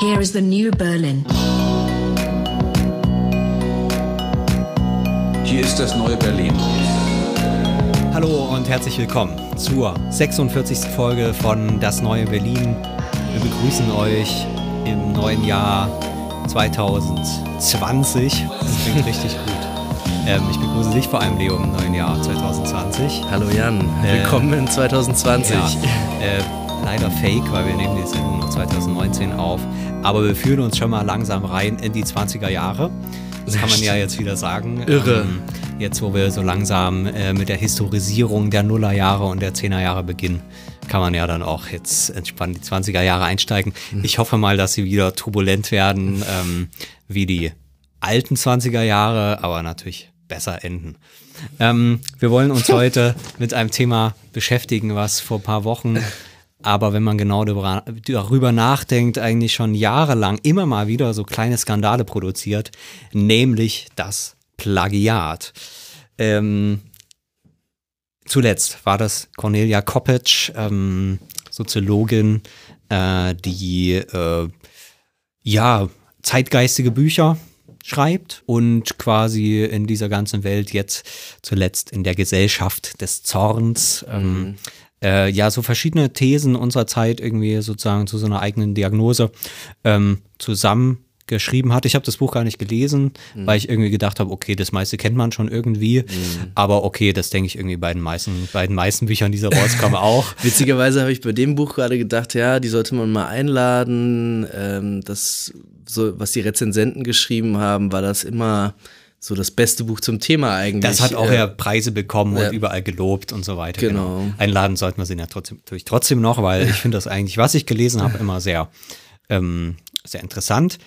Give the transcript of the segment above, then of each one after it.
Here is the new Berlin. Hier ist das neue Berlin. Hallo und herzlich willkommen zur 46. Folge von Das neue Berlin. Wir begrüßen euch im neuen Jahr 2020. Das klingt richtig gut. Ähm, ich begrüße dich vor allem, Leo, im neuen Jahr 2020. Hallo Jan, willkommen in 2020. Ja, äh, leider fake, weil wir nehmen die Sendung noch 2019 auf. Aber wir fühlen uns schon mal langsam rein in die 20er Jahre. Das kann man ja jetzt wieder sagen. Irre. Ähm, jetzt, wo wir so langsam äh, mit der Historisierung der Nullerjahre und der Zehnerjahre beginnen, kann man ja dann auch jetzt entspannt die 20er Jahre einsteigen. Ich hoffe mal, dass sie wieder turbulent werden, ähm, wie die alten 20er Jahre, aber natürlich besser enden. Ähm, wir wollen uns heute mit einem Thema beschäftigen, was vor ein paar Wochen, aber wenn man genau darüber nachdenkt, eigentlich schon jahrelang immer mal wieder so kleine Skandale produziert, nämlich das Plagiat. Ähm, zuletzt war das Cornelia Koppitsch, ähm, Soziologin, äh, die äh, ja zeitgeistige Bücher schreibt und quasi in dieser ganzen Welt jetzt zuletzt in der Gesellschaft des Zorns ähm, äh, ja so verschiedene Thesen unserer Zeit irgendwie sozusagen zu so einer eigenen Diagnose ähm, zusammengeschrieben hat. Ich habe das Buch gar nicht gelesen, weil ich irgendwie gedacht habe, okay, das meiste kennt man schon irgendwie, aber okay, das denke ich irgendwie bei den meisten, bei den meisten Büchern, die so rauskommen, auch. Witzigerweise habe ich bei dem Buch gerade gedacht, ja, die sollte man mal einladen. Ähm, das, so, was die Rezensenten geschrieben haben, war das immer so das beste Buch zum Thema eigentlich. Das hat auch Äh, ja Preise bekommen ja. und überall gelobt und so weiter. Genau. Einladen sollten wir sie ja trotzdem, natürlich trotzdem noch, weil ich finde das eigentlich, was ich gelesen habe, immer sehr, ähm, sehr interessant.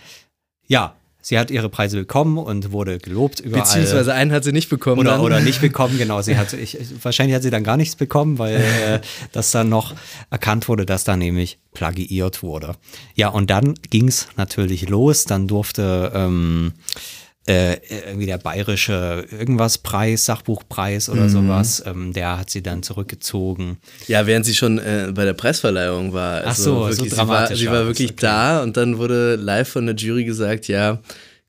Ja, sie hat ihre Preise bekommen und wurde gelobt überall. Beziehungsweise einen hat sie nicht bekommen. oder, dann. oder nicht bekommen, genau. Sie hat, ich, wahrscheinlich hat sie dann gar nichts bekommen, weil äh, das dann noch erkannt wurde, dass da nämlich plagiiert wurde. Ja, und dann ging es natürlich los. Dann durfte ähm, äh, irgendwie der bayerische irgendwas Preis, Sachbuchpreis Mhm. oder sowas, ähm, der hat sie dann zurückgezogen. Ja, während sie schon äh, bei der Preisverleihung war. Also Ach so, so wirklich, sie war, dramatisch sie war war das, wirklich okay. da und dann wurde live von der Jury gesagt, ja,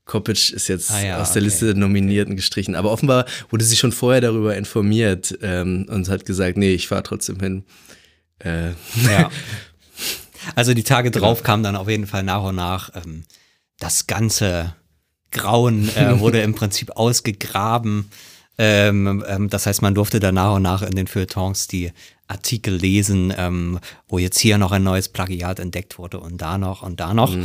Kopic ist jetzt Ah ja, aus der okay. Liste der Nominierten gestrichen. Aber offenbar wurde sie schon vorher darüber informiert ähm, und hat gesagt, nee, ich fahre trotzdem hin. Äh, Ja. Also die Tage drauf kam dann auf jeden Fall nach und nach ähm, das ganze Grauen äh, wurde im Prinzip ausgegraben. Ähm, ähm, das heißt, man durfte dann nach und nach in den Feuilletons die Artikel lesen, ähm, wo jetzt hier noch ein neues Plagiat entdeckt wurde und da noch und da noch.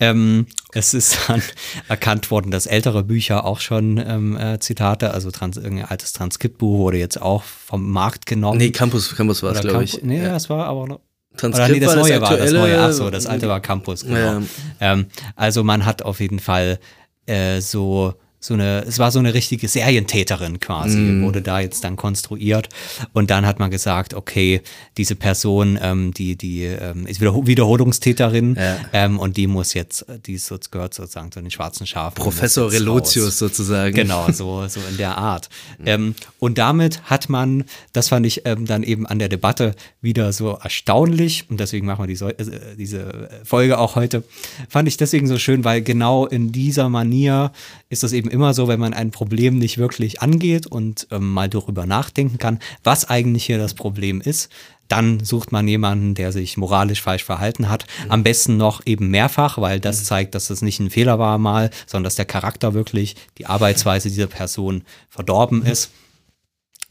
Ähm, es ist dann erkannt worden, dass ältere Bücher auch schon ähm, äh, Zitate, also trans irgendein altes Transkriptbuch wurde jetzt auch vom Markt genommen. nee, Campus, Campus war es, glaube ich. Nee, Ja. das war aber noch. Transkript Oder nee, das war das neue war das neue. Ach so, das alte war Campus, genau. Ja. Ähm, also man hat auf jeden Fall äh, so so eine, es war so eine richtige Serientäterin quasi, Mhm. wurde da jetzt dann konstruiert und dann hat man gesagt, okay, diese Person, ähm, die die ähm, ist wieder Wiederholungstäterin Ja. ähm, und die muss jetzt, die so- gehört sozusagen zu den schwarzen Schafen. Professor Relotius sozusagen. Genau, so, so in der Art. Ähm, und damit hat man, das fand ich ähm, dann eben an der Debatte wieder so erstaunlich, und deswegen machen wir die, Sol- äh, diese Folge auch heute, fand ich deswegen so schön, weil genau in dieser Manier ist das eben immer so, wenn man ein Problem nicht wirklich angeht und ähm, mal darüber nachdenken kann, was eigentlich hier das Problem ist, dann sucht man jemanden, der sich moralisch falsch verhalten hat. Am besten noch eben mehrfach, weil das zeigt, dass das nicht ein Fehler war mal, sondern dass der Charakter wirklich, die Arbeitsweise dieser Person verdorben ist.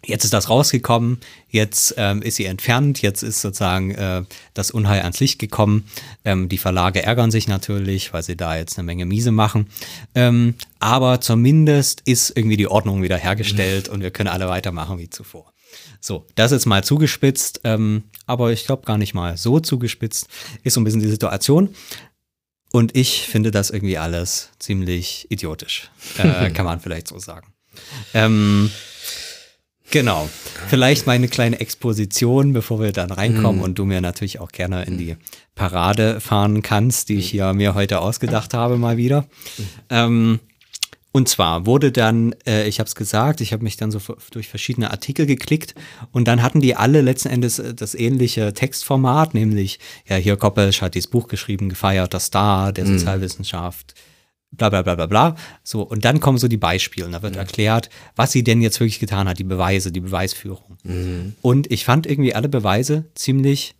Jetzt ist das rausgekommen, jetzt ähm, ist sie entfernt, jetzt ist sozusagen äh, das Unheil ans Licht gekommen. Ähm, die Verlage ärgern sich natürlich, weil sie da jetzt eine Menge Miese machen. Ähm, aber zumindest ist irgendwie die Ordnung wieder hergestellt und wir können alle weitermachen wie zuvor. So, das ist mal zugespitzt, ähm, aber ich glaube gar nicht mal so zugespitzt, ist so ein bisschen die Situation. Und ich finde das irgendwie alles ziemlich idiotisch, äh, kann man vielleicht so sagen. Ähm, Genau. Vielleicht meine kleine Exposition, bevor wir dann reinkommen und du mir natürlich auch gerne in die Parade fahren kannst, die ich hier mir heute ausgedacht habe, mal wieder. Ähm, Und zwar wurde dann, äh, ich habe es gesagt, ich habe mich dann so durch verschiedene Artikel geklickt und dann hatten die alle letzten Endes äh, das ähnliche Textformat, nämlich, ja, hier Koppelsch hat dieses Buch geschrieben, gefeierter Star der mhm. Sozialwissenschaft, bla bla bla bla bla. So, und dann kommen so die Beispiele und da wird mhm. erklärt, was sie denn jetzt wirklich getan hat, die Beweise, die Beweisführung. Mhm. Und ich fand irgendwie alle Beweise ziemlich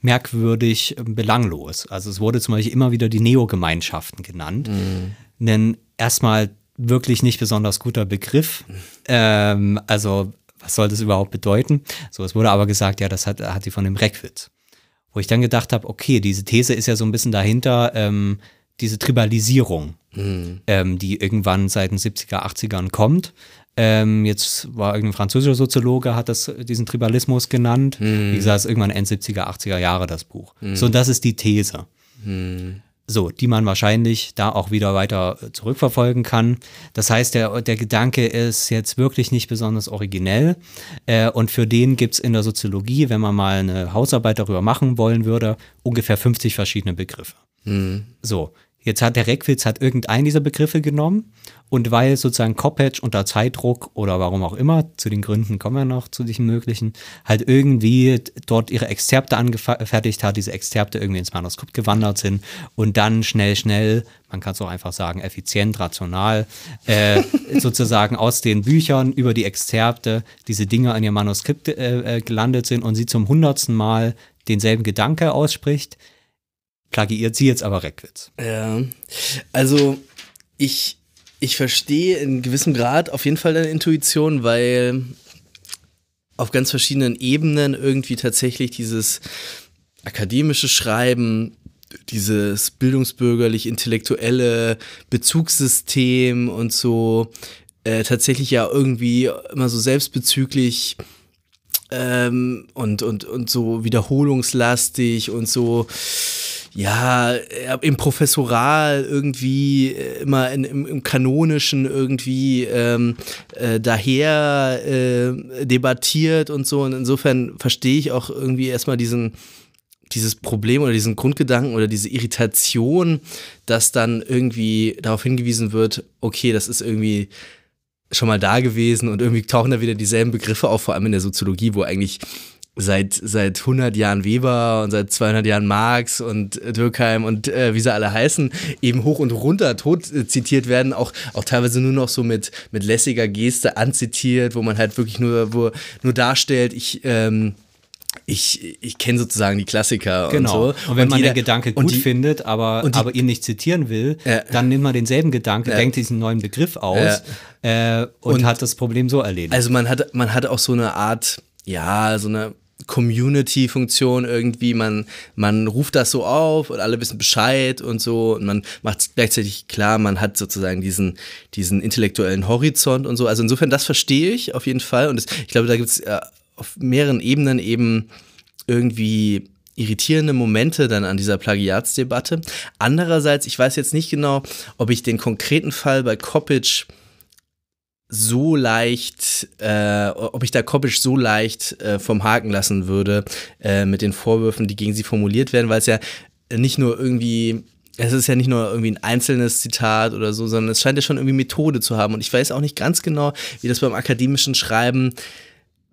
merkwürdig äh, belanglos. Also es wurde zum Beispiel immer wieder die Neo-Gemeinschaften genannt. Mhm. Denn erstmal wirklich nicht besonders guter Begriff. Ähm, also, was soll das überhaupt bedeuten? So, es wurde aber gesagt, ja, das hat, hat sie von dem Reckwitz. Wo ich dann gedacht habe, okay, diese These ist ja so ein bisschen dahinter, ähm, diese Tribalisierung, mhm. ähm, die irgendwann seit den 70er, 80ern kommt. Ähm, jetzt war irgendein französischer Soziologe, hat das, diesen Tribalismus genannt. Mhm. Wie gesagt, irgendwann End 70er, 80er Jahre das Buch. Mhm. So, und das ist die These. So, die man wahrscheinlich da auch wieder weiter äh, zurückverfolgen kann. Das heißt, der, der Gedanke ist jetzt wirklich nicht besonders originell. Äh, und für den gibt es in der Soziologie, wenn man mal eine Hausarbeit darüber machen wollen würde, ungefähr 50 verschiedene Begriffe. Mhm. So, Jetzt hat der Reckwitz hat irgendeinen dieser Begriffe genommen. Und weil sozusagen Kopetsch unter Zeitdruck oder warum auch immer, zu den Gründen kommen wir noch zu diesen möglichen, halt irgendwie dort ihre Exzerpte angefertigt hat, diese Exzerpte irgendwie ins Manuskript gewandert sind und dann schnell, schnell, man kann es auch einfach sagen, effizient, rational, äh, sozusagen aus den Büchern über die Exzerpte diese Dinge an ihr Manuskript äh, äh gelandet sind und sie zum hundertsten Mal denselben Gedanke ausspricht, plagiiert sie jetzt aber Reckwitz. Ja, also ich, ich verstehe in gewissem Grad auf jeden Fall deine Intuition, weil auf ganz verschiedenen Ebenen irgendwie tatsächlich dieses akademische Schreiben, dieses bildungsbürgerlich-intellektuelle Bezugssystem und so äh, tatsächlich ja irgendwie immer so selbstbezüglich ähm, und, und, und so wiederholungslastig und so ja, im Professoral irgendwie äh, immer in, im, im Kanonischen irgendwie ähm, äh, daher äh, debattiert und so. Und insofern verstehe ich auch irgendwie erstmal diesen, dieses Problem oder diesen Grundgedanken oder diese Irritation, dass dann irgendwie darauf hingewiesen wird, okay, das ist irgendwie schon mal da gewesen und irgendwie tauchen da wieder dieselben Begriffe auf, vor allem in der Soziologie, wo eigentlich seit, seit 100 Jahren Weber und seit 200 Jahren Marx und Durkheim und äh, wie sie alle heißen, eben hoch und runter tot äh, zitiert werden, auch, auch teilweise nur noch so mit, mit lässiger Geste anzitiert, wo man halt wirklich nur, wo, nur darstellt, ich, ähm, ich, ich kenne sozusagen die Klassiker genau. und so. Und wenn und man jeder, den Gedanke gut die, findet, aber, die, aber ihn nicht zitieren will, äh, dann nimmt man denselben Gedanke, äh, denkt diesen neuen Begriff aus äh, und, und, hat das Problem so erledigt. Also man hat, man hat auch so eine Art, ja, so eine Community-Funktion irgendwie, man, man ruft das so auf und alle wissen Bescheid und so und man macht gleichzeitig klar, man hat sozusagen diesen, diesen intellektuellen Horizont und so. Also insofern, das verstehe ich auf jeden Fall und das, ich glaube, da gibt es äh, auf mehreren Ebenen eben irgendwie irritierende Momente dann an dieser Plagiatsdebatte. Andererseits, ich weiß jetzt nicht genau, ob ich den konkreten Fall bei Kopic so leicht, äh, ob ich da Kopisch so leicht äh, vom Haken lassen würde äh, mit den Vorwürfen, die gegen sie formuliert werden, weil es ja nicht nur irgendwie es ist ja nicht nur irgendwie ein einzelnes Zitat oder so, sondern es scheint ja schon irgendwie Methode zu haben. Und ich weiß auch nicht ganz genau, wie das beim akademischen Schreiben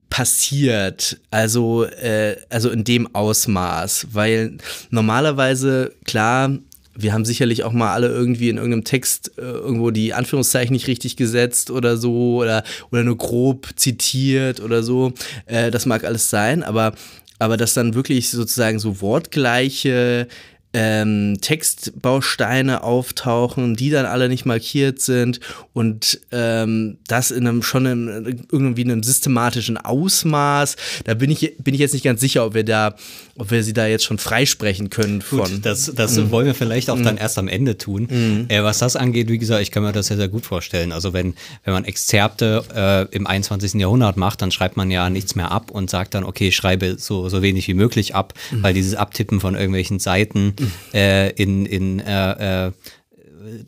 passiert, also, äh, also in dem Ausmaß, weil normalerweise, klar, wir haben sicherlich auch mal alle irgendwie in irgendeinem Text äh, irgendwo die Anführungszeichen nicht richtig gesetzt oder so oder, oder nur grob zitiert oder so. Äh, das mag alles sein, aber, aber dass dann wirklich sozusagen so wortgleiche ähm, Textbausteine auftauchen, die dann alle nicht markiert sind und ähm, das in einem schon in, irgendwie einem systematischen Ausmaß. Da bin ich, bin ich jetzt nicht ganz sicher, ob wir da, ob wir sie da jetzt schon freisprechen können von. Gut, das das mhm. wollen wir vielleicht auch mhm. dann erst am Ende tun. Mhm. Äh, was das angeht, wie gesagt, ich kann mir das sehr, sehr gut vorstellen. Also wenn, wenn man Exzerpte äh, im 21. Jahrhundert macht, dann schreibt man ja nichts mehr ab und sagt dann, okay, ich schreibe so, so wenig wie möglich ab, mhm. weil dieses Abtippen von irgendwelchen Seiten äh, in, in äh, äh,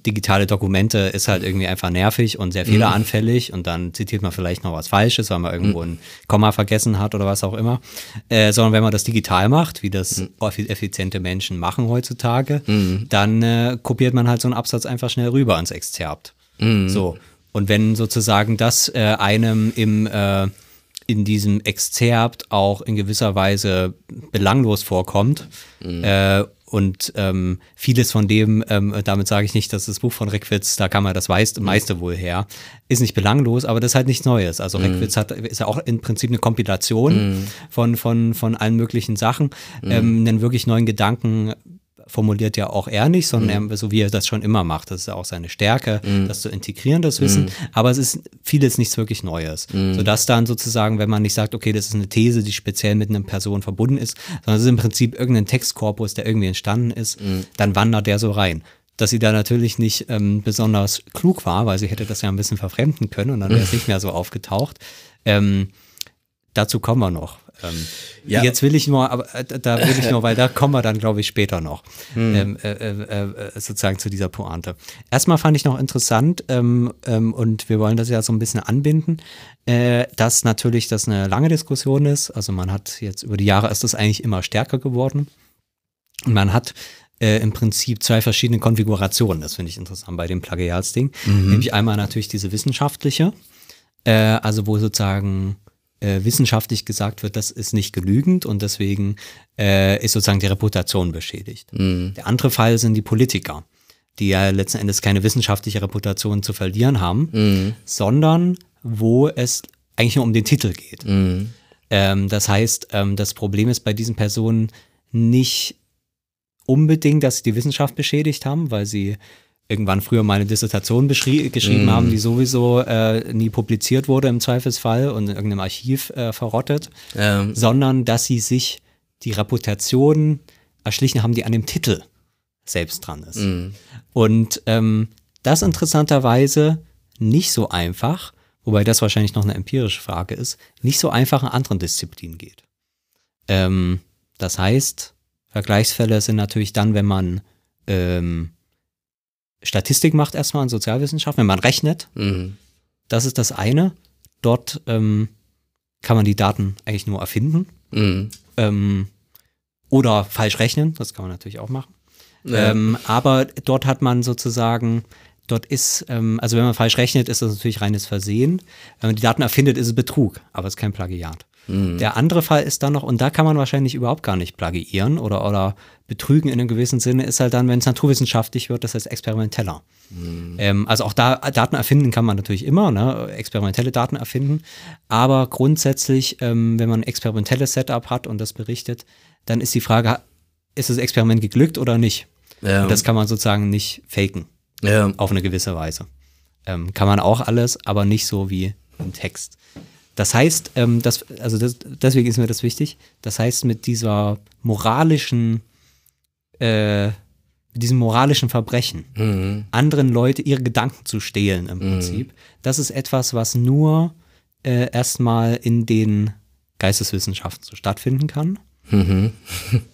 digitale Dokumente ist halt irgendwie einfach nervig und sehr fehleranfällig mhm. und dann zitiert man vielleicht noch was Falsches, weil man irgendwo mhm. ein Komma vergessen hat oder was auch immer. Äh, sondern wenn man das digital macht, wie das mhm. effiziente Menschen machen heutzutage, mhm. dann äh, kopiert man halt so einen Absatz einfach schnell rüber ans Exzerpt. So. Und wenn sozusagen das äh, einem im, äh, in diesem Exzerpt auch in gewisser Weise belanglos vorkommt, äh, und ähm, vieles von dem, ähm, damit sage ich nicht, dass das Buch von Reckwitz, da kann man das meiste, meiste wohl her, ist nicht belanglos, aber das ist halt nichts Neues. Also Reckwitz hat, ist ja auch im Prinzip eine Kompilation von, von, von allen möglichen Sachen. Ähm, einen wirklich neuen Gedanken formuliert ja auch er nicht, sondern er, so wie er das schon immer macht. Das ist ja auch seine Stärke, das zu integrieren, das Wissen. Aber es ist vieles nichts wirklich Neues. Sodass dann sozusagen, wenn man nicht sagt, okay, das ist eine These, die speziell mit einer Person verbunden ist, sondern es ist im Prinzip irgendein Textkorpus, der irgendwie entstanden ist, dann wandert der so rein. Dass sie da natürlich nicht ähm, besonders klug war, weil sie hätte das ja ein bisschen verfremden können und dann wäre es nicht mehr so aufgetaucht. Ähm, dazu kommen wir noch. Ähm, Ja. Jetzt will ich nur, aber äh, da will ich nur, weil da kommen wir dann, glaube ich, später noch ähm, äh, äh, äh, sozusagen zu dieser Pointe. Erstmal fand ich noch interessant ähm, ähm, und wir wollen das ja so ein bisschen anbinden, äh, dass natürlich das eine lange Diskussion ist. Also man hat jetzt über die Jahre ist das eigentlich immer stärker geworden und man hat im Prinzip zwei verschiedene Konfigurationen. Das finde ich interessant bei dem Plagiatsding. Nämlich einmal natürlich diese wissenschaftliche, also wo sozusagen äh, wissenschaftlich gesagt wird, das ist nicht genügend und deswegen äh, ist sozusagen die Reputation beschädigt. Der andere Fall sind die Politiker, die ja letzten Endes keine wissenschaftliche Reputation zu verlieren haben, sondern wo es eigentlich nur um den Titel geht. Ähm, das heißt, ähm, das Problem ist bei diesen Personen nicht unbedingt, dass sie die Wissenschaft beschädigt haben, weil sie irgendwann früher mal eine Dissertation geschrieben haben, die sowieso äh, nie publiziert wurde im Zweifelsfall und in irgendeinem Archiv äh, verrottet, Ähm, sondern dass sie sich die Reputation erschlichen haben, die an dem Titel selbst dran ist. Und ähm, das interessanterweise nicht so einfach, wobei das wahrscheinlich noch eine empirische Frage ist, nicht so einfach in anderen Disziplinen geht. Ähm, das heißt, Vergleichsfälle sind natürlich dann, wenn man ähm, Statistik macht erstmal in Sozialwissenschaften, wenn man rechnet, mhm. das ist das eine. Dort ähm, kann man die Daten eigentlich nur erfinden Mhm. ähm, oder falsch rechnen, das kann man natürlich auch machen. Ja. Ähm, aber dort hat man sozusagen, dort ist, ähm, also wenn man falsch rechnet, ist das natürlich reines Versehen. Wenn man die Daten erfindet, ist es Betrug, aber es ist kein Plagiat. Der andere Fall ist dann noch, und da kann man wahrscheinlich überhaupt gar nicht plagiieren oder, oder betrügen in einem gewissen Sinne, ist halt dann, wenn es naturwissenschaftlich wird, das heißt experimenteller. Ähm, also auch da Daten erfinden kann man natürlich immer, ne? experimentelle Daten erfinden. Aber grundsätzlich, ähm, wenn man ein experimentelles Setup hat und das berichtet, dann ist die Frage, ist das Experiment geglückt oder nicht? Ja. Das kann man sozusagen nicht faken, ja. auf eine gewisse Weise. Ähm, kann man auch alles, aber nicht so wie im Text. Das heißt, ähm, das, also das, deswegen ist mir das wichtig, das heißt, mit dieser moralischen, äh, mit diesem moralischen Verbrechen, Mhm. anderen Leute ihre Gedanken zu stehlen im Prinzip, das ist etwas, was nur äh, erstmal in den Geisteswissenschaften so stattfinden kann. Mhm.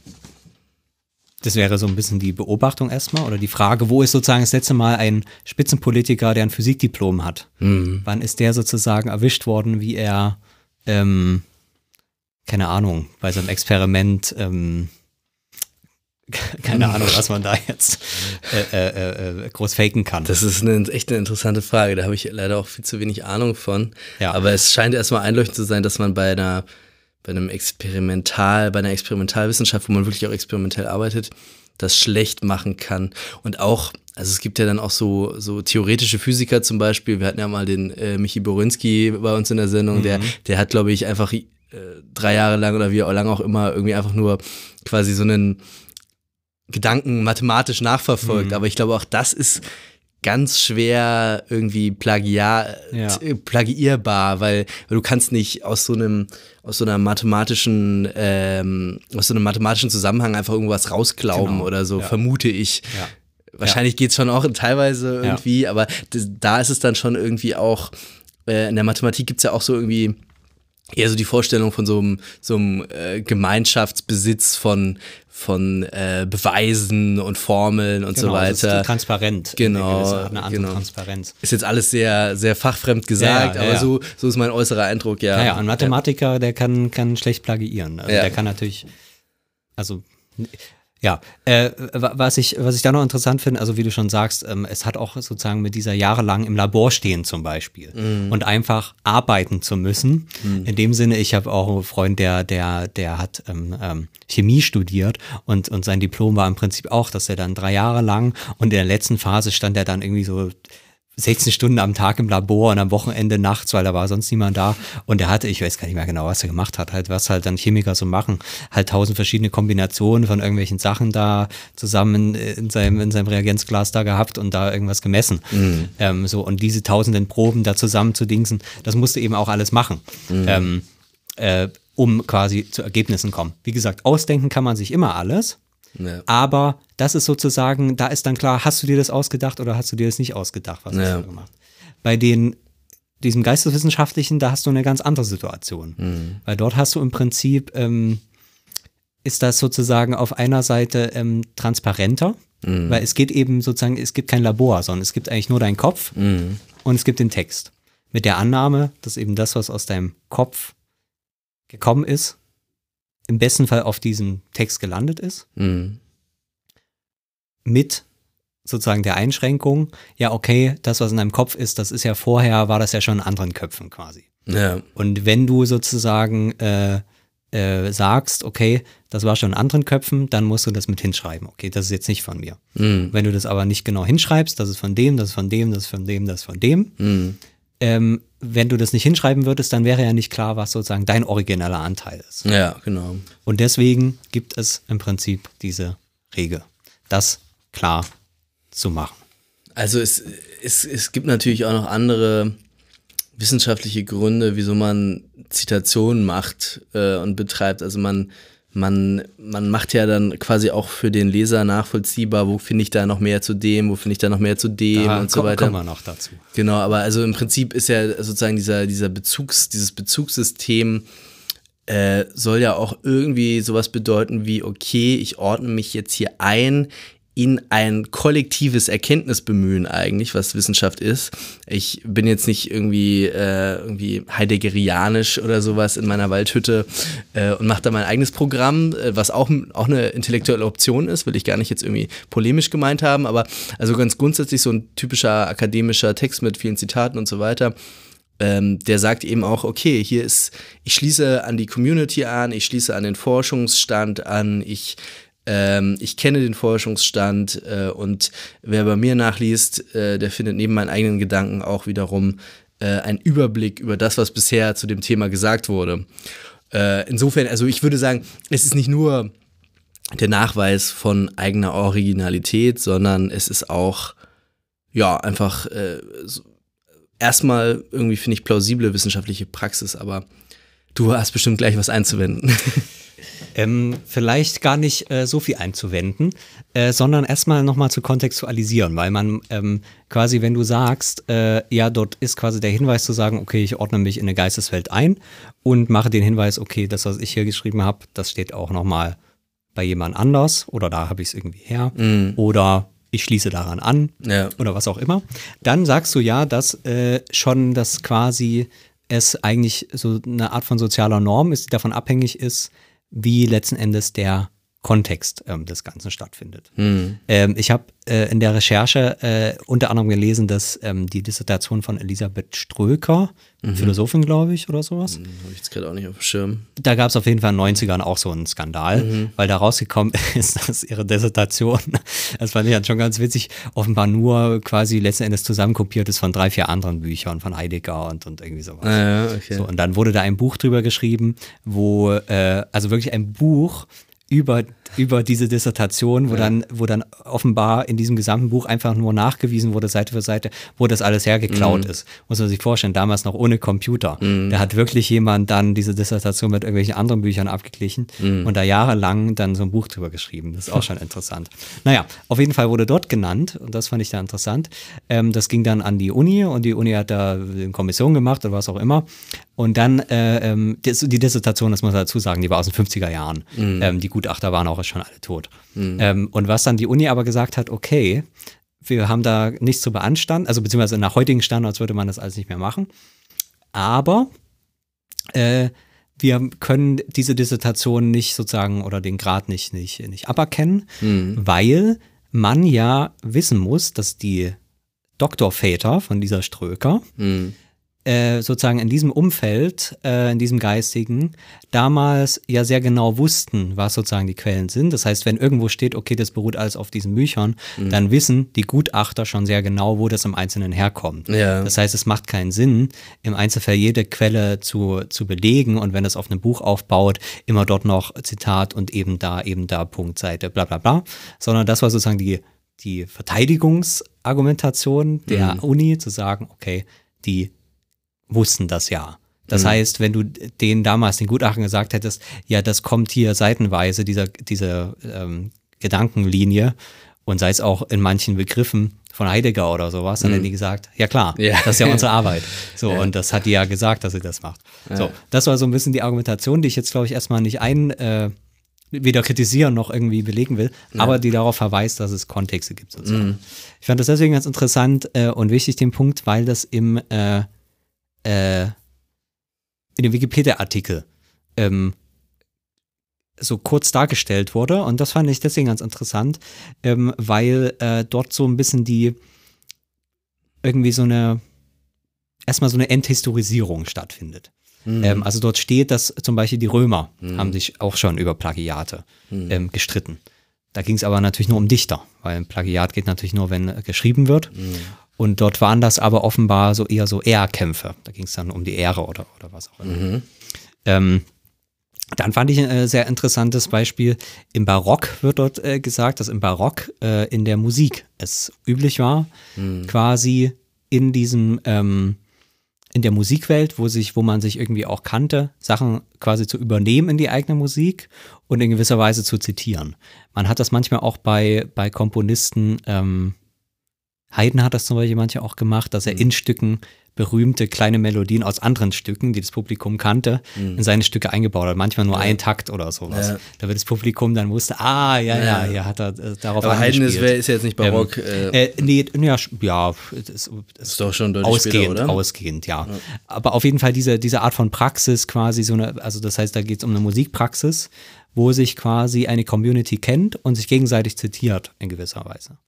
Das wäre so ein bisschen die Beobachtung erstmal oder die Frage, wo ist sozusagen das letzte Mal ein Spitzenpolitiker, der ein Physikdiplom hat? Mhm. Wann ist der sozusagen erwischt worden, wie er, ähm, keine Ahnung, bei seinem Experiment, ähm, keine Ahnung, was man da jetzt äh, äh, äh, groß faken kann. Das ist eine, echt eine interessante Frage. Da habe ich leider auch viel zu wenig Ahnung von. Ja. Aber es scheint erstmal einleuchtend zu sein, dass man bei einer, bei einem Experimental, bei einer Experimentalwissenschaft, wo man wirklich auch experimentell arbeitet, das schlecht machen kann. Und auch, also es gibt ja dann auch so, so theoretische Physiker zum Beispiel. Wir hatten ja mal den äh, Michi Borinski bei uns in der Sendung, der, der hat, glaube ich, einfach äh, drei Jahre lang oder wie lange auch immer irgendwie einfach nur quasi so einen Gedanken mathematisch nachverfolgt. Aber ich glaube, auch das ist ganz schwer irgendwie plagiar, Ja. t- plagiierbar, weil, weil du kannst nicht aus so einem aus so einer mathematischen ähm, aus so einem mathematischen Zusammenhang einfach irgendwas rausglauben Genau. oder so Ja. vermute ich. Ja. Wahrscheinlich geht's schon auch teilweise Ja. irgendwie, aber da ist es dann schon irgendwie auch äh, in der Mathematik gibt's ja auch so irgendwie eher so die Vorstellung von so einem, so einem äh, Gemeinschaftsbesitz von, von äh, Beweisen und Formeln und so Genau, das weiter. ist transparent. Genau, gewisse, eine andere genau. Transparenz. Ist jetzt alles sehr, sehr fachfremd gesagt, Ja, ja, aber ja. So, so ist mein äußerer Eindruck, ja. Naja, ein Mathematiker, der kann, kann schlecht plagiieren. Also der kann natürlich, also Ja, äh, was ich, was ich da noch interessant finde, also wie du schon sagst, ähm, es hat auch sozusagen mit dieser jahrelang im Labor stehen zum Beispiel mm. und einfach arbeiten zu müssen. Mm. In dem Sinne, ich habe auch einen Freund, der, der, der hat ähm, ähm, Chemie studiert und, und sein Diplom war im Prinzip auch, dass er dann drei Jahre lang und in der letzten Phase stand er dann irgendwie so 16 Stunden am Tag im Labor und am Wochenende nachts, weil da war sonst niemand da. Und er hatte, ich weiß gar nicht mehr genau, was er gemacht hat, halt, was halt dann Chemiker so machen, halt tausend verschiedene Kombinationen von irgendwelchen Sachen da zusammen in seinem, in seinem Reagenzglas da gehabt und da irgendwas gemessen. Mhm. Ähm, so, und diese tausenden Proben da zusammen zu dingsen, das musste eben auch alles machen. Mhm. Ähm, äh, um quasi zu Ergebnissen kommen. Wie gesagt, ausdenken kann man sich immer alles. Ja. Aber das ist sozusagen, da ist dann klar, hast du dir das ausgedacht oder hast du dir das nicht ausgedacht, was ja. hast du gemacht? Bei den diesem Geisteswissenschaftlichen, da hast du eine ganz andere Situation. Mhm. Weil dort hast du im Prinzip, ähm, ist das sozusagen auf einer Seite ähm, transparenter, mhm. weil es geht eben sozusagen, es gibt kein Labor, sondern es gibt eigentlich nur deinen Kopf mhm. und es gibt den Text. Mit der Annahme, dass eben das, was aus deinem Kopf gekommen ist, im besten Fall auf diesem Text gelandet ist. Mhm. Mit sozusagen der Einschränkung, ja, okay, das, was in deinem Kopf ist, das ist ja vorher, war das ja schon in anderen Köpfen quasi. Ja. Und wenn du sozusagen äh, äh, sagst, okay, das war schon in anderen Köpfen, dann musst du das mit hinschreiben. Okay, das ist jetzt nicht von mir. Mhm. Wenn du das aber nicht genau hinschreibst, das ist von dem, das ist von dem, das ist von dem, das ist von dem, mhm ähm, wenn du das nicht hinschreiben würdest, dann wäre ja nicht klar, was sozusagen dein origineller Anteil ist. Ja, genau. Und deswegen gibt es im Prinzip diese Regel, das klar zu machen. Also es, es, es gibt natürlich auch noch andere wissenschaftliche Gründe, wieso man Zitationen macht äh, und betreibt. Also man man, man macht ja dann quasi auch für den Leser nachvollziehbar, wo finde ich da noch mehr zu dem, wo finde ich da noch mehr zu dem da und so weiter. Kommen wir noch dazu. Genau, aber also im Prinzip ist ja sozusagen dieser, dieser Bezugs, dieses Bezugssystem äh, soll ja auch irgendwie sowas bedeuten wie, okay, ich ordne mich jetzt hier ein in ein kollektives Erkenntnisbemühen eigentlich, was Wissenschaft ist. Ich bin jetzt nicht irgendwie, äh, irgendwie heideggerianisch oder sowas in meiner Waldhütte äh, und mache da mein eigenes Programm, äh, was auch, auch eine intellektuelle Option ist, will ich gar nicht jetzt irgendwie polemisch gemeint haben, aber also ganz grundsätzlich so ein typischer akademischer Text mit vielen Zitaten und so weiter. Ähm, der sagt eben auch, okay, hier ist, ich schließe an die Community an, ich schließe an den Forschungsstand an, ich ähm, ich kenne den Forschungsstand äh, und wer bei mir nachliest, äh, der findet neben meinen eigenen Gedanken auch wiederum äh, einen Überblick über das, was bisher zu dem Thema gesagt wurde. Äh, insofern, also ich würde sagen, es ist nicht nur der Nachweis von eigener Originalität, sondern es ist auch, ja, einfach äh, erstmal irgendwie, finde ich, plausible wissenschaftliche Praxis, aber du hast bestimmt gleich was einzuwenden. Ähm, vielleicht gar nicht äh, so viel einzuwenden, äh, sondern erstmal nochmal zu kontextualisieren, weil man ähm, quasi, wenn du sagst, äh, ja, dort ist quasi der Hinweis zu sagen, okay, ich ordne mich in eine Geisteswelt ein und mache den Hinweis, okay, das, was ich hier geschrieben habe, das steht auch nochmal bei jemand anders oder da habe ich es irgendwie her mm. oder ich schließe daran an ja. oder was auch immer, dann sagst du ja, dass äh, schon das quasi es eigentlich so eine Art von sozialer Norm ist, die davon abhängig ist, wie letzten Endes der Kontext ähm, des Ganzen stattfindet. Mhm. Ähm, ich habe äh, in der Recherche äh, unter anderem gelesen, dass ähm, die Dissertation von Elisabeth Ströker, mhm. Philosophin, glaube ich, oder sowas. Mhm, habe ich jetzt gerade auch nicht auf dem Schirm. Da gab es auf jeden Fall in den 90ern auch so einen Skandal, mhm. weil da rausgekommen ist, dass ihre Dissertation, das fand ich dann schon ganz witzig, offenbar nur quasi letzten Endes zusammenkopiert ist von drei, vier anderen Büchern von Heidegger und, und irgendwie sowas. Ah, ja, okay. so, und dann wurde da ein Buch drüber geschrieben, wo, äh, also wirklich ein Buch, über, über diese Dissertation, wo, ja. dann, wo dann offenbar in diesem gesamten Buch einfach nur nachgewiesen wurde, Seite für Seite, wo das alles hergeklaut mhm. ist. Muss man sich vorstellen, damals noch ohne Computer. Mhm. Da hat wirklich jemand dann diese Dissertation mit irgendwelchen anderen Büchern abgeglichen mhm. und da jahrelang dann so ein Buch drüber geschrieben. Das ist auch schon interessant. Naja, auf jeden Fall wurde dort genannt, und das fand ich da interessant. Ähm, das ging dann an die Uni und die Uni hat da eine Kommission gemacht oder was auch immer. Und dann äh, ähm, die, die, Dissertation, das muss man dazu sagen, die war aus den 50er Jahren. Mhm. Ähm, die Gutachter waren auch schon alle tot. Mhm. Ähm, und was dann die Uni aber gesagt hat, okay, wir haben da nichts zu beanstanden, also beziehungsweise nach heutigen Standards würde man das alles nicht mehr machen. Aber äh, wir können diese Dissertation nicht sozusagen oder den Grad nicht, nicht, nicht aberkennen, weil man ja wissen muss, dass die Doktorväter von dieser Ströker äh, sozusagen in diesem Umfeld, äh, in diesem Geistigen, damals ja sehr genau wussten, was sozusagen die Quellen sind. Das heißt, wenn irgendwo steht, okay, das beruht alles auf diesen Büchern, dann wissen die Gutachter schon sehr genau, wo das im Einzelnen herkommt. Ja. Das heißt, es macht keinen Sinn, im Einzelfall jede Quelle zu, zu belegen und wenn es auf einem Buch aufbaut, immer dort noch Zitat und eben da, eben da, Punkt, Seite, bla bla bla, sondern das war sozusagen die, die Verteidigungsargumentation der Uni, zu sagen, okay, die wussten das ja. Das heißt, wenn du denen damals den Gutachten gesagt hättest, ja, das kommt hier seitenweise, dieser, diese ähm, Gedankenlinie und sei es auch in manchen Begriffen von Heidegger oder sowas, dann hätten die gesagt, ja klar, Ja. das ist ja unsere Arbeit. So, und das hat die ja gesagt, dass sie das macht. So, das war so ein bisschen die Argumentation, die ich jetzt, glaube ich, erstmal nicht ein, äh, weder kritisieren noch irgendwie belegen will, aber die darauf verweist, dass es Kontexte gibt sozusagen. Ich fand das deswegen ganz interessant äh, und wichtig, den Punkt, weil das im äh, äh, in dem Wikipedia-Artikel ähm, so kurz dargestellt wurde. Und das fand ich deswegen ganz interessant, ähm, weil äh, dort so ein bisschen die irgendwie so eine erstmal so eine Enthistorisierung stattfindet. Ähm, also dort steht, dass zum Beispiel die Römer haben sich auch schon über Plagiate ähm, gestritten. Da ging es aber natürlich nur um Dichter, weil ein Plagiat geht natürlich nur, wenn äh, geschrieben wird. Und dort waren das aber offenbar so eher so Ehrkämpfe. Da ging es dann um die Ehre oder, oder was auch immer. Ähm, dann fand ich ein äh, sehr interessantes Beispiel. Im Barock wird dort äh, gesagt, dass im Barock äh, in der Musik es üblich war, quasi in diesem, ähm, in der Musikwelt, wo sich, wo man sich irgendwie auch kannte, Sachen quasi zu übernehmen in die eigene Musik und in gewisser Weise zu zitieren. Man hat das manchmal auch bei, bei Komponisten, ähm, Haydn hat das zum Beispiel manche auch gemacht, dass er Mhm. in Stücken berühmte kleine Melodien aus anderen Stücken, die das Publikum kannte, in seine Stücke eingebaut hat. Manchmal nur ein Takt oder sowas. Mhm. Ja. Da wird das Publikum dann wusste, ah, ja, ja, Ja. hier hat er äh, darauf Aber Haydn ist, ist ja jetzt nicht barock. Ähm, äh, äh, nee, ja, ja, das ist, ist doch schon deutlich ausgehend, später, oder? ausgehend, ja. Aber auf jeden Fall diese, diese Art von Praxis quasi so eine, also das heißt, da geht es um eine Musikpraxis, wo sich quasi eine Community kennt und sich gegenseitig zitiert in gewisser Weise.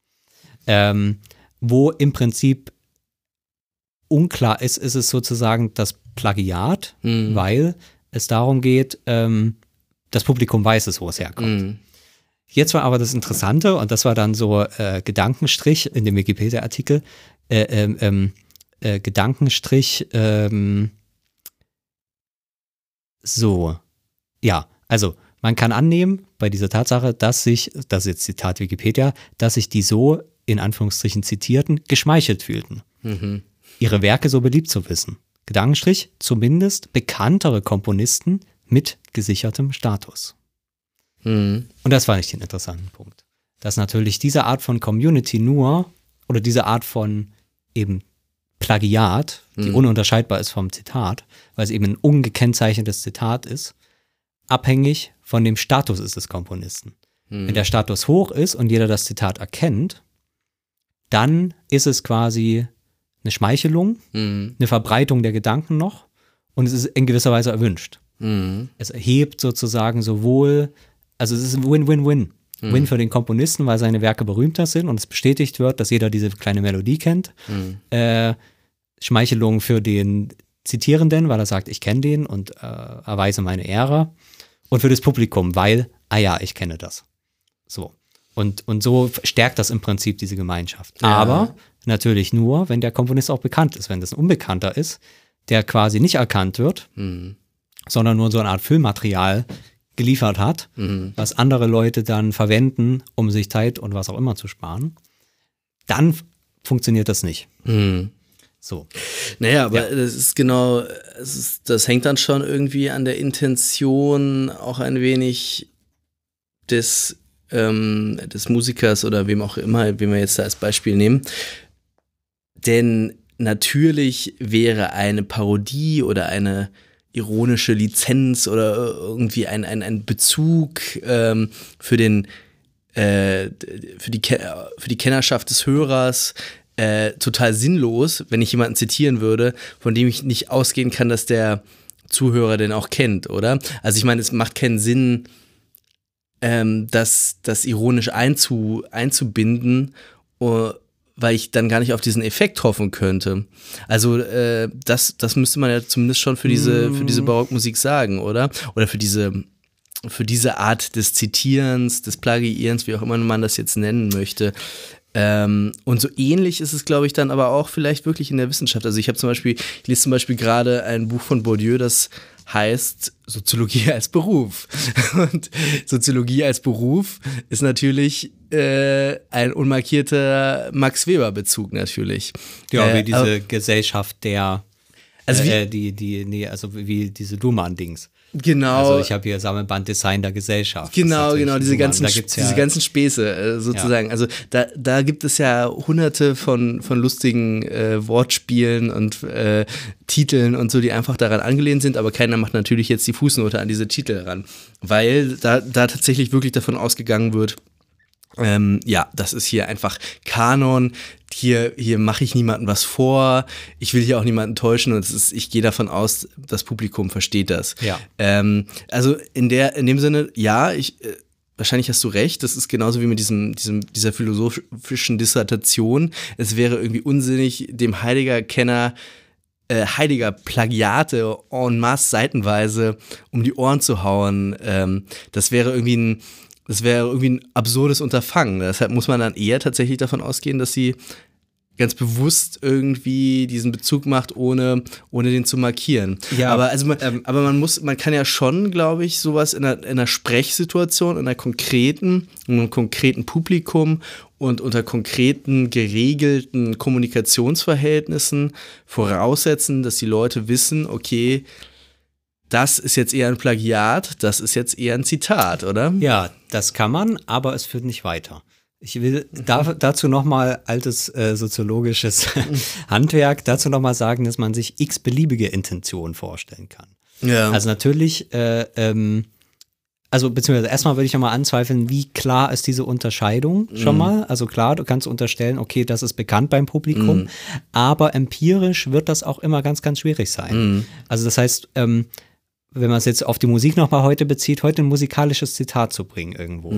Ähm, wo im Prinzip unklar ist, ist es sozusagen das Plagiat, Mhm. weil es darum geht, ähm, das Publikum weiß es, wo es herkommt. Mhm. Jetzt war aber das Interessante, und das war dann so äh, Gedankenstrich in dem Wikipedia-Artikel, äh, ähm, ähm, äh, Gedankenstrich, ähm, so, ja, also man kann annehmen bei dieser Tatsache, dass sich, das ist jetzt Zitat Wikipedia, dass sich die so in Anführungsstrichen Zitierten geschmeichelt fühlten, Mhm. ihre Werke so beliebt zu wissen. Gedankenstrich, zumindest bekanntere Komponisten mit gesichertem Status. Mhm. Und das fand ich den interessanten Punkt. Dass natürlich diese Art von Community nur oder diese Art von eben Plagiat, die ununterscheidbar ist vom Zitat, weil es eben ein ungekennzeichnetes Zitat ist, abhängig von dem Status ist des Komponisten. Wenn der Status hoch ist und jeder das Zitat erkennt, dann ist es quasi eine Schmeichelung, Mhm. eine Verbreitung der Gedanken noch und es ist in gewisser Weise erwünscht. Mhm. Es erhebt sozusagen sowohl, also es ist ein Win-Win-Win. Win für den Komponisten, weil seine Werke berühmter sind und es bestätigt wird, dass jeder diese kleine Melodie kennt. Äh, Schmeichelung für den Zitierenden, weil er sagt, ich kenne den und äh, erweise meine Ehre. Und für das Publikum, weil, ah ja, ich kenne das. So. Und, und so stärkt das im Prinzip diese Gemeinschaft. Aber natürlich nur, wenn der Komponist auch bekannt ist. Wenn das ein Unbekannter ist, der quasi nicht erkannt wird, sondern nur so eine Art Füllmaterial geliefert hat, was andere Leute dann verwenden, um sich Zeit und was auch immer zu sparen, dann funktioniert das nicht. Mhm. So. Naja, aber das ist genau, ist, das hängt dann schon irgendwie an der Intention auch ein wenig des, ähm, des Musikers oder wem auch immer, wen wir jetzt da als Beispiel nehmen. Denn natürlich wäre eine Parodie oder eine ironische Lizenz oder irgendwie ein, ein, ein Bezug ähm, für den äh, für, die, für die Kennerschaft des Hörers äh, total sinnlos, wenn ich jemanden zitieren würde, von dem ich nicht ausgehen kann, dass der Zuhörer denn auch kennt, oder? Also ich meine, es macht keinen Sinn, ähm, das, das ironisch einzu, einzubinden, uh, weil ich dann gar nicht auf diesen Effekt hoffen könnte. Also äh, das, das müsste man ja zumindest schon für diese, für diese Barockmusik sagen, oder? Oder für diese, für diese Art des Zitierens, des Plagiierens, wie auch immer man das jetzt nennen möchte. Ähm, und so ähnlich ist es, glaube ich, dann aber auch vielleicht wirklich in der Wissenschaft. Also ich habe zum Beispiel, ich lese zum Beispiel gerade ein Buch von Bourdieu, das heißt Soziologie als Beruf. Und Soziologie als Beruf ist natürlich äh, ein unmarkierter Max Weber-Bezug natürlich. Ja, äh, wie diese aber- Gesellschaft der, Also wie- äh, die, die, nee, also wie diese Luhmann-Dings. Genau. Also ich habe hier Sammelband Design der Gesellschaft. Genau, genau, diese ganzen, ja, diese ganzen Späße äh, sozusagen. Also da, da gibt es ja hunderte von, von lustigen äh, Wortspielen und äh, Titeln und so, die einfach daran angelehnt sind, aber keiner macht natürlich jetzt die Fußnote an diese Titel ran, weil da, da tatsächlich wirklich davon ausgegangen wird, ähm, ja, das ist hier einfach Kanon. Hier, hier mache ich niemandem was vor. Ich will hier auch niemanden täuschen und ist, ich gehe davon aus, das Publikum versteht das. Ja. Ähm, also in der, in dem Sinne, ja, ich, äh, wahrscheinlich hast du recht. Das ist genauso wie mit diesem, diesem, dieser philosophischen Dissertation. Es wäre irgendwie unsinnig, dem Heidegger-Kenner äh, Heidegger Plagiate en masse seitenweise um die Ohren zu hauen. Ähm, das wäre irgendwie ein, das wäre irgendwie ein absurdes Unterfangen. Deshalb muss man dann eher tatsächlich davon ausgehen, dass sie ganz bewusst irgendwie diesen Bezug macht, ohne, ohne den zu markieren. Ja, aber also man, aber man muss, man kann ja schon, glaube ich, sowas in einer, in einer Sprechsituation, in einer konkreten, in einem konkreten Publikum und unter konkreten, geregelten Kommunikationsverhältnissen voraussetzen, dass die Leute wissen, okay, das ist jetzt eher ein Plagiat, das ist jetzt eher ein Zitat, oder? Ja, das kann man, aber es führt nicht weiter. Ich will da, dazu nochmal altes äh, soziologisches Handwerk, dazu nochmal sagen, dass man sich x beliebige Intentionen vorstellen kann. Ja. Also natürlich, äh, ähm, also beziehungsweise erstmal würde ich ja mal anzweifeln, wie klar ist diese Unterscheidung schon mal. Also klar, du kannst unterstellen, okay, das ist bekannt beim Publikum, aber empirisch wird das auch immer ganz, ganz schwierig sein. Also das heißt, ähm, wenn man es jetzt auf die Musik nochmal heute bezieht, heute ein musikalisches Zitat zu bringen irgendwo.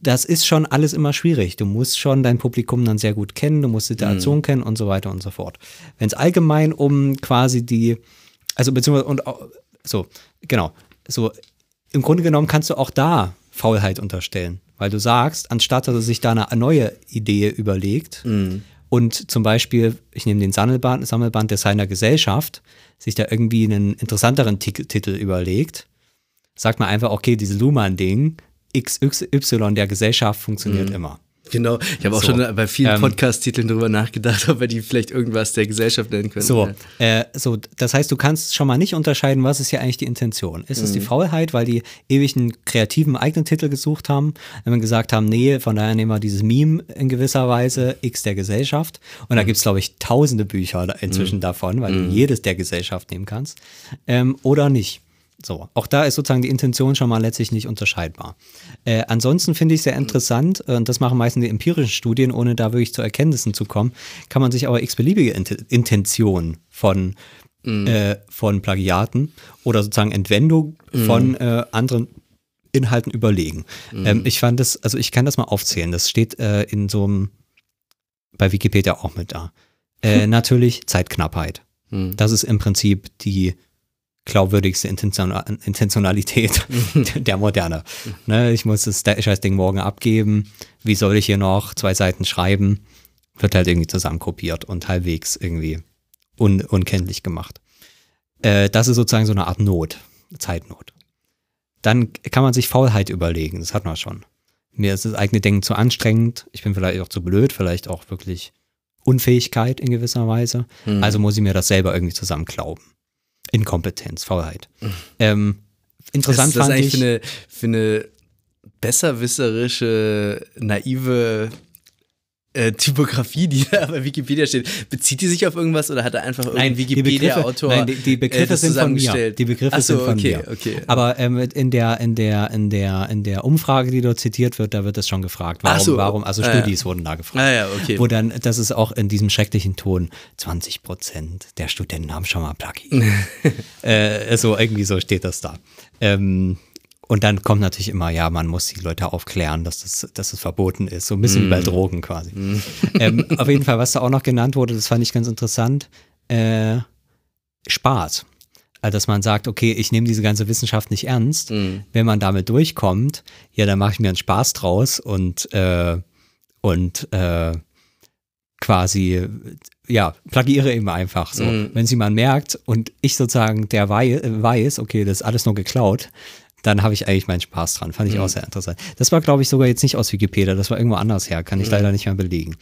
Das ist schon alles immer schwierig. Du musst schon dein Publikum dann sehr gut kennen, du musst Situation kennen und so weiter und so fort. Wenn es allgemein um quasi die, also beziehungsweise und so, genau, so im Grunde genommen kannst du auch da Faulheit unterstellen, weil du sagst, anstatt dass er sich da eine neue Idee überlegt und zum Beispiel, ich nehme den Sammelband, Sammelband der seiner Gesellschaft, sich da irgendwie einen interessanteren Tic- Titel überlegt, sagt man einfach, okay, dieses Luhmann-Ding, XY der Gesellschaft funktioniert immer. Genau, ich habe auch So, schon bei vielen ähm, Podcast-Titeln drüber nachgedacht, ob wir die vielleicht irgendwas der Gesellschaft nennen können. So, äh, so, das heißt, du kannst schon mal nicht unterscheiden, was ist hier eigentlich die Intention. Ist es Mhm. die Faulheit, weil die ewig einen kreativen eigenen Titel gesucht haben, wenn wir gesagt haben, nee, von daher nehmen wir dieses Meme in gewisser Weise, X der Gesellschaft. Und da Mhm. gibt es, glaube ich, tausende Bücher da- inzwischen davon, weil du jedes der Gesellschaft nehmen kannst. Ähm, oder nicht. So, auch da ist sozusagen die Intention schon mal letztlich nicht unterscheidbar. Äh, ansonsten finde ich sehr interessant, äh, und das machen meistens die empirischen Studien, ohne da wirklich zu Erkenntnissen zu kommen, kann man sich aber x-beliebige Int Intentionen von, äh, von Plagiaten oder sozusagen Entwendung von äh, anderen Inhalten überlegen. Ähm, ich fand das, also ich kann das mal aufzählen, das steht äh, in so einem, bei Wikipedia auch mit da. Äh, natürlich Zeitknappheit. Das ist im Prinzip die glaubwürdigste Intention Intentionalität der Moderne. Ne, ich muss das Scheißding morgen abgeben. Wie soll ich hier noch zwei Seiten schreiben? Wird halt irgendwie zusammenkopiert und halbwegs irgendwie un unkenntlich gemacht. Äh, das ist sozusagen so eine Art Not, Zeitnot. Dann kann man sich Faulheit überlegen, das hat man schon. Mir ist das eigene Denken zu anstrengend, ich bin vielleicht auch zu blöd, vielleicht auch wirklich Unfähigkeit in gewisser Weise. Also muss ich mir das selber irgendwie zusammenklauben. Inkompetenz, Faulheit. Ähm, interessant das ist das fand eigentlich ich. für eine, für eine besserwisserische, naive äh, Typografie, die da bei Wikipedia steht, bezieht die sich auf irgendwas oder hat er einfach irgendein Wikipedia-Autor? Nein, die, die Begriffe äh, sind von mir. Die Begriffe so, sind von okay, mir. Okay. Aber ähm, in der in der in der in der Umfrage, die dort zitiert wird, da wird es schon gefragt, warum so. warum also ah, Studis ja. wurden da gefragt. Ah, ja, okay. Wo dann das ist auch in diesem schrecklichen Ton 20 Prozent der Studenten haben schon mal Plugin. äh, so irgendwie so steht das da. Ähm, und dann kommt natürlich immer, ja, man muss die Leute aufklären, dass das, dass das verboten ist. So ein bisschen mm. wie bei mm. Drogen quasi. Mm. Ähm, auf jeden Fall, was da auch noch genannt wurde, das fand ich ganz interessant, äh, Spaß. Also, dass man sagt, okay, ich nehme diese ganze Wissenschaft nicht ernst. Mm. Wenn man damit durchkommt, ja, dann mache ich mir einen Spaß draus und, äh, und äh, quasi, ja, plagiere eben einfach so. Mm. Wenn sie man merkt und ich sozusagen der weiß, weiß, okay, das ist alles nur geklaut, dann habe ich eigentlich meinen Spaß dran. Fand ich mhm. auch sehr interessant. Das war, glaube ich, sogar jetzt nicht aus Wikipedia, das war irgendwo anders her, kann ich mhm. leider nicht mehr belegen.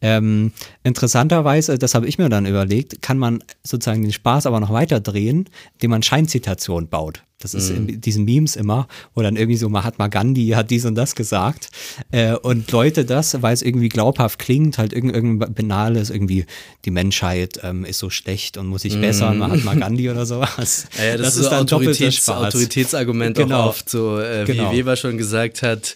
Ähm, interessanterweise, das habe ich mir dann überlegt, kann man sozusagen den Spaß aber noch weiter drehen, indem man Scheinzitationen baut. Das ist mhm. in diesen Memes immer, wo dann irgendwie so Mahatma Gandhi hat dies und das gesagt. Äh, und Leute das, weil es irgendwie glaubhaft klingt, halt irgend, irgendein banales, irgendwie die Menschheit ähm, ist so schlecht und muss sich mhm. bessern, Mahatma Gandhi oder sowas. Ja, ja das, das, ist, ist dann Autoritäts Autoritätsargument genau. auch oft, so äh, wie genau. Weber schon gesagt hat,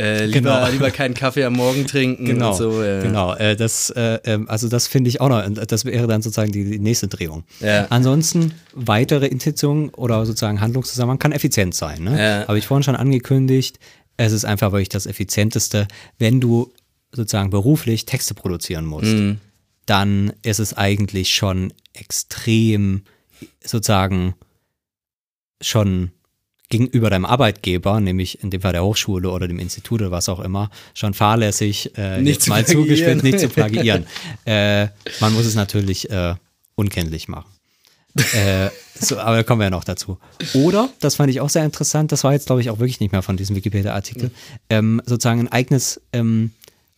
äh, lieber, genau. lieber keinen Kaffee am Morgen trinken genau, und so. Ja. Genau, äh, das, äh, ähm, also das finde ich auch noch, das wäre dann sozusagen die, die nächste Drehung. Ja. Ansonsten weitere Intention oder sozusagen Handlungszusammenhang kann effizient sein. Ne? Ja. Habe ich vorhin schon angekündigt, es ist einfach wirklich das Effizienteste, wenn du sozusagen beruflich Texte produzieren musst. Mhm. Dann ist es eigentlich schon extrem sozusagen schon gegenüber deinem Arbeitgeber, nämlich in dem Fall der Hochschule oder dem Institut oder was auch immer, schon fahrlässig, äh, nicht mal zugespitzt, nicht zu plagiieren. äh, man muss es natürlich äh, unkenntlich machen. äh, so, aber da kommen wir ja noch dazu. Oder, das fand ich auch sehr interessant, das war jetzt, glaube ich, auch wirklich nicht mehr von diesem Wikipedia-Artikel, mhm. ähm, sozusagen ein eigenes ähm,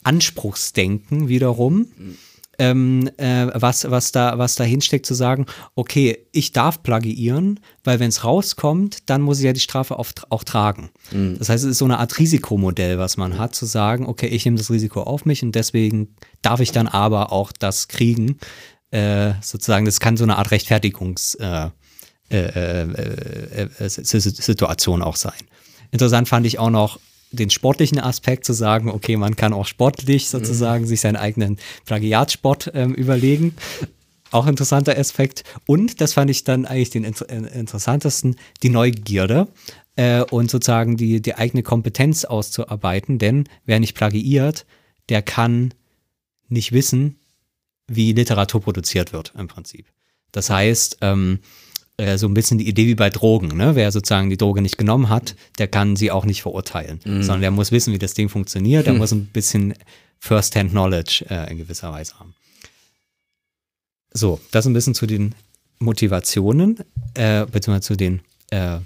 Anspruchsdenken wiederum. Mhm ähm, äh, was, was, da, was dahin steckt, zu sagen, okay, ich darf plagiieren, weil wenn es rauskommt, dann muss ich ja die Strafe auch, auch tragen. Mhm. Das heißt, es ist so eine Art Risikomodell, was man hat, zu sagen, okay, ich nehme das Risiko auf mich und deswegen darf ich dann aber auch das kriegen. Äh, sozusagen, das kann so eine Art Rechtfertigungs- äh, äh, äh, äh Situation auch sein. Interessant fand ich auch noch, den sportlichen Aspekt zu sagen, okay, man kann auch sportlich sozusagen mhm. sich seinen eigenen Plagiatsport ähm, überlegen. Auch interessanter Aspekt. Und das fand ich dann eigentlich den inter äh, interessantesten, die Neugierde äh, und sozusagen die, die eigene Kompetenz auszuarbeiten. Denn wer nicht plagiiert, der kann nicht wissen, wie Literatur produziert wird im Prinzip. Das heißt, ähm, äh, so ein bisschen die Idee wie bei Drogen. Ne? Wer sozusagen die Droge nicht genommen hat, der kann sie auch nicht verurteilen, mhm. sondern der muss wissen, wie das Ding funktioniert. Der mhm. muss ein bisschen First-Hand-Knowledge äh, in gewisser Weise haben. So, das ein bisschen zu den Motivationen, äh, beziehungsweise zu den äh,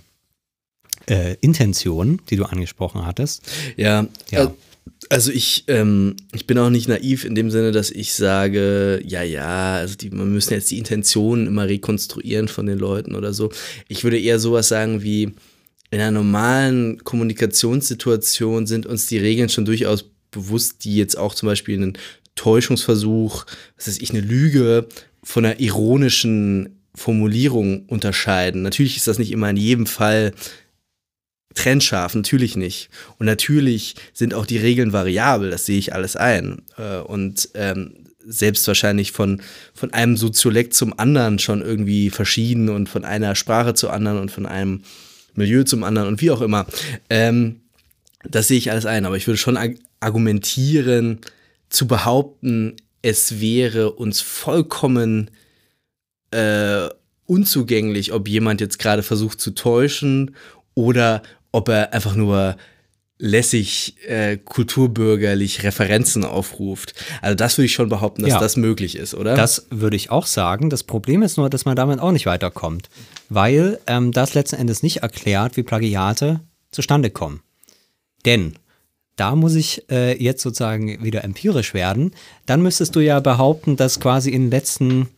äh, Intentionen, die du angesprochen hattest. Ja, ja. Also ich, ähm, ich bin auch nicht naiv in dem Sinne, dass ich sage, ja, ja, also die, man müssen jetzt die Intentionen immer rekonstruieren von den Leuten oder so. Ich würde eher sowas sagen wie, in einer normalen Kommunikationssituation sind uns die Regeln schon durchaus bewusst, die jetzt auch zum Beispiel einen Täuschungsversuch, was weiß ich, eine Lüge von einer ironischen Formulierung unterscheiden. Natürlich ist das nicht immer in jedem Fall trennscharf, natürlich nicht. Und natürlich sind auch die Regeln variabel, das sehe ich alles ein. Äh, und ähm, selbst wahrscheinlich von, von einem Soziolekt zum anderen schon irgendwie verschieden und von einer Sprache zur anderen und von einem Milieu zum anderen und wie auch immer. Ähm, das sehe ich alles ein, aber ich würde schon argumentieren, zu behaupten, es wäre uns vollkommen äh, unzugänglich, ob jemand jetzt gerade versucht zu täuschen oder ob er einfach nur lässig äh, kulturbürgerlich Referenzen aufruft. Also das würde ich schon behaupten, dass ja, das möglich ist, oder? Das würde ich auch sagen. Das Problem ist nur, dass man damit auch nicht weiterkommt, weil ähm, das letzten Endes nicht erklärt, wie Plagiate zustande kommen. Denn da muss ich äh, jetzt sozusagen wieder empirisch werden. Dann müsstest du ja behaupten, dass quasi in den letzten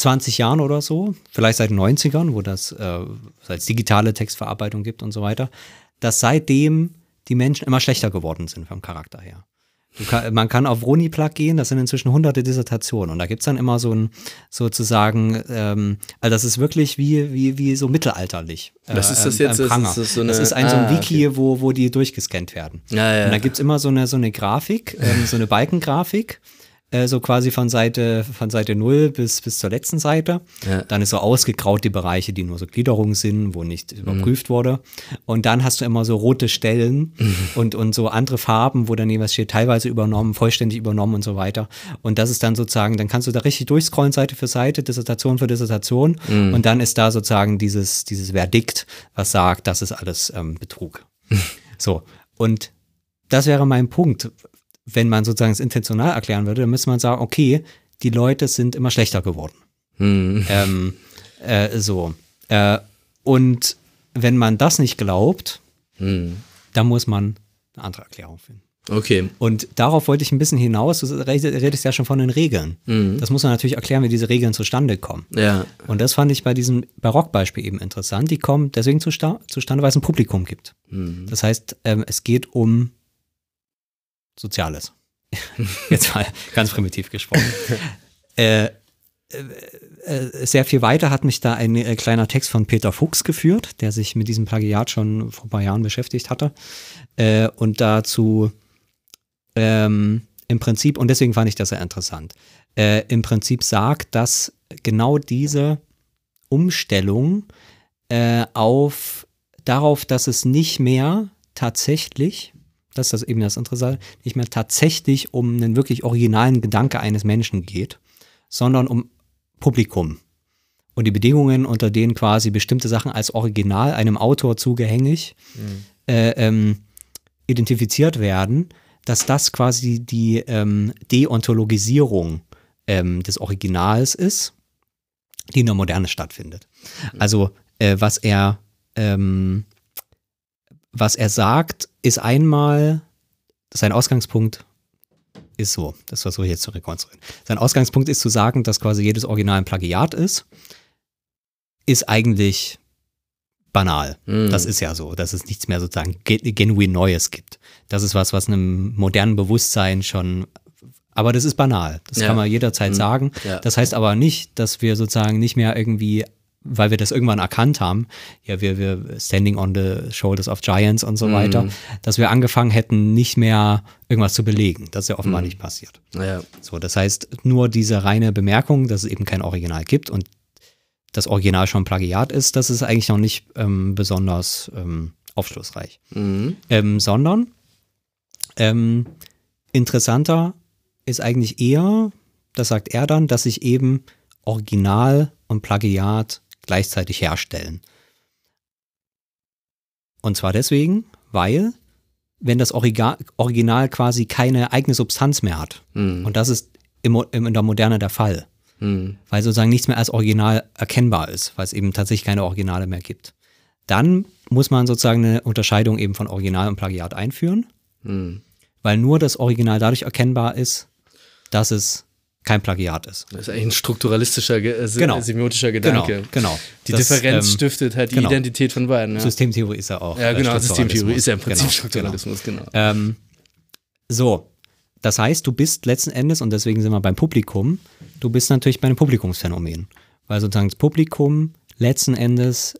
20 Jahren oder so, vielleicht seit den 90ern, wo das äh, als digitale Textverarbeitung gibt und so weiter, dass seitdem die Menschen immer schlechter geworden sind vom Charakter her. Kann, man kann auf Roniplug gehen, das sind inzwischen hunderte Dissertationen und da gibt es dann immer so ein sozusagen, ähm, also das ist wirklich wie, wie, wie so mittelalterlich. Was ist das äh, jetzt? Pranger. Das ist so eine- das ist ein, so ein Ah, Wiki, wo, wo die durchgescannt werden. Ja, ja. Und da gibt es immer so eine, so eine Grafik, ähm, so eine Balkengrafik, äh, so quasi von Seite, von Seite 0 bis, bis zur letzten Seite. Ja. Dann ist so ausgegraut die Bereiche, die nur so Gliederungen sind, wo nicht überprüft wurde. Und dann hast du immer so rote Stellen und, und so andere Farben, wo dann jeweils steht, teilweise übernommen, vollständig übernommen und so weiter. Und das ist dann sozusagen, dann kannst du da richtig durchscrollen, Seite für Seite, Dissertation für Dissertation. Und dann ist da sozusagen dieses, dieses Verdikt, was sagt, das ist alles ähm, Betrug. so. Und das wäre mein Punkt. Wenn man sozusagen es intentional erklären würde, dann müsste man sagen, okay, die Leute sind immer schlechter geworden. Hm. Ähm, äh, so. Äh, und wenn man das nicht glaubt, Hm. dann muss man eine andere Erklärung finden. Okay. Und darauf wollte ich ein bisschen hinaus. Du red- redest ja schon von den Regeln. Das muss man natürlich erklären, wie diese Regeln zustande kommen. Ja. Und das fand ich bei diesem Barockbeispiel eben interessant. Die kommen deswegen zusta zustande, weil es ein Publikum gibt. Das heißt, ähm, es geht um Soziales. Jetzt mal ganz primitiv gesprochen. äh, äh, äh, sehr viel weiter hat mich da ein äh, kleiner Text von Peter Fuchs geführt, der sich mit diesem Plagiat schon vor ein paar Jahren beschäftigt hatte. Und dazu ähm, im Prinzip, und deswegen fand ich das sehr interessant, äh, im Prinzip sagt, dass genau diese Umstellung äh, auf darauf, dass es nicht mehr tatsächlich, das ist das eben das Interessante, nicht mehr tatsächlich um einen wirklich originalen Gedanke eines Menschen geht, sondern um Publikum und die Bedingungen, unter denen quasi bestimmte Sachen als Original einem Autor zugehängig äh, ähm, identifiziert werden, dass das quasi die ähm, Deontologisierung ähm, des Originals ist, die in der Moderne stattfindet. Also äh, was er ähm, was er sagt, ist einmal sein Ausgangspunkt ist so, das versuche ich jetzt zu rekonstruieren. Sein Ausgangspunkt ist zu sagen, dass quasi jedes Original ein Plagiat ist, ist eigentlich banal. Mhm. Das ist ja so, dass es nichts mehr sozusagen ge- genuin Neues gibt. Das ist was, was einem modernen Bewusstsein schon, aber das ist banal. Das Ja. kann man jederzeit Mhm. sagen. Ja. Das heißt aber nicht, dass wir sozusagen nicht mehr irgendwie, weil wir das irgendwann erkannt haben, ja, wir, wir standing on the shoulders of giants und so Mhm. weiter, dass wir angefangen hätten, nicht mehr irgendwas zu belegen. Das ist ja offenbar nicht passiert. Ja. So, das heißt, nur diese reine Bemerkung, dass es eben kein Original gibt und das Original schon Plagiat ist, das ist eigentlich noch nicht ähm, besonders ähm, aufschlussreich. Mhm. Ähm, sondern ähm, interessanter ist eigentlich eher, das sagt er dann, dass sich eben Original und Plagiat gleichzeitig herstellen. Und zwar deswegen, weil wenn das Origa Original quasi keine eigene Substanz mehr hat, Mhm. und das ist im, in der Moderne der Fall, Mhm. weil sozusagen nichts mehr als Original erkennbar ist, weil es eben tatsächlich keine Originale mehr gibt. Dann muss man sozusagen eine Unterscheidung eben von Original und Plagiat einführen, Mhm. weil nur das Original dadurch erkennbar ist, dass es kein Plagiat ist. Das ist eigentlich ein strukturalistischer, äh, Genau. semiotischer Gedanke. Genau, genau. Die Das, Differenz ähm, stiftet halt die genau. Identität von beiden. Ja, Systemtheorie ist ja auch. ja äh, genau. Systemtheorie ist ja im Prinzip Genau, Strukturalismus, genau. Genau. Ähm, so, das heißt, du bist letzten Endes, und deswegen sind wir beim Publikum, du bist natürlich bei einem Publikumsphänomen. Weil sozusagen das Publikum letzten Endes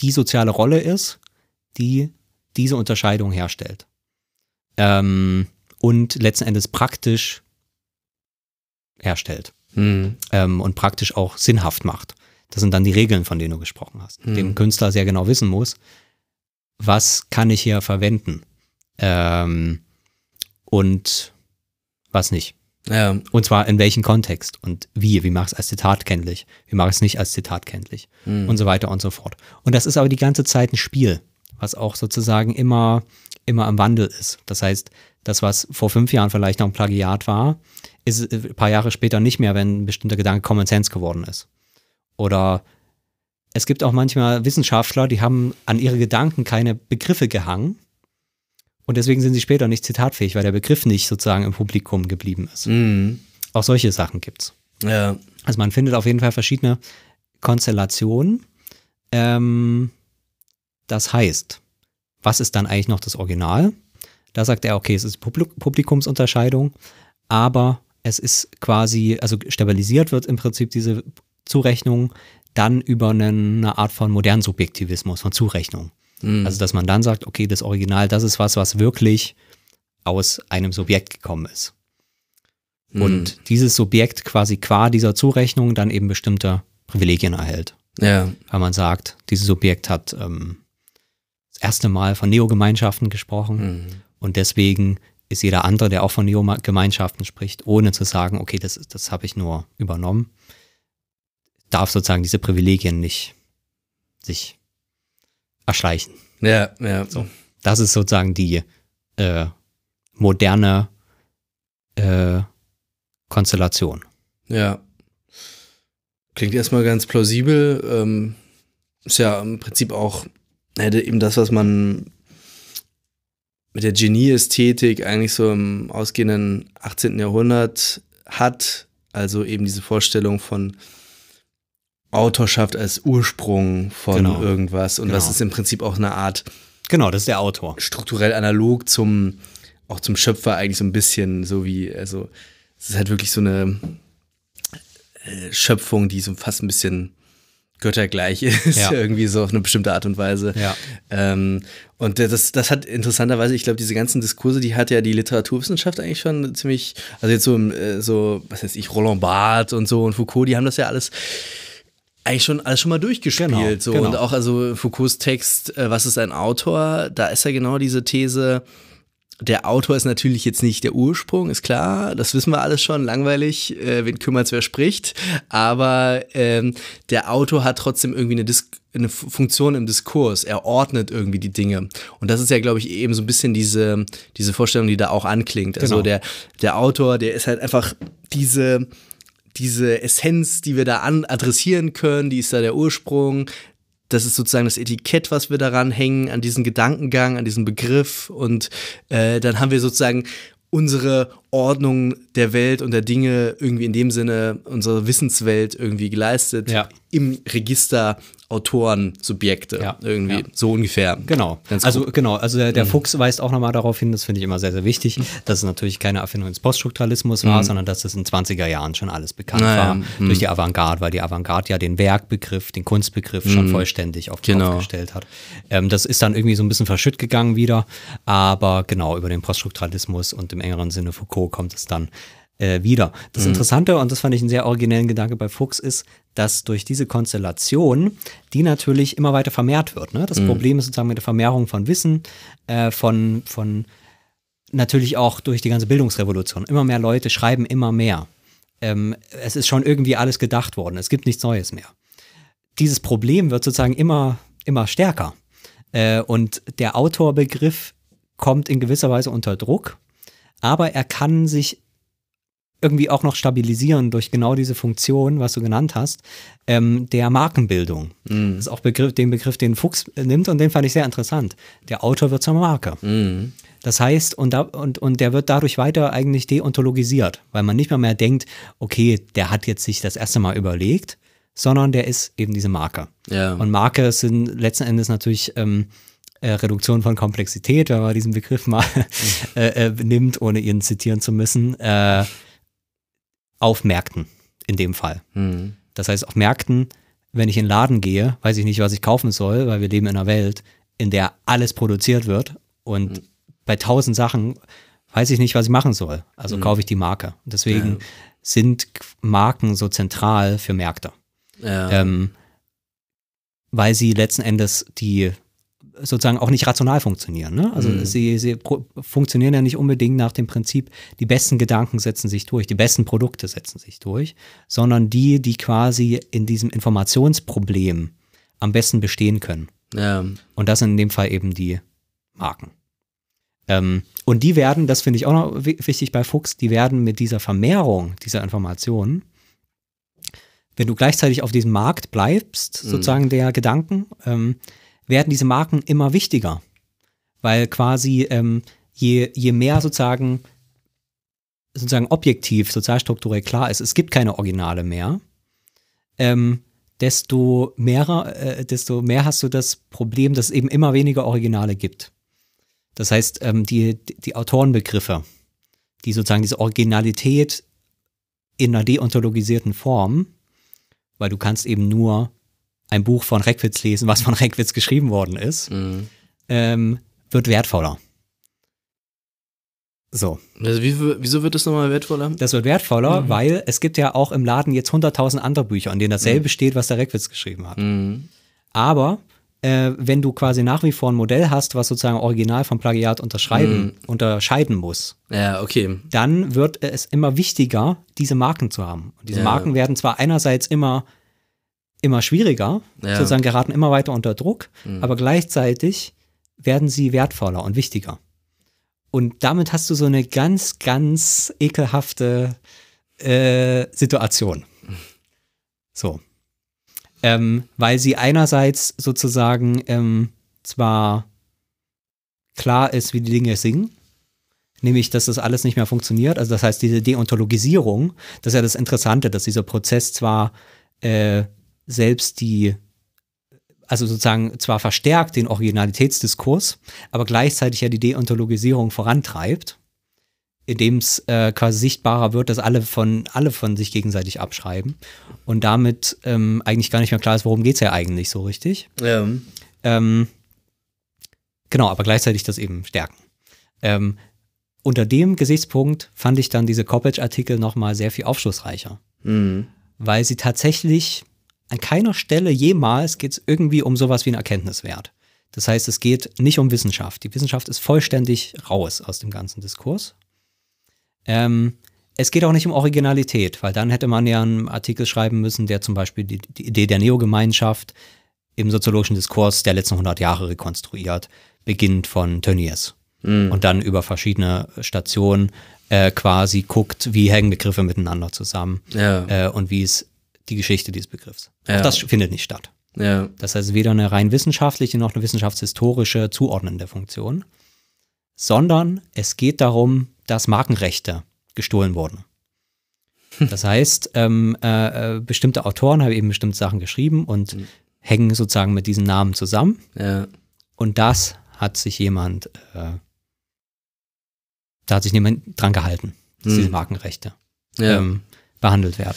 die soziale Rolle ist, die diese Unterscheidung herstellt. Ähm, und letzten Endes praktisch herstellt Mhm. ähm, und praktisch auch sinnhaft macht. Das sind dann die Regeln, von denen du gesprochen hast. Mhm. Dem Künstler sehr genau wissen muss, was kann ich hier verwenden ähm, und was nicht. Ja, Und zwar in welchem Kontext und wie. Wie mache ich es als Zitat kenntlich? Wie mache ich es nicht als Zitat kenntlich? Mhm. Und so weiter und so fort. Und das ist aber die ganze Zeit ein Spiel, was auch sozusagen immer, immer am Wandel ist. Das heißt, das, was vor fünf Jahren vielleicht noch ein Plagiat war, ist äh, ein paar Jahre später nicht mehr, wenn ein bestimmter Gedanke Common Sense geworden ist. Oder es gibt auch manchmal Wissenschaftler, die haben an ihre Gedanken keine Begriffe gehangen. Und deswegen sind sie später nicht zitatfähig, weil der Begriff nicht sozusagen im Publikum geblieben ist. Mhm. Auch solche Sachen gibt's. ja. Also man findet auf jeden Fall verschiedene Konstellationen. Ähm, das heißt, was ist dann eigentlich noch das Original? Da sagt er, okay, es ist Publikumsunterscheidung, aber es ist quasi, also stabilisiert wird im Prinzip diese Zurechnung dann über eine Art von modernen Subjektivismus, von Zurechnung. Mhm. Also, dass man dann sagt, okay, das Original, das ist was, was wirklich aus einem Subjekt gekommen ist. Mhm. Und dieses Subjekt quasi qua dieser Zurechnung dann eben bestimmte Privilegien erhält. Ja. Weil man sagt, dieses Subjekt hat ähm, das erste Mal von Neogemeinschaften gesprochen mhm. und deswegen ist jeder andere, der auch von Neogemeinschaften spricht, ohne zu sagen, okay, das, das habe ich nur übernommen, darf sozusagen diese Privilegien nicht sich erschleichen. Ja, ja. So. Das ist sozusagen die äh, moderne äh, Konstellation. Ja. Klingt erstmal ganz plausibel. Ähm, ist ja im Prinzip auch hätte eben das, was man mit der Genie-Ästhetik eigentlich so im ausgehenden 18. Jahrhundert hat. Also eben diese Vorstellung von Autorschaft als Ursprung von genau. irgendwas. Und genau. das ist im Prinzip auch eine Art. Genau, das ist der Autor. Strukturell analog zum, auch zum Schöpfer eigentlich so ein bisschen, so wie, also, es ist halt wirklich so eine äh, Schöpfung, die so fast ein bisschen göttergleich ist, ja. irgendwie so auf eine bestimmte Art und Weise. Ja. Ähm, und das, das hat interessanterweise, ich glaube, diese ganzen Diskurse, die hat ja die Literaturwissenschaft eigentlich schon ziemlich, also jetzt so, äh, so was weiß ich, Roland Barthes und so und Foucault, die haben das ja alles eigentlich schon alles schon mal durchgespielt. Genau, so. Genau. Und auch also Foucaults Text, äh, was ist ein Autor, da ist ja genau diese These, der Autor ist natürlich jetzt nicht der Ursprung, ist klar, das wissen wir alles schon, langweilig, äh, wen kümmert's, wer spricht, aber ähm, der Autor hat trotzdem irgendwie eine, Dis eine Funktion im Diskurs, er ordnet irgendwie die Dinge. Und das ist ja, glaube ich, eben so ein bisschen diese, diese Vorstellung, die da auch anklingt, also genau. der, der Autor, der ist halt einfach diese diese Essenz, die wir da an adressieren können, die ist da der Ursprung. Das ist sozusagen das Etikett, was wir daran hängen, an diesen Gedankengang, an diesen Begriff. Und äh, dann haben wir sozusagen unsere Ordnung der Welt und der Dinge irgendwie in dem Sinne, unsere Wissenswelt irgendwie geleistet ja. im Register Autoren-Subjekte. Ja, irgendwie ja. so ungefähr. Genau. Also genau, also der, der mhm. Fuchs weist auch nochmal darauf hin, das finde ich immer sehr, sehr wichtig, mhm. dass es natürlich keine Erfindung des Poststrukturalismus war, mhm. sondern dass es in 20er Jahren schon alles bekannt naja. war mhm. durch die Avantgarde, weil die Avantgarde ja den Werkbegriff, den Kunstbegriff schon mhm. vollständig auf den genau. Kopf gestellt hat. Ähm, das ist dann irgendwie so ein bisschen verschütt gegangen wieder, aber genau, über den Poststrukturalismus und im engeren Sinne Foucault kommt es dann äh, wieder. Das mhm. Interessante, und das fand ich einen sehr originellen Gedanke bei Fuchs, ist, dass durch diese Konstellation, die natürlich immer weiter vermehrt wird. Ne? Das mhm. Problem ist sozusagen mit der Vermehrung von Wissen, äh, von, von natürlich auch durch die ganze Bildungsrevolution. Immer mehr Leute schreiben immer mehr. Ähm, es ist schon irgendwie alles gedacht worden. Es gibt nichts Neues mehr. Dieses Problem wird sozusagen immer, immer stärker. Äh, und der Autorbegriff kommt in gewisser Weise unter Druck, aber er kann sich irgendwie auch noch stabilisieren durch genau diese Funktion, was du genannt hast, ähm, der Markenbildung. Mhm. Das ist auch Begriff, den Begriff, den Fuchs nimmt und den fand ich sehr interessant. Der Autor wird zur Marke. Mhm. Das heißt, und, da, und, und der wird dadurch weiter eigentlich deontologisiert, weil man nicht mehr mehr denkt, okay, der hat jetzt sich das erste Mal überlegt, sondern der ist eben diese Marke. Ja. Und Marke sind letzten Endes natürlich ähm, äh, Reduktion von Komplexität, wenn man diesen Begriff mal äh, äh, nimmt, ohne ihn zitieren zu müssen. Auf Märkten in dem Fall. Mhm. Das heißt, auf Märkten, wenn ich in den Laden gehe, weiß ich nicht, was ich kaufen soll, weil wir leben in einer Welt, in der alles produziert wird und mhm. bei tausend Sachen weiß ich nicht, was ich machen soll. Also mhm. kaufe ich die Marke. Deswegen ja. sind Marken so zentral für Märkte. Ja. Ähm, weil sie letzten Endes die sozusagen auch nicht rational funktionieren. Ne? Also mhm. sie, sie funktionieren ja nicht unbedingt nach dem Prinzip, die besten Gedanken setzen sich durch, die besten Produkte setzen sich durch, sondern die, die quasi in diesem Informationsproblem am besten bestehen können. Ja. Und das sind in dem Fall eben die Marken. Ähm, und die werden, das finde ich auch noch wichtig bei Fuchs, die werden mit dieser Vermehrung dieser Informationen, wenn du gleichzeitig auf diesem Markt bleibst, mhm. sozusagen der Gedanken, ähm, werden diese Marken immer wichtiger. Weil quasi ähm, je, je mehr sozusagen, sozusagen objektiv, sozialstrukturell klar ist, es gibt keine Originale mehr, ähm, desto, mehr, äh, desto mehr hast du das Problem, dass es eben immer weniger Originale gibt. Das heißt, ähm, die, die Autorenbegriffe, die sozusagen diese Originalität in einer deontologisierten Form, weil du kannst eben nur ein Buch von Reckwitz lesen, was von Reckwitz geschrieben worden ist, Mhm. ähm, wird wertvoller. So, Also wie, wieso wird das nochmal wertvoller? das wird wertvoller, weil es gibt ja auch im Laden jetzt 100.000 andere Bücher, in denen dasselbe steht, was der Reckwitz geschrieben hat. Mhm. Aber äh, wenn du quasi nach wie vor ein Modell hast, was sozusagen Original vom Plagiat unterschreiben, unterscheiden muss, Ja, okay. dann wird es immer wichtiger, diese Marken zu haben. Und diese Ja. Marken werden zwar einerseits immer, immer schwieriger, Ja. sozusagen geraten immer weiter unter Druck, aber gleichzeitig werden sie wertvoller und wichtiger. Und damit hast du so eine ganz, ganz ekelhafte äh, Situation. So. Ähm, weil sie einerseits sozusagen ähm, zwar klar ist, wie die Dinge singen, nämlich, dass das alles nicht mehr funktioniert. Also das heißt, diese Deontologisierung, das ist ja das Interessante, dass dieser Prozess zwar äh, selbst die, also sozusagen zwar verstärkt den Originalitätsdiskurs, aber gleichzeitig ja die Deontologisierung vorantreibt, indem es äh, quasi sichtbarer wird, dass alle von, alle von sich gegenseitig abschreiben und damit ähm, eigentlich gar nicht mehr klar ist, worum geht es ja eigentlich so richtig. Ja. Ähm, genau, aber gleichzeitig das eben stärken. Ähm, unter dem Gesichtspunkt fand ich dann diese Coppage-Artikel nochmal sehr viel aufschlussreicher, Mhm. weil sie tatsächlich an keiner Stelle jemals geht es irgendwie um sowas wie einen Erkenntniswert. Das heißt, es geht nicht um Wissenschaft. Die Wissenschaft ist vollständig raus aus dem ganzen Diskurs. Ähm, es geht auch nicht um Originalität, weil dann hätte man ja einen Artikel schreiben müssen, der zum Beispiel die, die Idee der Neogemeinschaft im soziologischen Diskurs der letzten 100 Jahre rekonstruiert, beginnt von Tönnies und dann über verschiedene Stationen äh, quasi guckt, wie hängen Begriffe miteinander zusammen Ja. äh, und wie ist die Geschichte dieses Begriffs. Ja. Auch das findet nicht statt. Ja. Das heißt weder eine rein wissenschaftliche noch eine wissenschaftshistorische zuordnende Funktion, sondern es geht darum, dass Markenrechte gestohlen wurden. Das heißt, ähm, äh, äh, bestimmte Autoren haben eben bestimmte Sachen geschrieben und hängen sozusagen mit diesen Namen zusammen. Ja. Und das hat sich jemand, äh, da hat sich niemand dran gehalten, dass Hm. diese Markenrechte Ja. ähm, behandelt werden.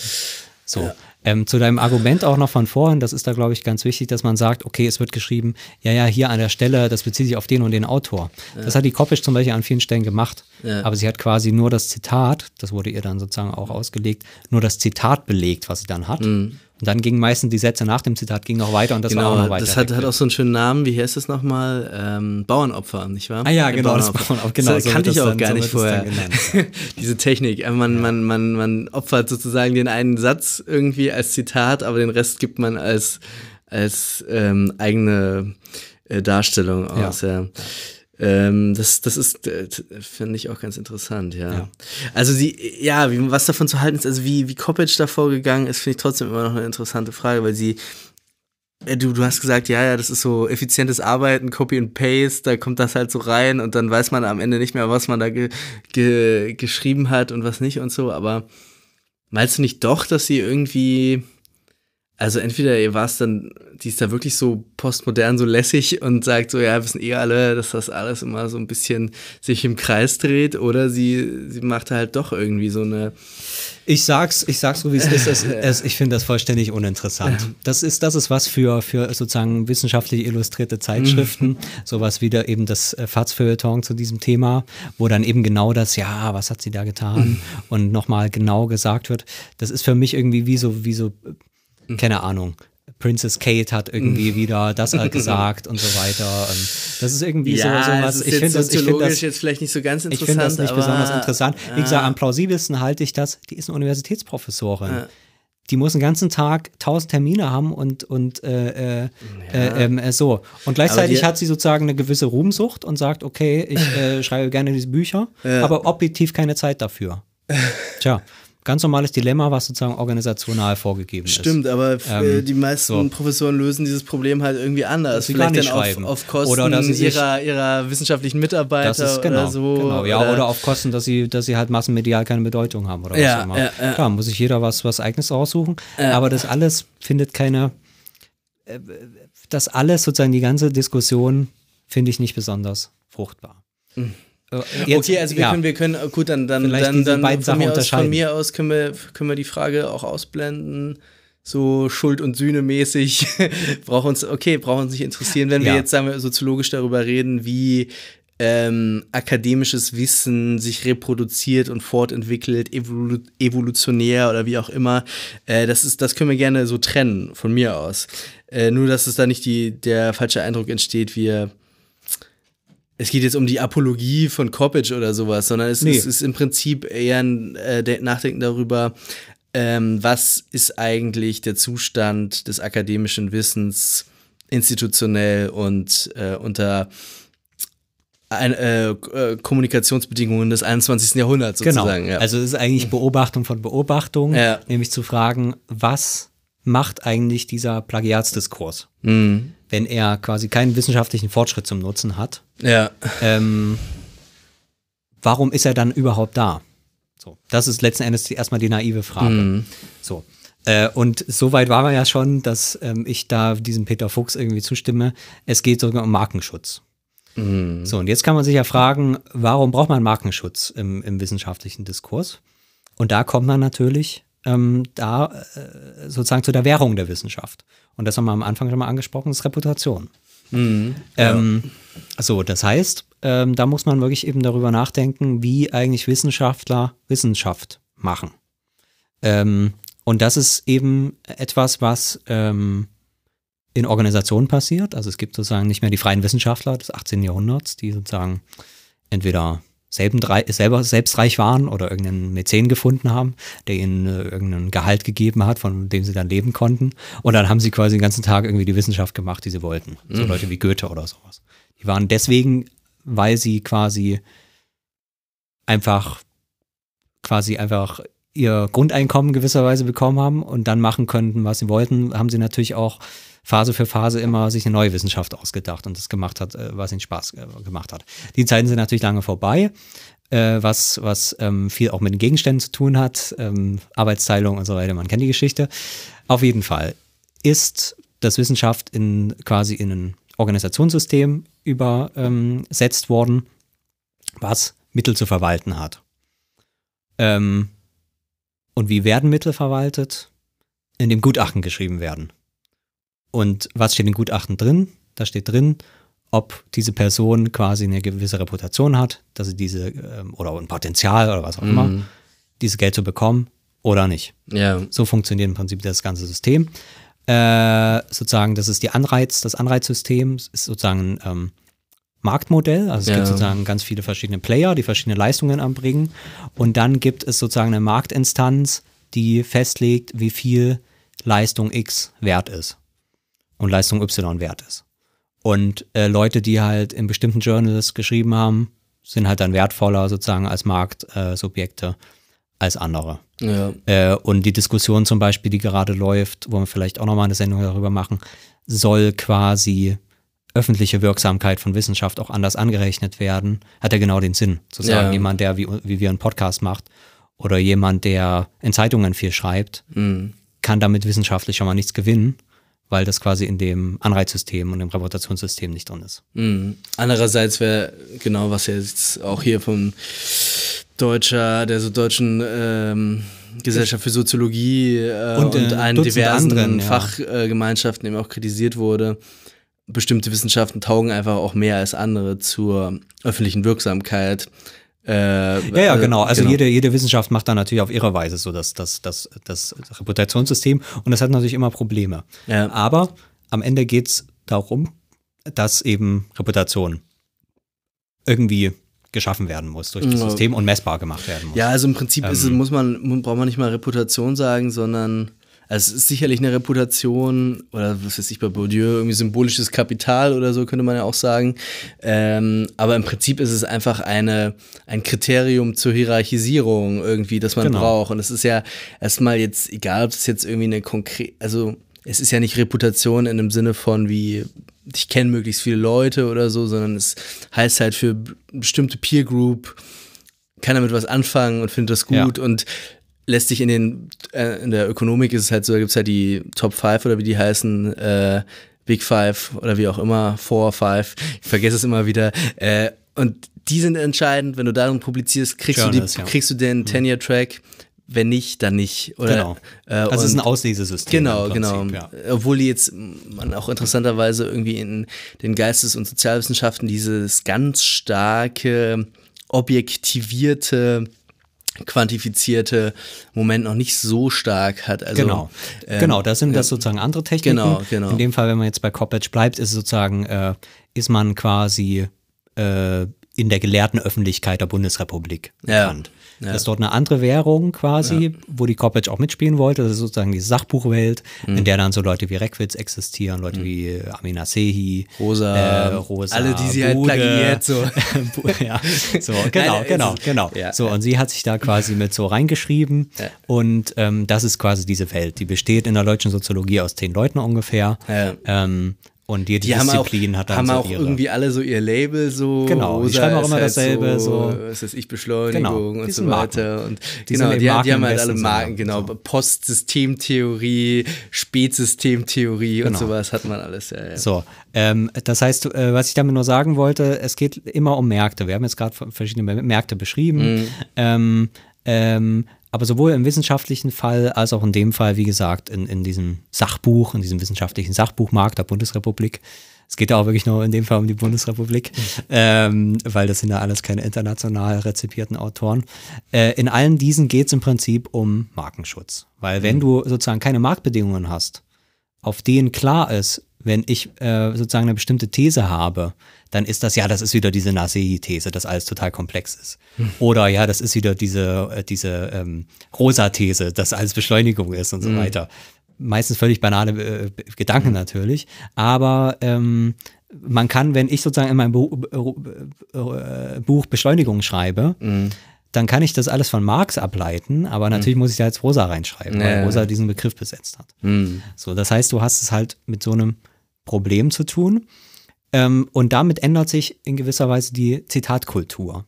So. Ja. Ähm, zu deinem Argument auch noch von vorhin, das ist da, glaube ich, ganz wichtig, dass man sagt, okay, es wird geschrieben, ja, ja, hier an der Stelle, das bezieht sich auf den und den Autor. Das hat die Koppisch zum Beispiel an vielen Stellen gemacht, Ja. aber sie hat quasi nur das Zitat, das wurde ihr dann sozusagen auch ausgelegt, nur das Zitat belegt, was sie dann hat. Mhm. Und dann gingen meistens die Sätze nach dem Zitat gingen noch weiter und das war auch Genau, noch weiter. das hat, hat auch so einen schönen Namen. Wie heißt es nochmal? Ähm, Bauernopfer, nicht wahr? Ah ja, genau, das Bauernopfer. Bauernopfer, genau, das so kannte ich das auch dann- gar so nicht das vorher. Diese Technik. Man, man, man, man opfert sozusagen den einen Satz irgendwie als Zitat, aber den Rest gibt man als, als ähm, eigene äh, Darstellung aus. Ja. Ähm, das, das ist, äh, finde ich auch ganz interessant, ja. Ja. Also sie, ja, wie, was davon zu halten ist, also wie, wie Koppitsch da vorgegangen ist, finde ich trotzdem immer noch eine interessante Frage, weil sie, äh, Du, du hast gesagt, ja, ja, das ist so effizientes Arbeiten, Copy and Paste, da kommt das halt so rein und dann weiß man am Ende nicht mehr, was man da ge ge geschrieben hat und was nicht und so, aber meinst du nicht doch, dass sie irgendwie, also entweder ihr war es dann, die ist da wirklich so postmodern, so lässig und sagt so, ja, wissen eh alle, dass das alles immer so ein bisschen sich im Kreis dreht oder sie, sie macht halt doch irgendwie so eine, Ich sag's, ich sag's so wie es ist. Es, es, ich finde das vollständig uninteressant. Das ist, das ist was für, für sozusagen wissenschaftlich illustrierte Zeitschriften, sowas wie da eben das äh, Faz-Feuilleton zu diesem Thema, wo dann eben genau das, ja, was hat sie da getan und nochmal genau gesagt wird. Das ist für mich irgendwie wie so, wie so, äh, keine Ahnung. Princess Kate hat irgendwie wieder das äh, gesagt und so weiter. Und das ist irgendwie so, so was. ist Ich finde das, ich find das, jetzt vielleicht nicht so ganz ich interessant. finde das nicht aber, besonders interessant. Wie gesagt, ja. am plausibelsten halte ich das, die ist eine Universitätsprofessorin. Ja. Die muss den ganzen Tag tausend Termine haben und, und äh, äh, äh, ähm, äh, so. Und gleichzeitig hat sie sozusagen eine gewisse Ruhmsucht und sagt, okay, ich äh, schreibe gerne diese Bücher, Ja. aber objektiv keine Zeit dafür. Tja, ganz normales Dilemma, was sozusagen organisational vorgegeben ist. Stimmt, aber Ähm, äh, die meisten so. Professoren lösen dieses Problem halt irgendwie anders. Dass sie gar Vielleicht nicht dann schreiben. auf, auf Kosten Oder dass sie ihrer, ihrer wissenschaftlichen Mitarbeiter Das ist genau, oder so. genau. Ja, oder, auf Kosten, dass sie, dass sie halt massenmedial keine Bedeutung haben oder Ja, was auch immer. ja, ja. Klar, muss sich jeder was, was Eigenes raussuchen. Aber das alles findet keine, äh, das alles sozusagen die ganze Diskussion finde ich nicht besonders fruchtbar. Äh, jetzt- okay, also wir ja. können, wir können, gut, dann, dann, Vielleicht dann, dann von, Sachen mir aus, von mir aus können wir, können wir die Frage auch ausblenden. So Schuld- und Sühne-mäßig. braucht uns, okay, braucht uns nicht interessieren, wenn wir Ja. jetzt, sagen wir, soziologisch darüber reden, wie ähm, akademisches Wissen sich reproduziert und fortentwickelt, evolu evolutionär oder wie auch immer. Äh, das, ist, das können wir gerne so trennen, von mir aus. Äh, nur, dass es da nicht die, der falsche Eindruck entsteht, wir es geht jetzt um die Apologie von Coppage oder sowas, sondern es, Nee. ist, ist im Prinzip eher ein äh, de- Nachdenken darüber, ähm, was ist eigentlich der Zustand des akademischen Wissens institutionell und äh, unter ein, äh, äh, Kommunikationsbedingungen des 21. Jahrhunderts Genau. sozusagen. Ja. Also es ist eigentlich Beobachtung von Beobachtung, Ja. nämlich zu fragen, was macht eigentlich dieser Plagiatsdiskurs, Mhm. Wenn er quasi keinen wissenschaftlichen Fortschritt zum Nutzen hat? ja. Ähm, warum ist er dann überhaupt da? So, das ist letzten Endes die, erstmal die naive Frage. Mhm. So. Äh, und soweit war man ja schon, dass ähm, ich da diesem Peter Fuchs irgendwie zustimme. Es geht sogar um Markenschutz. Mhm. So, und jetzt kann man sich ja fragen, warum braucht man Markenschutz im, im wissenschaftlichen Diskurs? Und da kommt man natürlich ähm, da äh, sozusagen zu der Währung der Wissenschaft. Und das haben wir am Anfang schon mal angesprochen, ist Reputation. Mhm. Ähm, so, das heißt, ähm, da muss man wirklich eben darüber nachdenken, wie eigentlich Wissenschaftler Wissenschaft machen. Ähm, und das ist eben etwas, was ähm, in Organisationen passiert. Also es gibt sozusagen nicht mehr die freien Wissenschaftler des 18. Jahrhunderts, die sozusagen entweder selben, selber selbstreich waren oder irgendeinen Mäzen gefunden haben, der ihnen äh, irgendein Gehalt gegeben hat, von dem sie dann leben konnten. Und dann haben sie quasi den ganzen Tag irgendwie die Wissenschaft gemacht, die sie wollten. So Leute wie Goethe oder sowas. Die waren deswegen, weil sie quasi einfach quasi einfach ihr Grundeinkommen gewisserweise bekommen haben und dann machen könnten, was sie wollten, haben sie natürlich auch Phase für Phase immer sich eine neue Wissenschaft ausgedacht und das gemacht hat, äh, was ihnen Spaß äh, gemacht hat. Die Zeiten sind natürlich lange vorbei, äh, was, was ähm, viel auch mit den Gegenständen zu tun hat, ähm, Arbeitsteilung und so weiter, man kennt die Geschichte. Auf jeden Fall ist das Wissenschaft in quasi in ein Organisationssystem übersetzt worden, was Mittel zu verwalten hat. Ähm, und wie werden Mittel verwaltet? In dem Gutachten geschrieben werden. Und was steht in Gutachten drin? Da steht drin, ob diese Person quasi eine gewisse Reputation hat, dass sie diese, ähm, oder ein Potenzial oder was auch immer, Mhm. dieses Geld zu bekommen oder nicht. Ja. So funktioniert im Prinzip das ganze System. Äh, sozusagen, das ist die Anreiz, das Anreizsystem ist sozusagen ähm, Marktmodell. Also es Ja. gibt sozusagen ganz viele verschiedene Player, die verschiedene Leistungen anbringen. Und dann gibt es sozusagen eine Marktinstanz, die festlegt, wie viel Leistung X wert ist und Leistung Y wert ist. Und äh, Leute, die halt in bestimmten Journals geschrieben haben, sind halt dann wertvoller sozusagen als Marktsubjekte äh, als andere. Ja. Äh, und die Diskussion zum Beispiel, die gerade läuft, wo wir vielleicht auch nochmal eine Sendung darüber machen, soll quasi öffentliche Wirksamkeit von Wissenschaft auch anders angerechnet werden, hat ja genau den Sinn. Zu sagen, Ja. jemand, der wie, wie wir einen Podcast macht oder jemand, der in Zeitungen viel schreibt, Mhm. kann damit wissenschaftlich schon mal nichts gewinnen, weil das quasi in dem Anreizsystem und dem Reputationssystem nicht drin ist. Mhm. Andererseits wäre genau, was jetzt auch hier vom deutscher, der so deutschen ähm, Gesellschaft für Soziologie äh, Und, und, äh, allen Dutzende diversen anderen, ja. Fachgemeinschaften eben auch kritisiert wurde. Bestimmte Wissenschaften taugen einfach auch mehr als andere zur öffentlichen Wirksamkeit. Äh, Ja, ja, genau. Also Jede, jede Wissenschaft macht dann natürlich auf ihre Weise so das, das, das, das Reputationssystem und das hat natürlich immer Probleme. Ja. Aber am Ende geht es darum, dass eben Reputation irgendwie geschaffen werden muss durch das Ja. System und messbar gemacht werden muss. Ja, also im Prinzip ist Ähm. muss man, braucht man nicht mal Reputation sagen, sondern also es ist sicherlich eine Reputation oder was weiß ich bei Bourdieu, irgendwie symbolisches Kapital oder so könnte man ja auch sagen. Ähm, aber im Prinzip ist es einfach eine, ein Kriterium zur Hierarchisierung irgendwie, das man Genau. braucht. Und es ist ja erstmal jetzt, egal ob es jetzt irgendwie eine konkret, also es ist ja nicht Reputation in dem Sinne von wie ich kenne möglichst viele Leute oder so, sondern es heißt halt für bestimmte Peer Group kann damit was anfangen und findet das gut und lässt sich in den, äh, in der Ökonomik ist es halt so, da gibt es halt die Top 5 oder wie die heißen, äh, Big Five oder wie auch immer, Four, Five, ich vergesse es immer wieder. Äh, und die sind entscheidend. Wenn du darin publizierst, kriegst, Journals, du, die, ja. kriegst du den Tenure-Track. Wenn nicht, dann nicht. Oder, Genau. Äh, Also es ist ein Auslesesystem. Genau, im genau. Prinzip, Ja. Obwohl die jetzt man auch interessanterweise irgendwie in den Geistes- und Sozialwissenschaften dieses ganz starke, objektivierte, quantifizierte Moment noch nicht so stark hat. Also, genau. ähm, genau, das sind das sozusagen andere Techniken. Genau, genau. In dem Fall, wenn man jetzt bei Coppedge bleibt, ist sozusagen, äh, ist man quasi äh, in der gelehrten Öffentlichkeit der Bundesrepublik Ja, bekannt. Ja. Das ist dort eine andere Währung quasi, wo die Coppedge auch mitspielen wollte. Das ist sozusagen die Sachbuchwelt, Mhm. in der dann so Leute wie Reckwitz existieren, Leute wie äh, Amina Sehi, Rosa, äh, Rosa alle, die sie halt Bude, plagiiert, so. ja, so, genau, Nein, genau, ist- genau. ja, so, ja. und sie hat sich da quasi mit so reingeschrieben. Ja. Und ähm, das ist quasi diese Welt. Die besteht in der deutschen Soziologie aus zehn Leuten ungefähr. Ja. Ähm, und jede Die haben auch, Disziplin hat dann haben so auch ihre. irgendwie alle so ihr Label so. Genau, die schreiben auch immer halt dasselbe, so- Was ist ich, Beschleunigung Genau, und so sind Marken. weiter. Und Die genau, die, die haben halt alle Marken, genau. so. Postsystemtheorie, Spätsystemtheorie und Genau. sowas hat man alles. Ja, ja. So, ähm, das heißt, äh, was ich damit nur sagen wollte, es geht immer um Märkte. Wir haben jetzt gerade verschiedene Märkte beschrieben. Mhm. Ähm, ähm, aber sowohl im wissenschaftlichen Fall als auch in dem Fall, wie gesagt, in, in diesem Sachbuch, in diesem wissenschaftlichen Sachbuchmarkt der Bundesrepublik. Es geht ja auch wirklich nur in dem Fall um die Bundesrepublik, ähm, weil das sind ja alles keine international rezipierten Autoren. Äh, in allen diesen geht es im Prinzip um Markenschutz. Weil wenn du sozusagen keine Marktbedingungen hast, auf denen klar ist, wenn ich äh, sozusagen eine bestimmte These habe, dann ist das ja, das ist wieder diese Nasehi-These, dass alles total komplex ist. Oder ja, das ist wieder diese, äh, diese ähm, Rosa-These, dass alles Beschleunigung ist und so weiter. Meistens völlig banale äh, Gedanken natürlich, aber ähm, man kann, wenn ich sozusagen in meinem Buch, äh, Buch Beschleunigung schreibe, dann kann ich das alles von Marx ableiten, aber natürlich muss ich da jetzt Rosa reinschreiben, Ja, weil ja. Rosa diesen Begriff besetzt hat. Hm. So, das heißt, du hast es halt mit so einem Problem zu tun. Ähm, und damit ändert sich in gewisser Weise die Zitatkultur.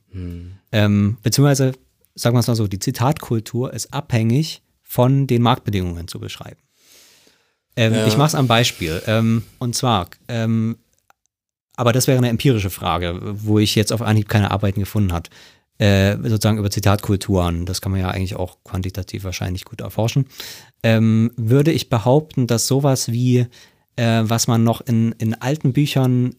Ähm, beziehungsweise, sagen wir es mal so, die Zitatkultur ist abhängig von den Marktbedingungen zu beschreiben. Ähm, Ja. Ich mache es am Beispiel. Ähm, und zwar, ähm, aber das wäre eine empirische Frage, wo ich jetzt auf Anhieb keine Arbeiten gefunden habe. Äh, sozusagen über Zitatkulturen, das kann man ja eigentlich auch quantitativ wahrscheinlich gut erforschen, ähm, würde ich behaupten, dass sowas wie, äh, was man noch in, in alten Büchern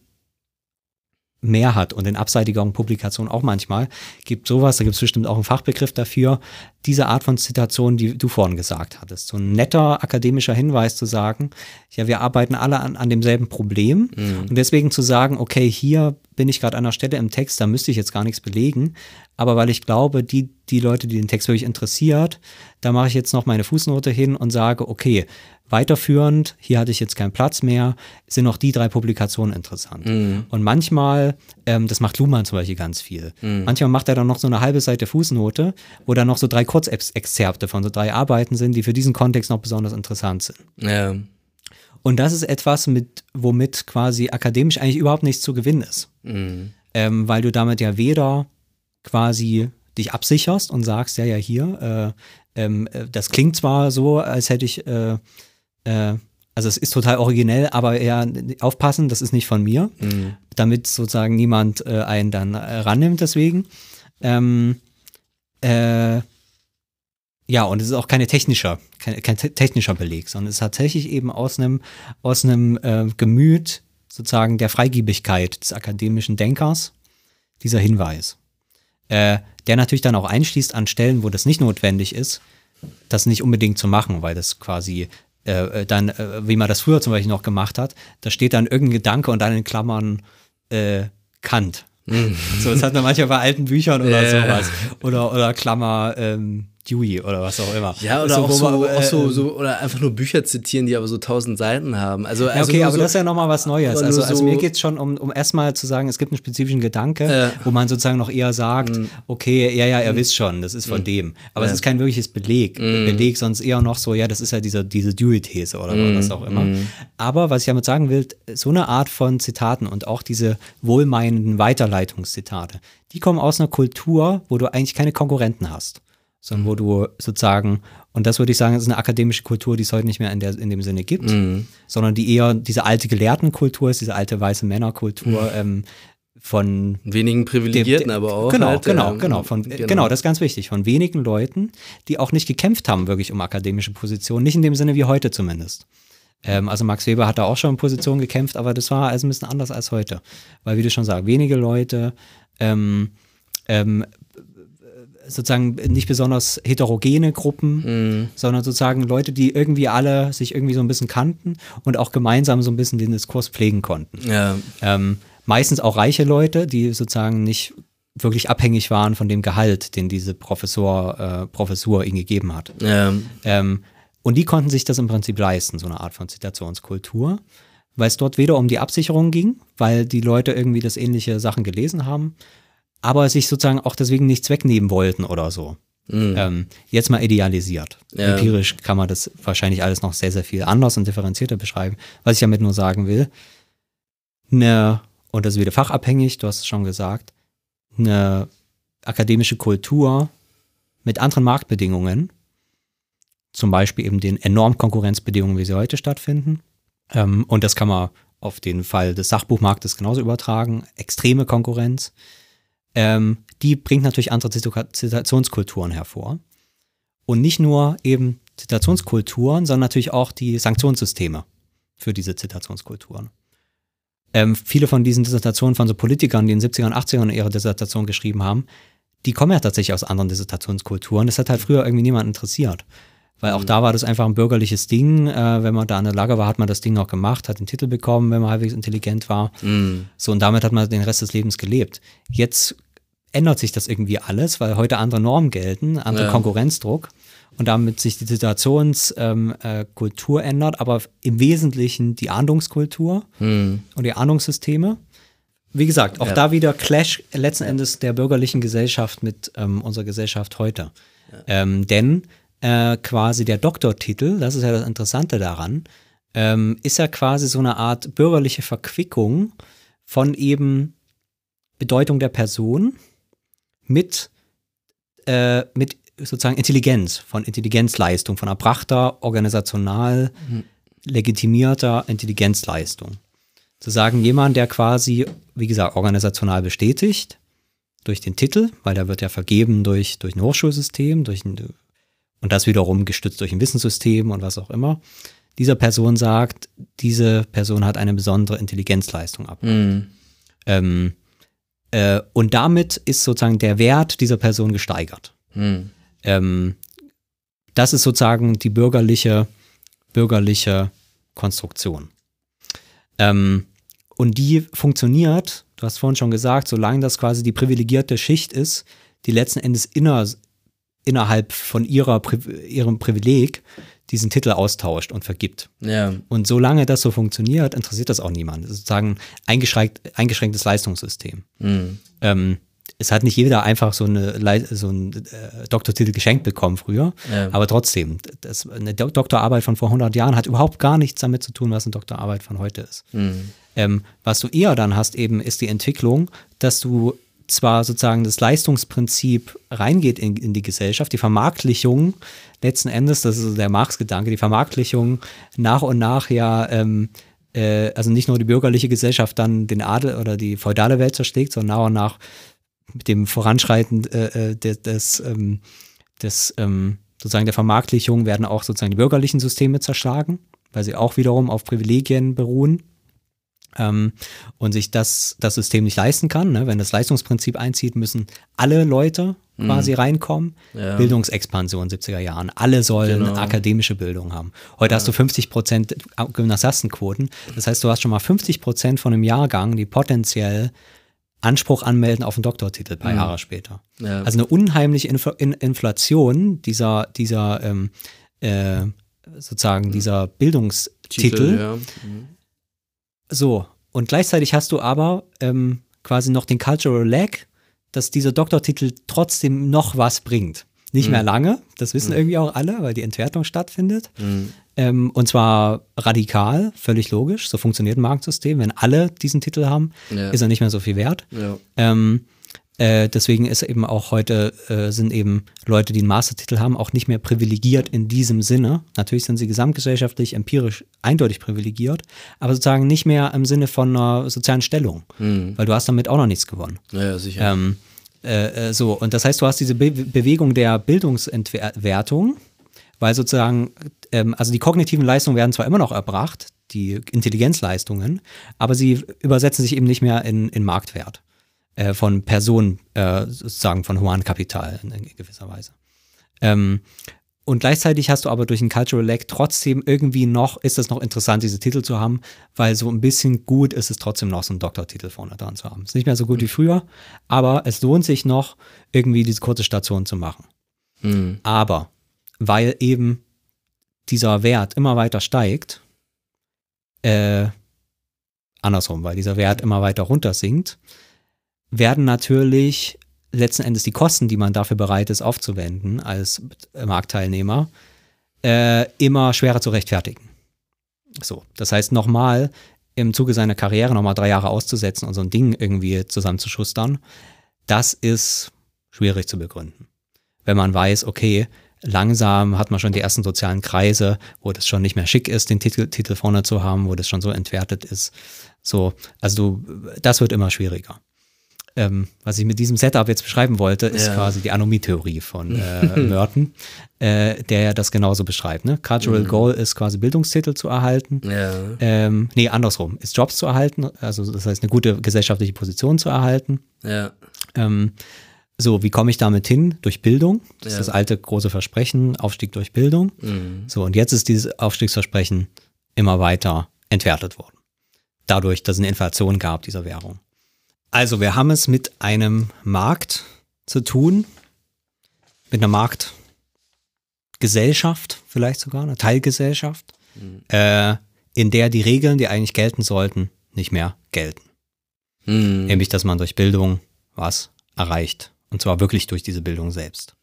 mehr hat und in abseitigeren Publikationen auch manchmal, gibt sowas, da gibt es bestimmt auch einen Fachbegriff dafür, diese Art von Zitation, die du vorhin gesagt hattest. So ein netter akademischer Hinweis zu sagen, ja, wir arbeiten alle an, an demselben Problem und deswegen zu sagen, okay, hier bin ich gerade an einer Stelle im Text, da müsste ich jetzt gar nichts belegen, aber weil ich glaube, die, die Leute, die den Text wirklich interessiert, da mache ich jetzt noch meine Fußnote hin und sage, okay, weiterführend, hier hatte ich jetzt keinen Platz mehr, sind noch die drei Publikationen interessant. Und manchmal, ähm, das macht Luhmann zum Beispiel ganz viel, manchmal macht er dann noch so eine halbe Seite Fußnote, wo dann noch so drei Kurzexzerpte von so drei Arbeiten sind, die für diesen Kontext noch besonders interessant sind. Ja. Und das ist etwas, mit, womit quasi akademisch eigentlich überhaupt nichts zu gewinnen ist. Ähm, weil du damit ja weder quasi dich absicherst und sagst, ja, ja, hier, äh, ähm, äh, das klingt zwar so, als hätte ich, äh, äh, also es ist total originell, aber ja, aufpassen, das ist nicht von mir, damit sozusagen niemand äh, einen dann äh, rannimmt deswegen. Ähm, äh, ja, und es ist auch keine technischer, kein, kein te- technischer Beleg, sondern es ist tatsächlich eben aus einem, aus einem äh, Gemüt sozusagen der Freigiebigkeit des akademischen Denkers dieser Hinweis. Äh, der natürlich dann auch einschließt an Stellen, wo das nicht notwendig ist, das nicht unbedingt zu machen, weil das quasi äh, äh, dann, äh, wie man das früher zum Beispiel noch gemacht hat, da steht dann irgendein Gedanke und dann in Klammern äh, Kant. So, das hat man manchmal bei alten Büchern oder sowas. Oder, oder Klammer ähm, Dewey oder was auch immer. Ja, oder So, auch, so, man, auch so, ähm, so, oder einfach nur Bücher zitieren, die aber so tausend Seiten haben. Also, Ja, also okay, aber das ist ja nochmal was Neues. Also, also so- mir geht es schon um, um erstmal zu sagen, es gibt einen spezifischen Gedanke, Ja. wo man sozusagen noch eher sagt, Mhm. okay, ja, ja, ihr wisst schon, das ist von dem. Aber es ist kein wirkliches Beleg. Mhm. Beleg, sonst eher noch so, ja, das ist ja diese, diese Dewey-These oder Mhm. was auch immer. Aber was ich damit sagen will, so eine Art von Zitaten und auch diese wohlmeinenden Weiterleitungszitate, die kommen aus einer Kultur, wo du eigentlich keine Konkurrenten hast sondern wo du sozusagen, und das würde ich sagen, ist eine akademische Kultur, die es heute nicht mehr in, der, in dem Sinne gibt, sondern die eher diese alte Gelehrtenkultur ist, diese alte weiße Männerkultur, ähm, von wenigen Privilegierten, dem- aber auch. Genau, halt, genau, ähm, genau, von, genau. das ist ganz wichtig. Von wenigen Leuten, die auch nicht gekämpft haben, wirklich um akademische Positionen. Nicht in dem Sinne wie heute zumindest. Ähm, also Max Weber hat da auch schon in Positionen gekämpft, aber das war also ein bisschen anders als heute. Weil, wie du schon sagst, wenige Leute, ähm, ähm, sozusagen nicht besonders heterogene Gruppen, sondern sozusagen Leute, die irgendwie alle sich irgendwie so ein bisschen kannten und auch gemeinsam so ein bisschen den Diskurs pflegen konnten. Ja, Ähm, meistens auch reiche Leute, die sozusagen nicht wirklich abhängig waren von dem Gehalt, den diese Professor, äh, Professur ihnen gegeben hat. ja, Ähm, und die konnten sich das im Prinzip leisten, so eine Art von Zitationskultur, weil es dort weder um die Absicherung ging, weil die Leute irgendwie das ähnliche Sachen gelesen haben, aber sich sozusagen auch deswegen nichts wegnehmen wollten oder so. Ähm, jetzt mal idealisiert. Ja. Empirisch kann man das wahrscheinlich alles noch sehr, sehr viel anders und differenzierter beschreiben. Was ich damit nur sagen will, eine, und das ist wieder fachabhängig, du hast es schon gesagt, eine akademische Kultur mit anderen Marktbedingungen, zum Beispiel eben den enormen Konkurrenzbedingungen, wie sie heute stattfinden. Ähm, und das kann man auf den Fall des Sachbuchmarktes genauso übertragen. Extreme Konkurrenz. Ähm, die bringt natürlich andere Zita- Zitationskulturen hervor. Und nicht nur eben Zitationskulturen, sondern natürlich auch die Sanktionssysteme für diese Zitationskulturen. Ähm, viele von diesen Dissertationen von so Politikern, die in den 70ern und 80ern ihre Dissertation geschrieben haben, die kommen ja tatsächlich aus anderen Dissertationskulturen. Das hat halt früher irgendwie niemand interessiert. Weil auch da war das einfach ein bürgerliches Ding. Äh, wenn man da an der Lage war, hat man das Ding noch gemacht, hat den Titel bekommen, wenn man halbwegs intelligent war. So, und damit hat man den Rest des Lebens gelebt. Jetzt ändert sich das irgendwie alles, weil heute andere Normen gelten, andere Ja. Konkurrenzdruck und damit sich die Situationskultur ähm, äh, ändert, aber im Wesentlichen die Ahndungskultur und die Ahndungssysteme. Wie gesagt, auch Ja. da wieder Clash letzten Endes der bürgerlichen Gesellschaft mit ähm, unserer Gesellschaft heute. Ähm, denn äh, quasi der Doktortitel, das ist ja das Interessante daran, ähm, ist ja quasi so eine Art bürgerliche Verquickung von eben Bedeutung der Person mit, äh, mit sozusagen Intelligenz, von Intelligenzleistung, von erbrachter, organisational legitimierter Intelligenzleistung. Zu sagen, jemand, der quasi, wie gesagt, organisational bestätigt, durch den Titel, weil der wird ja vergeben durch, durch ein Hochschulsystem, durch ein, und das wiederum gestützt durch ein Wissenssystem und was auch immer. Dieser Person sagt, diese Person hat eine besondere Intelligenzleistung ab. Ähm, äh, und damit ist sozusagen der Wert dieser Person gesteigert. Ähm, das ist sozusagen die bürgerliche, bürgerliche Konstruktion. Ähm, und die funktioniert, du hast vorhin schon gesagt, solange das quasi die privilegierte Schicht ist, die letzten Endes inner, innerhalb von ihrer, ihrem Privileg diesen Titel austauscht und vergibt. ja, Und solange das so funktioniert, interessiert das auch niemand. Das ist sozusagen eingeschränkt, eingeschränktes Leistungssystem. Ähm, es hat nicht jeder einfach so, eine, so einen äh, Doktortitel geschenkt bekommen früher, Ja. aber trotzdem, das, eine Do Doktorarbeit von vor 100 Jahren hat überhaupt gar nichts damit zu tun, was eine Doktorarbeit von heute ist. Ähm, was du eher dann hast eben, ist die Entwicklung, dass du zwar sozusagen das Leistungsprinzip reingeht in, in die Gesellschaft, die Vermarktlichung letzten Endes, das ist der Marx-Gedanke, die Vermarktlichung nach und nach ja, ähm, äh, also nicht nur die bürgerliche Gesellschaft dann den Adel oder die feudale Welt zerschlägt, sondern nach und nach mit dem Voranschreiten äh, äh, des, des, ähm, des ähm, sozusagen der Vermarktlichung werden auch sozusagen die bürgerlichen Systeme zerschlagen, weil sie auch wiederum auf Privilegien beruhen ähm, und sich das, das System nicht leisten kann. Ne? Wenn das Leistungsprinzip einzieht, müssen alle Leute quasi reinkommen. Ja. Bildungsexpansion 70er Jahren. Alle sollen Genau. akademische Bildung haben. Heute hast du 50 Prozent Gymnasiastenquoten. Das heißt, du hast schon mal 50 Prozent von einem Jahrgang, die potenziell Anspruch anmelden auf einen Doktortitel ein paar Jahre später. Ja. Also eine unheimliche Infl In Inflation dieser, dieser ähm, äh, sozusagen dieser Bildungstitel. ja. So, und gleichzeitig hast du aber ähm, quasi noch den Cultural Lag, dass dieser Doktortitel trotzdem noch was bringt. Nicht mehr lange, das wissen irgendwie auch alle, weil die Entwertung stattfindet. Ähm, und zwar radikal, völlig logisch. So funktioniert ein Marktsystem. Wenn alle diesen Titel haben, Ja. ist er nicht mehr so viel wert. Ja. Ähm, Äh, deswegen ist eben auch heute, äh, sind eben Leute, die einen Mastertitel haben, auch nicht mehr privilegiert in diesem Sinne. Natürlich sind sie gesamtgesellschaftlich, empirisch eindeutig privilegiert, aber sozusagen nicht mehr im Sinne von einer sozialen Stellung, mhm. weil du hast damit auch noch nichts gewonnen. Ja, sicher. Ähm, äh, äh, so, und das heißt, du hast diese Be Bewegung der Bildungsentwertung, weil sozusagen, ähm, also die kognitiven Leistungen werden zwar immer noch erbracht, die Intelligenzleistungen, aber sie übersetzen sich eben nicht mehr in, in Marktwert äh, von Personen, äh, sozusagen von Humankapital in, gewisser Weise. Ähm, und gleichzeitig hast du aber durch ein Cultural Lag trotzdem irgendwie noch, ist es noch interessant, diese Titel zu haben, weil so ein bisschen gut ist es trotzdem noch, so einen Doktortitel vorne dran zu haben. Ist nicht mehr so gut wie früher, aber es lohnt sich noch, irgendwie diese kurze Station zu machen. Mhm. Aber weil eben dieser Wert immer weiter steigt, äh, andersrum, weil dieser Wert immer weiter runter sinkt, werden natürlich letzten Endes die Kosten, die man dafür bereit ist aufzuwenden als Marktteilnehmer, äh, immer schwerer zu rechtfertigen. So, das heißt nochmal im Zuge seiner Karriere nochmal drei Jahre auszusetzen und so ein Ding irgendwie zusammenzuschustern, das ist schwierig zu begründen. Wenn man weiß, okay, langsam hat man schon die ersten sozialen Kreise, wo das schon nicht mehr schick ist, den Titel, Titel vorne zu haben, wo das schon so entwertet ist. So, also das wird immer schwieriger ähm, was ich mit diesem Setup jetzt beschreiben wollte, ist ja. quasi die Anomie-Theorie von äh, Merton, äh, der ja das genauso beschreibt. Ne? Cultural mhm. Goal ist quasi Bildungstitel zu erhalten. Ja. Ähm, nee, andersrum, ist Jobs zu erhalten, also das heißt eine gute gesellschaftliche Position zu erhalten. Ja. Ähm, so, wie komme ich damit hin? Durch Bildung. Das ja. ist das alte große Versprechen, Aufstieg durch Bildung. Mhm. So, und jetzt ist dieses Aufstiegsversprechen immer weiter entwertet worden. Dadurch, dass es eine Inflation gab dieser Währung. Also wir haben es mit einem Markt zu tun, mit einer Marktgesellschaft vielleicht sogar, einer Teilgesellschaft, mhm. äh, in der die Regeln, die eigentlich gelten sollten, nicht mehr gelten. Mhm. Nämlich, dass man durch Bildung was erreicht. Und zwar wirklich durch diese Bildung selbst.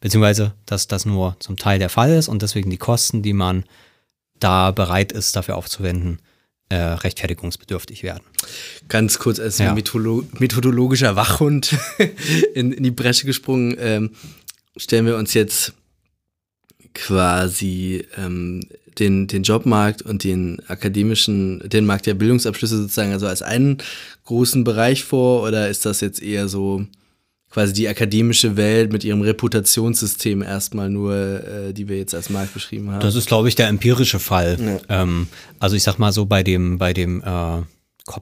Beziehungsweise, dass das nur zum Teil der Fall ist und deswegen die Kosten, die man da bereit ist, dafür aufzuwenden, äh, rechtfertigungsbedürftig werden. Ganz kurz als ja. methodologischer Wachhund in, in, die Bresche gesprungen, ähm, stellen wir uns jetzt quasi ähm, den, den Jobmarkt und den akademischen, den Markt der Bildungsabschlüsse sozusagen also als einen großen Bereich vor oder ist das jetzt eher so quasi die akademische Welt mit ihrem Reputationssystem erstmal nur, äh, die wir jetzt als Markt beschrieben haben. Das ist, glaube ich, der empirische Fall. Ja. Ähm, also ich sag mal so bei dem, bei dem, äh,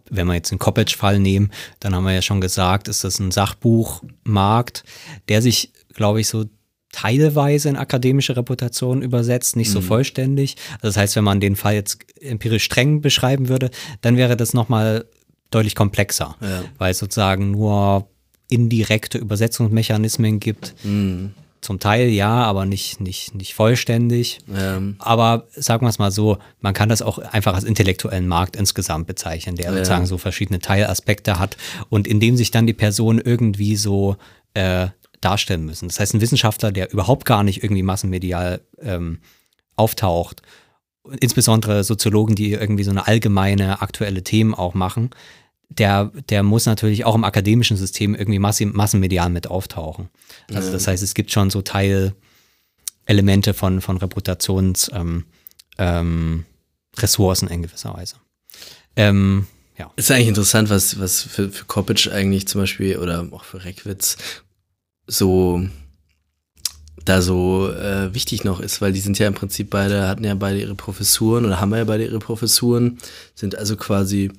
wenn wir jetzt den Coppage-Fall nehmen, dann haben wir ja schon gesagt, ist das ein Sachbuchmarkt, der sich, glaube ich, so teilweise in akademische Reputation übersetzt, nicht so mhm. vollständig. Also das heißt, wenn man den Fall jetzt empirisch streng beschreiben würde, dann wäre das nochmal deutlich komplexer, ja. weil sozusagen nur indirekte Übersetzungsmechanismen gibt. Mhm. Zum Teil ja, aber nicht, nicht, nicht vollständig. Ähm. Aber sagen wir es mal so, man kann das auch einfach als intellektuellen Markt insgesamt bezeichnen, der ja. sozusagen so verschiedene Teilaspekte hat und in dem sich dann die Person irgendwie so äh, darstellen müssen. Das heißt, ein Wissenschaftler, der überhaupt gar nicht irgendwie massenmedial ähm, auftaucht, insbesondere Soziologen, die irgendwie so eine allgemeine aktuelle Themen auch machen, der, der muss natürlich auch im akademischen System irgendwie massenmedial mit auftauchen. Also das heißt, es gibt schon so Teilelemente von, von Reputationsressourcen ähm, ähm, in gewisser Weise. Ähm, ja. Ist eigentlich interessant, was, was für, für Kopic eigentlich zum Beispiel oder auch für Reckwitz so da so äh, wichtig noch ist, weil die sind ja im Prinzip beide, hatten ja beide ihre Professuren oder haben ja beide ihre Professuren, sind also quasi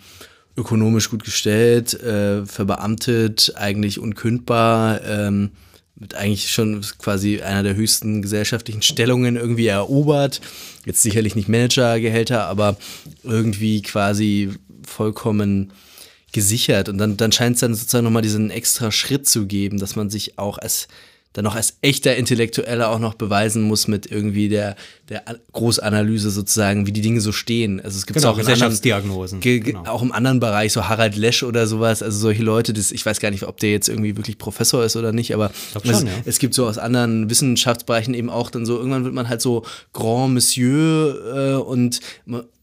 ökonomisch gut gestellt, äh, verbeamtet, eigentlich unkündbar, ähm, mit eigentlich schon quasi einer der höchsten gesellschaftlichen Stellungen irgendwie erobert. Jetzt sicherlich nicht Managergehälter, aber irgendwie quasi vollkommen gesichert. Und dann, dann scheint es dann sozusagen nochmal diesen extra Schritt zu geben, dass man sich auch als dann noch als echter Intellektueller auch noch beweisen muss mit irgendwie der, der Großanalyse sozusagen, wie die Dinge so stehen. Also es gibt genau, auch Gesellschaftsdiagnosen. Genau. Auch im anderen Bereich, so Harald Lesch oder sowas, also solche Leute, das, ich weiß gar nicht, ob der jetzt irgendwie wirklich Professor ist oder nicht, aber schon, es, ja. es, gibt so aus anderen Wissenschaftsbereichen eben auch dann so, irgendwann wird man halt so Grand Monsieur äh, und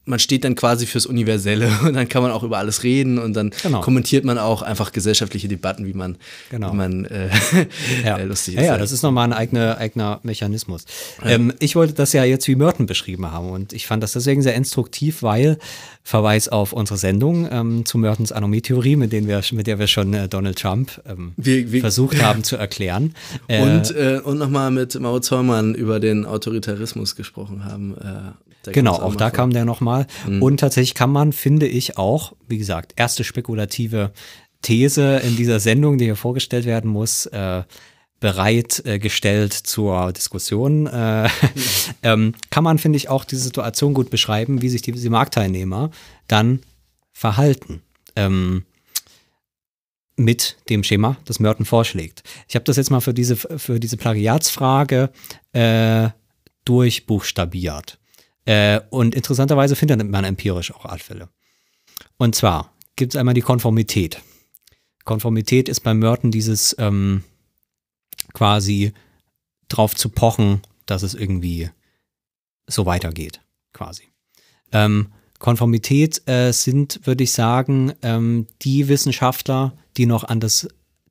man steht dann quasi fürs Universelle und dann kann man auch über alles reden und dann Genau. kommentiert man auch einfach gesellschaftliche Debatten, wie man, Genau. wie man äh, Ja. äh, lustig ja, ja, das ist nochmal ein eigener, eigener Mechanismus. Ähm, ich wollte das ja jetzt wie Merton beschrieben haben und ich fand das deswegen sehr instruktiv, weil Verweis auf unsere Sendung ähm, zu Mertons Anomie-Theorie, mit, denen wir- mit der wir schon äh, Donald Trump ähm, Wir- wir- versucht haben zu erklären. Äh, Und, äh, und nochmal mit Mao Zeumann über den Autoritarismus gesprochen haben. Äh, Genau, kommt auch da vor. kam der nochmal. Und tatsächlich kann man, finde ich, auch, wie gesagt, erste spekulative These in dieser Sendung, die hier vorgestellt werden muss, äh, bereitgestellt zur Diskussion, äh, ähm, kann man, finde ich, auch diese Situation gut beschreiben, wie sich die, die Marktteilnehmer dann verhalten. Ähm, mit dem Schema, das Merton vorschlägt. Ich habe das jetzt mal für diese, für diese Plagiatsfrage äh, durchbuchstabiert. Äh, und interessanterweise findet man empirisch auch Altfälle. Und zwar gibt es einmal die Konformität. Konformität ist bei Merton dieses ähm, quasi drauf zu pochen, dass es irgendwie so weitergeht, quasi. Ähm, Konformität äh, sind, würde ich sagen, ähm, die Wissenschaftler, die noch an das,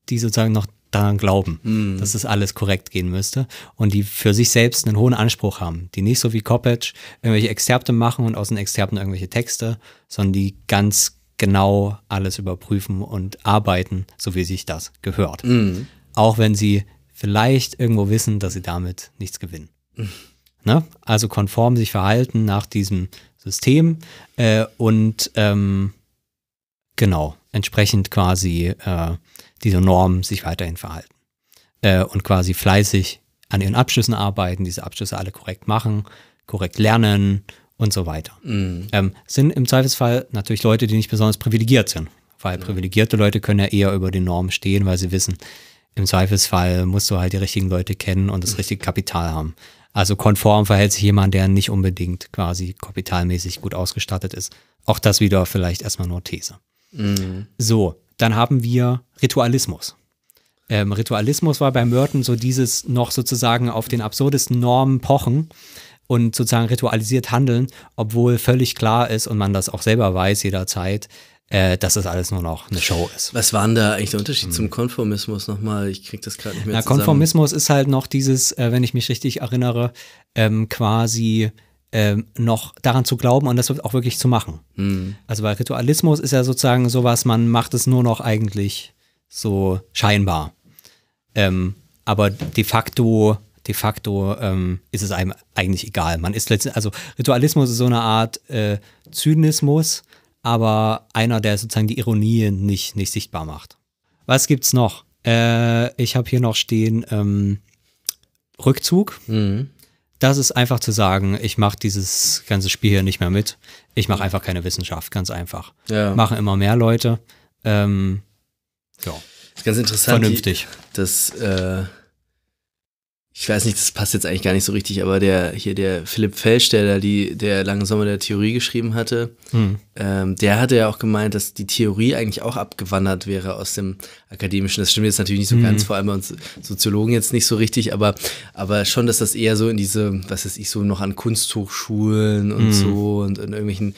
die sozusagen noch daran glauben, dass das alles korrekt gehen müsste und die für sich selbst einen hohen Anspruch haben, die nicht so wie Koppetsch irgendwelche Exzerpte machen und aus den Exzerpten irgendwelche Texte, sondern die ganz genau alles überprüfen und arbeiten, so wie sich das gehört. Auch wenn sie vielleicht irgendwo wissen, dass sie damit nichts gewinnen. Ne? Also konform sich verhalten nach diesem System äh, und ähm, genau, entsprechend quasi äh, diese Norm sich weiterhin verhalten. Äh, und quasi fleißig an ihren Abschlüssen arbeiten, diese Abschlüsse alle korrekt machen, korrekt lernen und so weiter. Ähm, sind im Zweifelsfall natürlich Leute, die nicht besonders privilegiert sind, weil privilegierte Leute können ja eher über den Normen stehen, weil sie wissen, im Zweifelsfall musst du halt die richtigen Leute kennen und das richtige Kapital haben. Also konform verhält sich jemand, der nicht unbedingt quasi kapitalmäßig gut ausgestattet ist. Auch das wieder vielleicht erstmal nur These. So, dann haben wir Ritualismus. Ähm, Ritualismus war bei Merton so dieses noch sozusagen auf den absurdesten Normen pochen und sozusagen ritualisiert handeln, obwohl völlig klar ist und man das auch selber weiß jederzeit, äh, dass das alles nur noch eine Show ist. Was war denn da eigentlich der Unterschied zum Konformismus nochmal? Ich krieg das gerade nicht mehr Na, zusammen. Konformismus ist halt noch dieses, äh, wenn ich mich richtig erinnere, ähm, quasi ähm, noch daran zu glauben und das auch wirklich zu machen. Hm. Also bei Ritualismus ist ja sozusagen sowas, man macht es nur noch eigentlich so scheinbar. Ähm, aber de facto, de facto ähm, ist es einem eigentlich egal. Man ist letztendlich, also Ritualismus ist so eine Art äh, Zynismus, aber einer, der sozusagen die Ironie nicht, nicht sichtbar macht. Was gibt's noch? Äh, ich habe hier noch stehen ähm, Rückzug. Das ist einfach zu sagen, ich mache dieses ganze Spiel hier nicht mehr mit. Ich mache einfach keine Wissenschaft, ganz einfach. Ja. Machen immer mehr Leute. Ähm, ja, ist ganz interessant. vernünftig. Die, das, äh, ich weiß nicht, das passt jetzt eigentlich gar nicht so richtig, aber der hier der Philipp da die, der lange Sommer der Theorie geschrieben hatte, Hm. ähm, der hatte ja auch gemeint, dass die Theorie eigentlich auch abgewandert wäre aus dem Akademischen. Das stimmt jetzt natürlich nicht so ganz, vor allem bei uns Soziologen jetzt nicht so richtig, aber, aber schon, dass das eher so in diese, was weiß ich, so noch an Kunsthochschulen und so und in irgendwelchen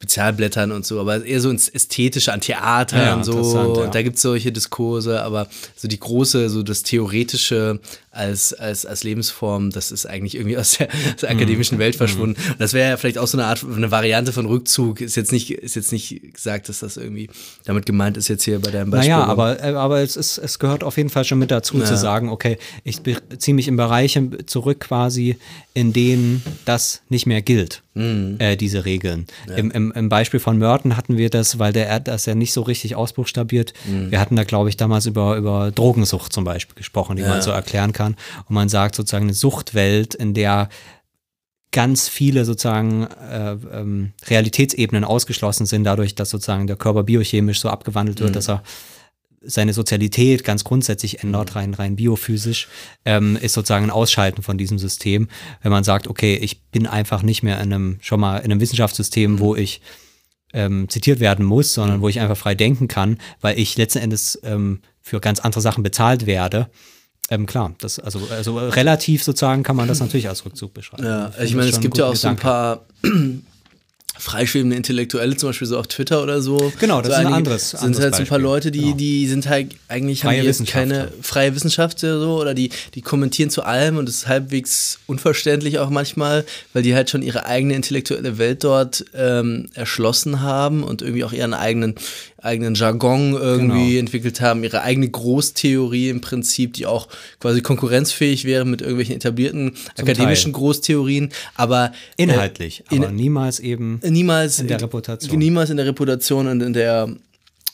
Spezialblättern und so, aber eher so ins Ästhetische, an Theater Ja, und so. ja. Und da gibt es solche Diskurse, aber so die große, so das Theoretische als, als, als Lebensform, das ist eigentlich irgendwie aus der, aus der akademischen Mhm. Welt verschwunden. Und das wäre ja vielleicht auch so eine Art, eine Variante von Rückzug. Ist jetzt nicht, ist jetzt nicht gesagt, dass das irgendwie damit gemeint ist jetzt hier bei deinem Beispiel. Naja, aber, äh, aber es, ist, es gehört auf jeden Fall schon mit dazu Ja. zu sagen, okay, ich ziehe mich in Bereiche zurück quasi, in denen das nicht mehr gilt, Mhm. äh, diese Regeln. Im, im, Im Beispiel von Merton hatten wir das, weil der er das ja nicht so richtig ausbuchstabiert. Mhm. Wir hatten da, glaube ich, damals über, über Drogensucht zum Beispiel gesprochen, die man so erklären kann. Und man sagt sozusagen eine Suchtwelt, in der ganz viele sozusagen äh, ähm, Realitätsebenen ausgeschlossen sind, dadurch, dass sozusagen der Körper biochemisch so abgewandelt wird, dass er seine Sozialität ganz grundsätzlich ändert, rein, rein biophysisch, ähm, ist sozusagen ein Ausschalten von diesem System. Wenn man sagt, okay, ich bin einfach nicht mehr in einem, schon mal in einem Wissenschaftssystem, wo ich ähm, zitiert werden muss, sondern wo ich einfach frei denken kann, weil ich letzten Endes ähm, für ganz andere Sachen bezahlt werde. Ähm, klar, das, also, also relativ sozusagen kann man das natürlich als Rückzug beschreiben. Ja, Finde ich meine, das es gibt ja auch so ein paar, freischwebende Intellektuelle, zum Beispiel so auf Twitter oder so. Genau, das so ist ein anderes- Sind anderes halt so ein paar. Leute, die, Genau. die sind halt eigentlich Freie haben die jetzt keine freie Wissenschaft oder so oder die, die kommentieren zu allem und es ist halbwegs unverständlich auch manchmal, weil die halt schon ihre eigene intellektuelle Welt dort ähm, erschlossen haben und irgendwie auch ihren eigenen eigenen Jargon irgendwie Genau. entwickelt haben, ihre eigene Großtheorie im Prinzip, die auch quasi konkurrenzfähig wäre mit irgendwelchen etablierten akademischen Teil. Großtheorien, aber äh, Inhaltlich, in- aber niemals eben niemals in der Reputation. Niemals in der Reputation und in der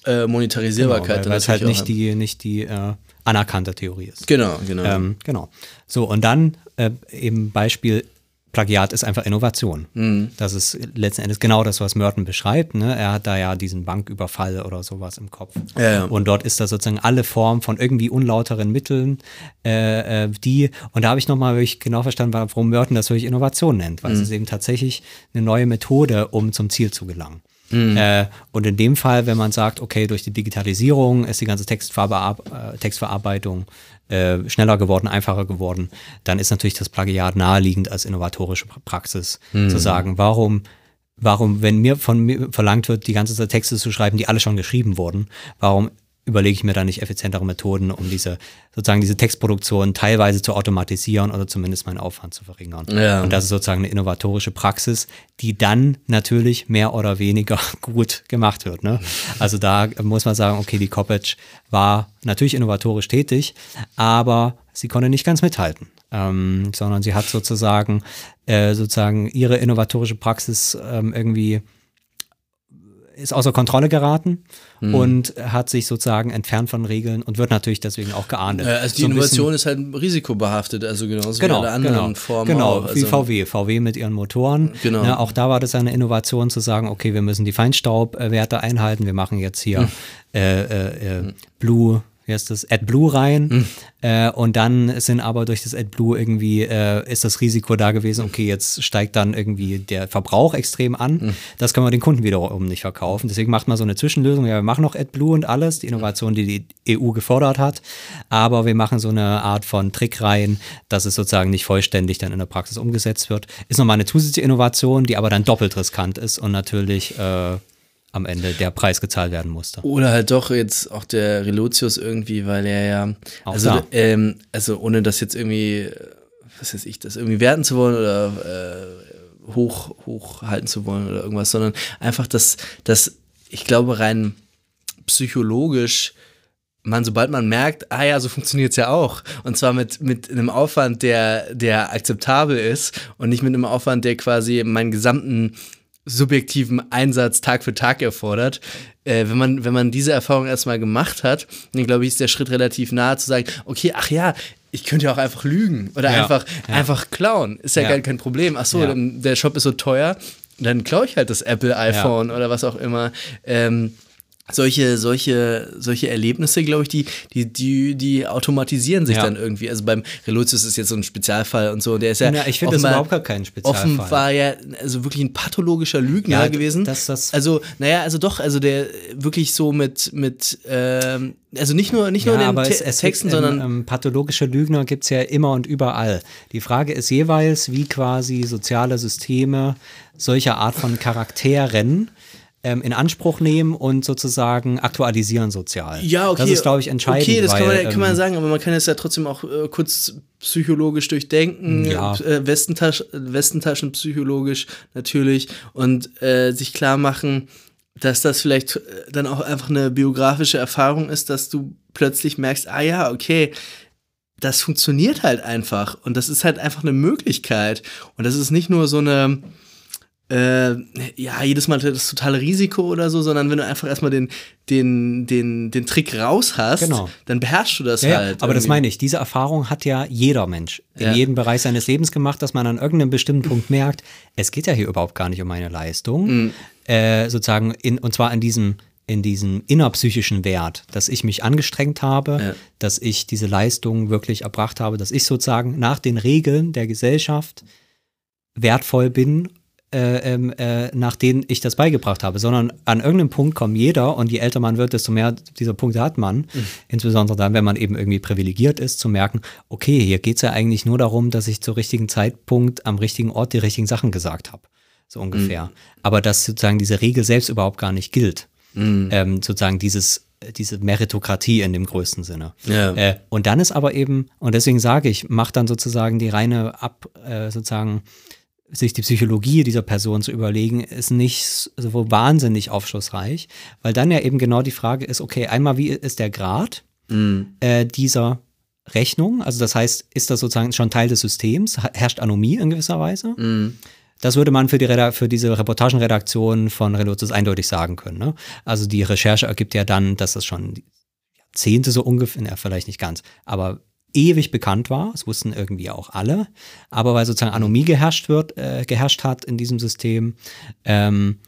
äh, Monetarisierbarkeit. Genau, weil, es halt nicht die, nicht die äh, anerkannte Theorie ist. Genau, genau. Ähm, genau. So, und dann äh, eben Beispiel, Plagiat ist einfach Innovation. Mhm. Das ist letzten Endes genau das, was Merton beschreibt. Ne? Er hat da ja diesen Banküberfall oder sowas im Kopf. Ja. Und dort ist da sozusagen alle Formen von irgendwie unlauteren Mitteln, äh, äh, die, und da habe ich nochmal wirklich genau verstanden, warum Merton das wirklich Innovation nennt, weil Mhm. es ist eben tatsächlich eine neue Methode, um zum Ziel zu gelangen. Mhm. Äh, und in dem Fall, wenn man sagt, okay, durch die Digitalisierung ist die ganze Textverarbe äh, Textverarbeitung äh, schneller geworden, einfacher geworden, dann ist natürlich das Plagiat naheliegend als innovatorische pra Praxis. Zu sagen, warum, warum, wenn mir von mir verlangt wird, die ganze Zeit Texte zu schreiben, die alle schon geschrieben wurden, warum überlege ich mir da nicht effizientere Methoden, um diese sozusagen diese Textproduktion teilweise zu automatisieren oder zumindest meinen Aufwand zu verringern. Ja. Und das ist sozusagen eine innovatorische Praxis, die dann natürlich mehr oder weniger gut gemacht wird. Ne? Also da muss man sagen, okay, die Coppage war natürlich innovatorisch tätig, aber sie konnte nicht ganz mithalten. Ähm, sondern sie hat sozusagen äh, sozusagen ihre innovatorische Praxis ähm, irgendwie ist außer Kontrolle geraten Hm. und hat sich sozusagen entfernt von Regeln und wird natürlich deswegen auch geahndet. Äh, also die So Innovation ist halt risikobehaftet, also genauso Genau, wie alle anderen genau, Formen genau, auch. wie Also, VW, VW mit ihren Motoren. Genau. Ne, auch da war das eine Innovation zu sagen, okay, wir müssen die Feinstaubwerte einhalten, wir machen jetzt hier Hm. äh, äh, äh, Blue, wie heißt das, AdBlue rein Hm. äh, und dann sind aber durch das AdBlue irgendwie, äh, ist das Risiko da gewesen, okay, jetzt steigt dann irgendwie der Verbrauch extrem an, Hm. das können wir den Kunden wiederum nicht verkaufen, deswegen macht man so eine Zwischenlösung, ja, wir machen noch AdBlue und alles, die Innovation, die die EU gefordert hat, aber wir machen so eine Art von Trick rein, dass es sozusagen nicht vollständig dann in der Praxis umgesetzt wird. Ist nochmal eine zusätzliche Innovation, die aber dann doppelt riskant ist und natürlich äh, am Ende der Preis gezahlt werden musste. Oder halt doch jetzt auch der Relotius irgendwie, weil er ja, Auch also, ähm, also ohne das jetzt irgendwie, was weiß ich, das irgendwie werten zu wollen oder äh, hoch, hochhalten zu wollen oder irgendwas, sondern einfach, dass, dass ich glaube, rein psychologisch man, sobald man merkt, ah ja, so funktioniert es ja auch. Und zwar mit, mit einem Aufwand, der, der akzeptabel ist und nicht mit einem Aufwand, der quasi meinen gesamten subjektiven Einsatz Tag für Tag erfordert. Äh, wenn, man, wenn man diese Erfahrung erstmal gemacht hat, dann glaube ich, ist der Schritt relativ nahe zu sagen, okay, ach ja, ich könnte ja auch einfach lügen oder Ja, einfach, ja. einfach klauen. Ist ja, Ja. gar kein Problem. Ach so, der Shop ist so teuer, dann klaue ich halt das Apple iPhone oder was auch immer. Ähm, solche, solche, solche Erlebnisse, glaube ich, die, die, die, die automatisieren sich Ja. dann irgendwie. Also beim Relotius ist jetzt so ein Spezialfall und so. Der ist ja. Ja, ich finde das überhaupt gar keinen Spezialfall. Offen war ja also wirklich ein pathologischer Lügner Ja, gewesen. das- das- also, naja, also doch, also der wirklich so mit, mit ähm, also nicht nur, nicht nur Ja, den es, es Texten, gibt, sondern ähm, ähm, pathologische Lügner gibt es ja immer und überall. Die Frage ist jeweils, wie quasi soziale Systeme solcher Art von Charakteren ähm, in Anspruch nehmen und sozusagen aktualisieren sozial. Ja, okay. Das ist, glaube ich, entscheidend. Okay, das kann, weil, man, kann man ähm, sagen, aber man kann es ja trotzdem auch äh, kurz psychologisch durchdenken, Ja. äh, Westentasch, Westentaschen psychologisch natürlich und äh, sich klar machen, dass das vielleicht äh, dann auch einfach eine biografische Erfahrung ist, dass du plötzlich merkst, ah ja, okay, das funktioniert halt einfach und das ist halt einfach eine Möglichkeit und das ist nicht nur so eine äh, ja, jedes Mal das totale Risiko oder so, sondern wenn du einfach erstmal den, den, den, den Trick raus hast, Genau. dann beherrschst du das Ja, ja, halt. aber das irgendwie. meine ich, diese Erfahrung hat ja jeder Mensch in Ja. jedem Bereich seines Lebens gemacht, dass man an irgendeinem bestimmten Punkt merkt, es geht ja hier überhaupt gar nicht um meine Leistung, Mhm. äh, sozusagen, in, und zwar in diesem, in diesem innerpsychischen Wert, dass ich mich angestrengt habe, Ja. dass ich diese Leistung wirklich erbracht habe, dass ich sozusagen nach den Regeln der Gesellschaft wertvoll bin, äh, ähm, äh, nach denen ich das beigebracht habe, sondern an irgendeinem Punkt kommt jeder und je älter man wird, desto mehr dieser Punkte hat man. Insbesondere dann, wenn man eben irgendwie privilegiert ist, zu merken, okay, hier geht es ja eigentlich nur darum, dass ich zum richtigen Zeitpunkt am richtigen Ort die richtigen Sachen gesagt habe. so ungefähr. Aber dass sozusagen diese Regel selbst überhaupt gar nicht gilt. Ähm, sozusagen dieses, diese Meritokratie in dem größten Sinne. Ja. Äh, und dann ist aber eben, und deswegen sage ich, macht dann sozusagen die reine ab, äh, sozusagen sich die Psychologie dieser Person zu überlegen, ist nicht so wahnsinnig aufschlussreich, weil dann ja eben genau die Frage ist, okay, einmal, wie ist der Grad äh, dieser Rechnung? Also das heißt, ist das sozusagen schon Teil des Systems? Herrscht Anomie in gewisser Weise? Das würde man für, die Reda für diese Reportagenredaktion von Relotius eindeutig sagen können. Ne? Also die Recherche ergibt ja dann, dass das schon Jahrzehnte so ungefähr, ja, vielleicht nicht ganz, aber ewig bekannt war. Das wussten irgendwie auch alle. Aber weil sozusagen Anomie geherrscht wird, äh, geherrscht hat in diesem System, ähm,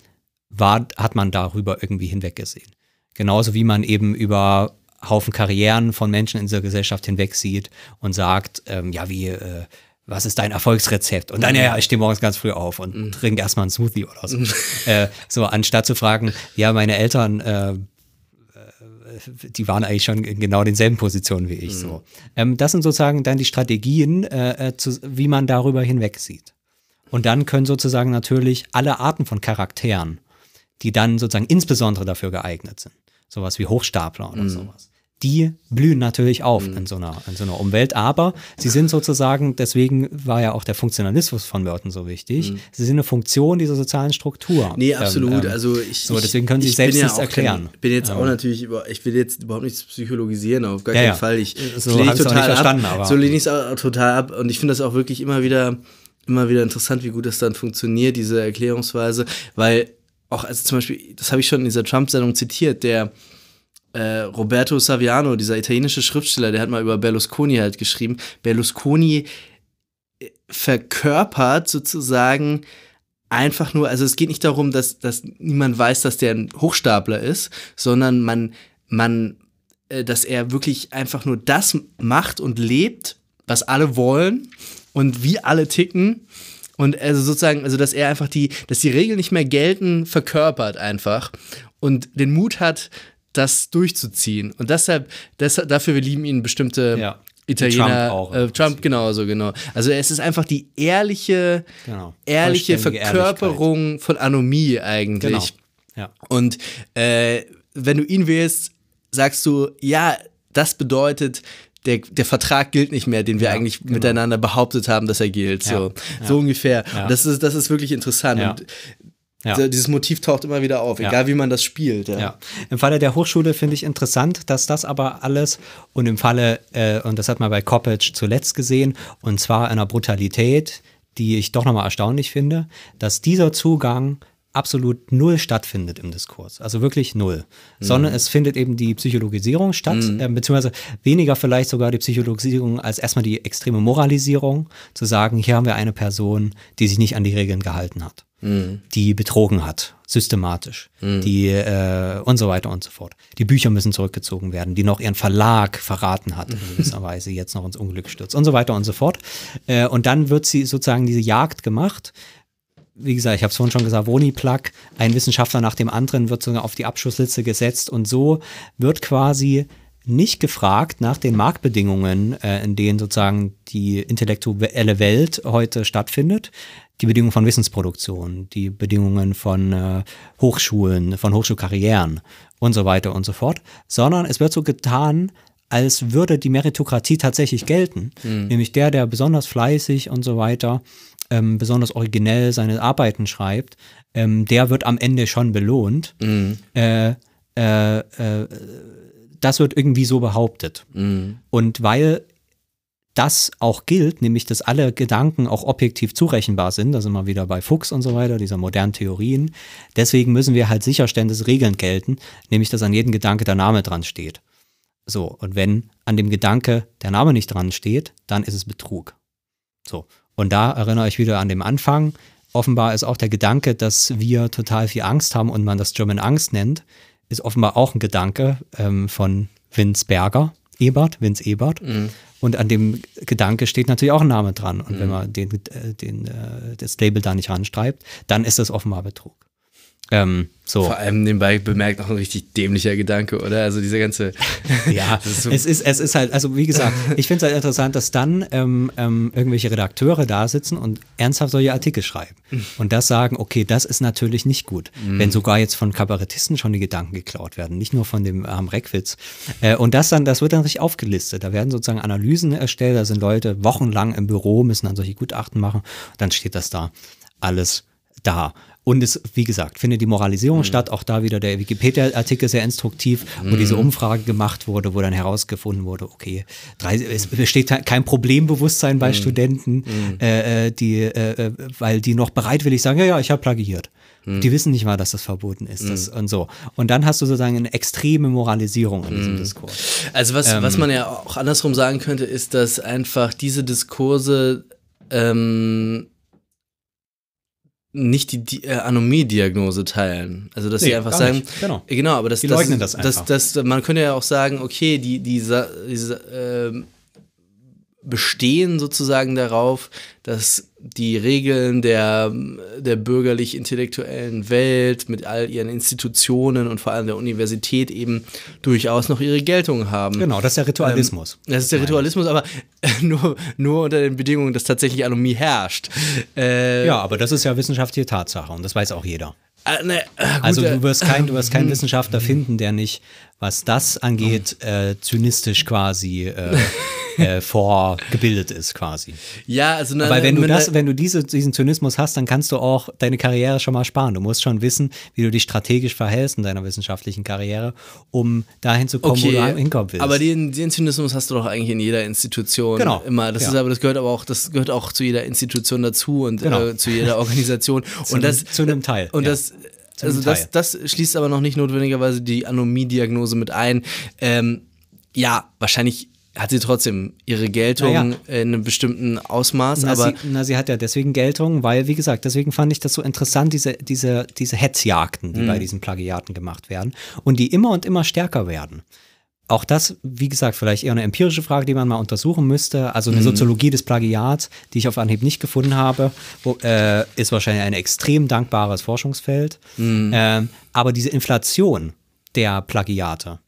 war, hat man darüber irgendwie hinweggesehen. Genauso wie man eben über Haufen Karrieren von Menschen in dieser Gesellschaft hinwegsieht und sagt, ähm, ja, wie, äh, was ist dein Erfolgsrezept? Und dann, ja, ja, ich stehe morgens ganz früh auf und trinke erstmal einen Smoothie oder so. äh, so, anstatt zu fragen, ja, meine Eltern, äh, die waren eigentlich schon in genau denselben Positionen wie ich. So. Ähm, das sind sozusagen dann die Strategien, äh, äh, zu, wie man darüber hinwegsieht. Und dann können sozusagen natürlich alle Arten von Charakteren, die dann sozusagen insbesondere dafür geeignet sind, sowas wie Hochstapler oder sowas, die blühen natürlich auf in, so einer, in so einer Umwelt, aber sie sind sozusagen, deswegen war ja auch der Funktionalismus von Merton so wichtig, sie sind eine Funktion dieser sozialen Struktur. Nee, absolut. Ähm, ähm, also ich, so, deswegen können sie ich selbst ja nichts erklären. Kein, bin jetzt auch natürlich über, ich will jetzt überhaupt nichts psychologisieren, auf gar Ja, keinen ja. Fall. Ich So lehne nicht verstanden, ab. aber- so lehne ich es auch total ab und ich finde das auch wirklich immer wieder, immer wieder interessant, wie gut das dann funktioniert, diese Erklärungsweise, weil auch, also zum Beispiel, das habe ich schon in dieser Trump-Sendung zitiert, der äh, Roberto Saviano, dieser italienische Schriftsteller, der hat mal über Berlusconi halt geschrieben. Berlusconi äh, verkörpert sozusagen einfach nur, also es geht nicht darum, dass, dass niemand weiß, dass der ein Hochstapler ist, sondern man, man, äh, dass er wirklich einfach nur das macht und lebt, was alle wollen und wie alle ticken. Und also sozusagen, also dass er einfach die, dass die Regeln nicht mehr gelten, verkörpert einfach und den Mut hat, das durchzuziehen. Und deshalb, deshalb dafür wir lieben ihn bestimmte Ja. Italiener, Trump auch äh, Trump genauso, genau. Also es ist einfach die ehrliche, Genau. ehrliche Verkörperung von Anomie eigentlich. Genau. Ja. Und äh, wenn du ihn wählst, sagst du, ja, das bedeutet, der, der Vertrag gilt nicht mehr, den wir Ja, eigentlich genau. miteinander behauptet haben, dass er gilt. So, Ja, so ungefähr. Das ist, das ist wirklich interessant. Und Ja. dieses Motiv taucht immer wieder auf, Ja. egal wie man das spielt. Ja. Ja, im Falle der Hochschule finde ich interessant, dass das aber alles und im Falle, äh, und das hat man bei Coppage zuletzt gesehen, und zwar einer Brutalität, die ich doch nochmal erstaunlich finde, dass dieser Zugang absolut null stattfindet im Diskurs. Also wirklich null. Sondern es findet eben die Psychologisierung statt, äh, beziehungsweise weniger vielleicht sogar die Psychologisierung als erstmal die extreme Moralisierung, zu sagen, hier haben wir eine Person, die sich nicht an die Regeln gehalten hat die betrogen hat, systematisch, die äh, und so weiter und so fort. Die Bücher müssen zurückgezogen werden, die noch ihren Verlag verraten hat, in gewisser Weise jetzt noch ins Unglück stürzt und so weiter und so fort. Äh, und dann wird sie sozusagen diese Jagd gemacht. Wie gesagt, ich habe es vorhin schon gesagt, Woni-Plug, ein Wissenschaftler nach dem anderen wird sogar auf die Abschussliste gesetzt und so wird quasi nicht gefragt nach den Marktbedingungen, äh, in denen sozusagen die intellektuelle Welt heute stattfindet, die Bedingungen von Wissensproduktion, die Bedingungen von äh, Hochschulen, von Hochschulkarrieren und so weiter und so fort, sondern es wird so getan, als würde die Meritokratie tatsächlich gelten, nämlich der, der besonders fleißig und so weiter, ähm, besonders originell seine Arbeiten schreibt, ähm, der wird am Ende schon belohnt. Äh, äh, äh, das wird irgendwie so behauptet. Und weil das auch gilt, nämlich dass alle Gedanken auch objektiv zurechenbar sind, da sind wir wieder bei Fuchs und so weiter, dieser modernen Theorien, deswegen müssen wir halt sicherstellen, dass Regeln gelten, nämlich dass an jedem Gedanke der Name dran steht. So, und wenn an dem Gedanke der Name nicht dran steht, dann ist es Betrug. So, und da erinnere ich wieder an den Anfang. Offenbar ist auch der Gedanke, dass wir total viel Angst haben und man das German Angst nennt, ist offenbar auch ein Gedanke ähm, von Vince Berger, Ebert, Vince Ebert. Und an dem Gedanke steht natürlich auch ein Name dran. Und wenn man den, äh, den, äh, das Label da nicht ranschreibt, dann ist das offenbar Betrug. Ähm, so. Vor allem nebenbei bemerkt auch ein richtig dämlicher Gedanke, oder? Also dieser ganze. ja, ist so es, ist, es ist halt, also wie gesagt, ich finde es halt interessant, dass dann ähm, ähm, irgendwelche Redakteure da sitzen und ernsthaft solche Artikel schreiben. Und das sagen, okay, das ist natürlich nicht gut. Mhm. Wenn sogar jetzt von Kabarettisten schon die Gedanken geklaut werden, nicht nur von dem Herrn Reckwitz. Äh, und das dann, das wird dann richtig aufgelistet. Da werden sozusagen Analysen erstellt, da sind Leute wochenlang im Büro, müssen dann solche Gutachten machen. Dann steht das da alles da. Und es, wie gesagt, findet die Moralisierung mhm. statt. Auch da wieder der Wikipedia-Artikel sehr instruktiv, wo mhm. diese Umfrage gemacht wurde, wo dann herausgefunden wurde, okay, drei, es besteht kein Problembewusstsein bei mhm. Studenten, mhm. äh, äh, die, äh, äh, weil die noch bereitwillig sagen, ja, ja, ich habe plagiiert. Mhm. Die wissen nicht mal, dass das verboten ist. Das, mhm. und so. Und dann hast du sozusagen eine extreme Moralisierung in diesem Diskurs. Also was, ähm, was man ja auch andersrum sagen könnte, ist, dass einfach diese Diskurse ähm, nicht die, die äh, Anomie-Diagnose teilen. Also dass nee, sie einfach sagen, nicht. genau, genau, aber das, die das, leugnen das, das, das, das, man könnte ja auch sagen, okay, die diese, diese äh, bestehen sozusagen darauf, dass die Regeln der, der bürgerlich-intellektuellen Welt mit all ihren Institutionen und vor allem der Universität eben durchaus noch ihre Geltung haben. Genau, das ist der Ritualismus. Ähm, das ist der Ritualismus, aber nur, nur unter den Bedingungen, dass tatsächlich Anomie herrscht. Äh, ja, aber das ist ja wissenschaftliche Tatsache und das weiß auch jeder. Äh, ne, äh, also du wirst, kein, du wirst keinen Wissenschaftler finden, der nicht, was das angeht, äh, zynistisch quasi äh, äh, vorgebildet ist quasi. Ja, also na, Weil wenn du das, wenn du diese, diesen Zynismus hast, dann kannst du auch deine Karriere schon mal sparen. Du musst schon wissen, wie du dich strategisch verhältst in deiner wissenschaftlichen Karriere, um dahin zu kommen, okay, wo du hinkommen willst. Aber den, den Zynismus hast du doch eigentlich in jeder Institution genau. immer. Das ja. ist aber das gehört aber auch, das gehört auch zu jeder Institution dazu und genau. äh, zu jeder Organisation. und das zu einem Teil. Und ja. das also das, das schließt aber noch nicht notwendigerweise die Anomie-Diagnose mit ein. Ähm, ja, wahrscheinlich hat sie trotzdem ihre Geltung ja. in einem bestimmten Ausmaß. Na, aber sie, na, sie hat ja deswegen Geltung, weil, wie gesagt, deswegen fand ich das so interessant, diese, diese, diese Hetzjagden, die mhm. bei diesen Plagiaten gemacht werden und die immer und immer stärker werden. Auch das, wie gesagt, vielleicht eher eine empirische Frage, die man mal untersuchen müsste. Also eine mhm. Soziologie des Plagiats, die ich auf Anhieb nicht gefunden habe, wo, äh, ist wahrscheinlich ein extrem dankbares Forschungsfeld. Mhm. Ähm, aber diese Inflation der Plagiate,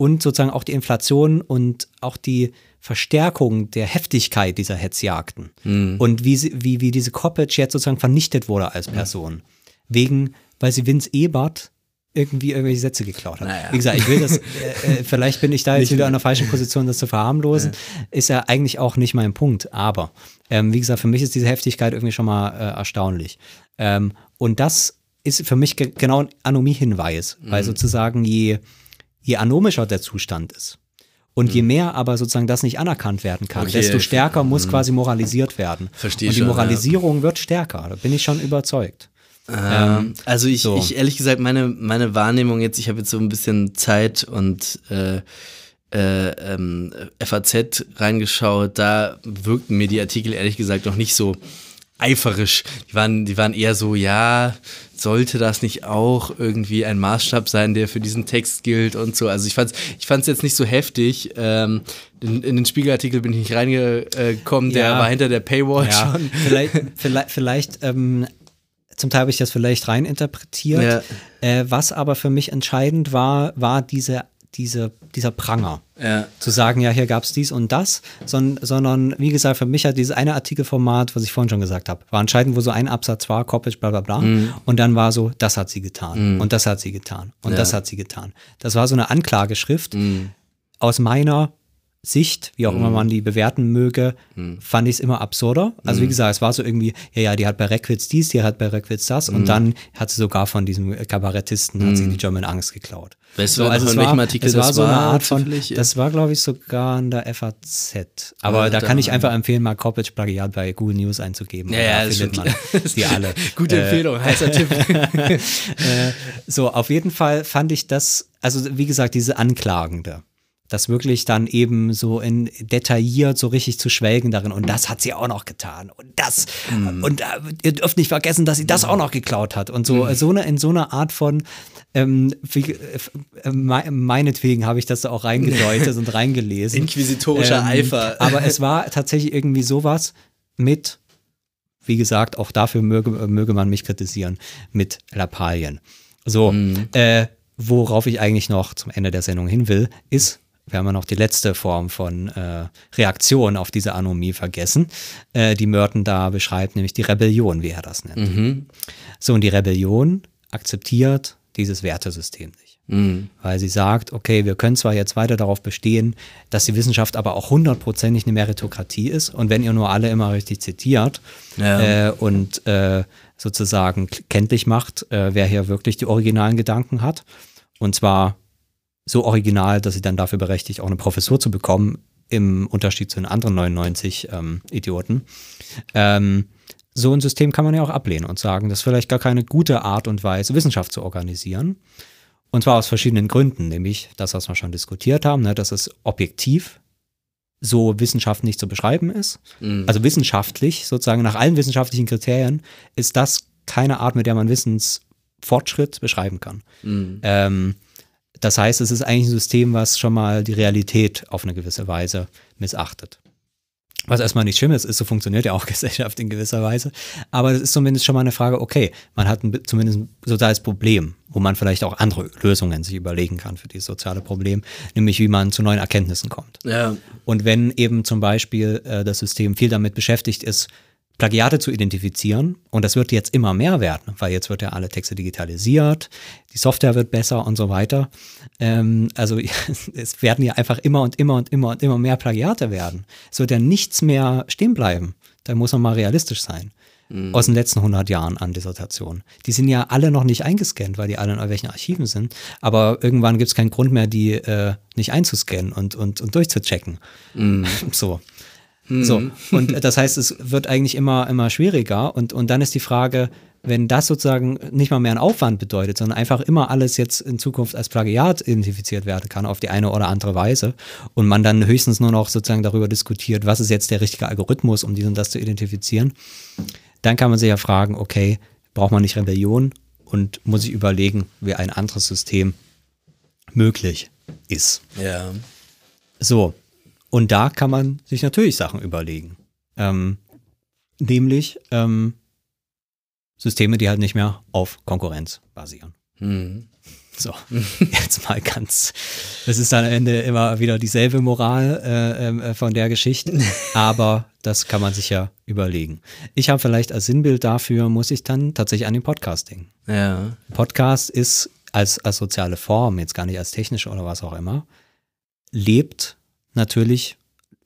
und sozusagen auch die Inflation und auch die Verstärkung der Heftigkeit dieser Hetzjagden mhm. und wie, sie, wie, wie diese Coppage jetzt sozusagen vernichtet wurde als Person. Wegen, weil sie Vince Ebert irgendwie irgendwelche Sätze geklaut hat. Naja. Wie gesagt, ich will das, äh, äh vielleicht bin ich da jetzt wieder in der falschen Position, das zu verharmlosen. Ja. Ist ja eigentlich auch nicht mein Punkt. Aber ähm, wie gesagt, für mich ist diese Heftigkeit irgendwie schon mal äh, erstaunlich. Ähm, und das ist für mich ge genau ein Anomie-Hinweis, mhm. weil sozusagen je je anomischer der Zustand ist und je mehr aber sozusagen das nicht anerkannt werden kann, okay, desto stärker muss hm. quasi moralisiert werden. Verstehe Und die Moralisierung ja. wird stärker, da bin ich schon überzeugt. Ähm, ähm, also ich, so. ich ehrlich gesagt, meine, meine Wahrnehmung jetzt, ich habe jetzt so ein bisschen Zeit und äh, äh, ähm, FAZ reingeschaut, da wirkten mir die Artikel ehrlich gesagt noch nicht so eiferisch. Die waren, die waren eher so, ja, sollte das nicht auch irgendwie ein Maßstab sein, der für diesen Text gilt und so. Also ich fand es ich fand's jetzt nicht so heftig. Ähm, in, in, den Spiegelartikel bin ich nicht reingekommen, der ja. war hinter der Paywall ja. schon. Vielleicht, vielleicht, vielleicht ähm, zum Teil habe ich das vielleicht reininterpretiert. Ja. Äh, was aber für mich entscheidend war, war diese diese, dieser Pranger. Ja. Zu sagen, ja, hier gab es dies und das, sondern, sondern wie gesagt, für mich hat dieses eine Artikelformat, was ich vorhin schon gesagt habe, war entscheidend, wo so ein Absatz war, Coppage, bla bla bla. Mhm. Und dann war so, das hat sie getan mhm. und das hat sie getan und ja. das hat sie getan. Das war so eine Anklageschrift mhm. aus meiner Sicht, wie auch mm. immer mhm. man die bewerten möge, mm. fand ich es immer absurder. Also mm. wie mhm. gesagt, es war so irgendwie, ja, ja, die hat bei Reckwitz dies, die hat bei Reckwitz das und mhm. dann hat sie sogar von diesem Kabarettisten, hat sie die German Angst geklaut. Weißt du, so, also in welchem Artikel es war das so eine Art von, das war glaube ich sogar in der FAZ. Aber ja, da kann ich einfach empfehlen, mal Coppage Plagiat bei Google News einzugeben. Ja, ja, das findet man die alle. Gute äh, Empfehlung, heißer Tipp. äh, so, auf jeden Fall fand ich das, also wie gesagt, diese Anklagende das wirklich dann eben so in detailliert so richtig zu schwelgen darin und das hat sie auch noch getan und das mm. und äh, ihr dürft nicht vergessen, dass sie das auch noch geklaut hat und so mm. so eine in so einer Art von ähm, wie, äh, meinetwegen habe ich das da auch reingedeutet und reingelesen inquisitorischer ähm, Eifer aber es war tatsächlich irgendwie sowas mit wie gesagt, auch dafür möge, möge man mich kritisieren mit Lappalien. So, mhm. äh, worauf ich eigentlich noch zum Ende der Sendung hin will, ist, wir haben ja noch die letzte Form von äh, Reaktion auf diese Anomie vergessen, äh, die Merton da beschreibt, nämlich die Rebellion, wie er das nennt. Mhm. So, und die Rebellion akzeptiert dieses Wertesystem nicht. Mhm. Weil sie sagt, okay, wir können zwar jetzt weiter darauf bestehen, dass die Wissenschaft aber auch hundertprozentig eine Meritokratie ist und wenn ihr nur alle immer richtig zitiert ja. äh, und äh, sozusagen kenntlich macht, äh, wer hier wirklich die originalen Gedanken hat und zwar so original, dass sie dann dafür berechtigt, auch eine Professur zu bekommen, im Unterschied zu den anderen 99 ähm, Idioten. Ähm, so ein System kann man ja auch ablehnen und sagen, das ist vielleicht gar keine gute Art und Weise, Wissenschaft zu organisieren. Und zwar aus verschiedenen Gründen, nämlich das, was wir schon diskutiert haben, ne, dass es objektiv so Wissenschaft nicht zu beschreiben ist. Mhm. Also wissenschaftlich, sozusagen nach allen wissenschaftlichen Kriterien, ist das keine Art, mit der man Wissensfortschritt beschreiben kann. Mhm. Ähm, das heißt, es ist eigentlich ein System, was schon mal die Realität auf eine gewisse Weise missachtet. Was erstmal nicht schlimm ist, ist, so funktioniert ja auch Gesellschaft in gewisser Weise. Aber es ist zumindest schon mal eine Frage, okay, man hat ein, zumindest ein soziales Problem, wo man vielleicht auch andere Lösungen sich überlegen kann für dieses soziale Problem, nämlich wie man zu neuen Erkenntnissen kommt. Ja. Und wenn eben zum Beispiel äh, das System viel damit beschäftigt ist, Plagiate zu identifizieren. Und das wird jetzt immer mehr werden, weil jetzt wird ja alle Texte digitalisiert, die Software wird besser und so weiter. Ähm, also es werden ja einfach immer und immer und immer und immer mehr Plagiate werden. Es wird ja nichts mehr stehen bleiben. Da muss man mal realistisch sein. Mhm. Aus den letzten 100 Jahren an Dissertationen. Die sind ja alle noch nicht eingescannt, weil die alle in irgendwelchen Archiven sind. Aber irgendwann gibt es keinen Grund mehr, die äh, nicht einzuscannen und, und, und durchzuchecken. Mhm. So. So. Mhm. Und das heißt, es wird eigentlich immer, immer schwieriger. Und, und dann ist die Frage, wenn das sozusagen nicht mal mehr ein Aufwand bedeutet, sondern einfach immer alles jetzt in Zukunft als Plagiat identifiziert werden kann auf die eine oder andere Weise und man dann höchstens nur noch sozusagen darüber diskutiert, was ist jetzt der richtige Algorithmus, um dies und das zu identifizieren, dann kann man sich ja fragen, okay, braucht man nicht Rebellion und muss ich überlegen, wie ein anderes System möglich ist. Ja. So, und da kann man sich natürlich Sachen überlegen. Ähm, nämlich ähm, Systeme, die halt nicht mehr auf Konkurrenz basieren. Mhm. So, jetzt mal ganz. Das ist dann am Ende immer wieder dieselbe Moral äh, ähm, äh, von der Geschichte, aber das kann man sich ja überlegen. Ich habe vielleicht als Sinnbild dafür, muss ich dann tatsächlich an den Podcast denken. Ja. Podcast ist als, als soziale Form, jetzt gar nicht als technisch oder was auch immer, lebt natürlich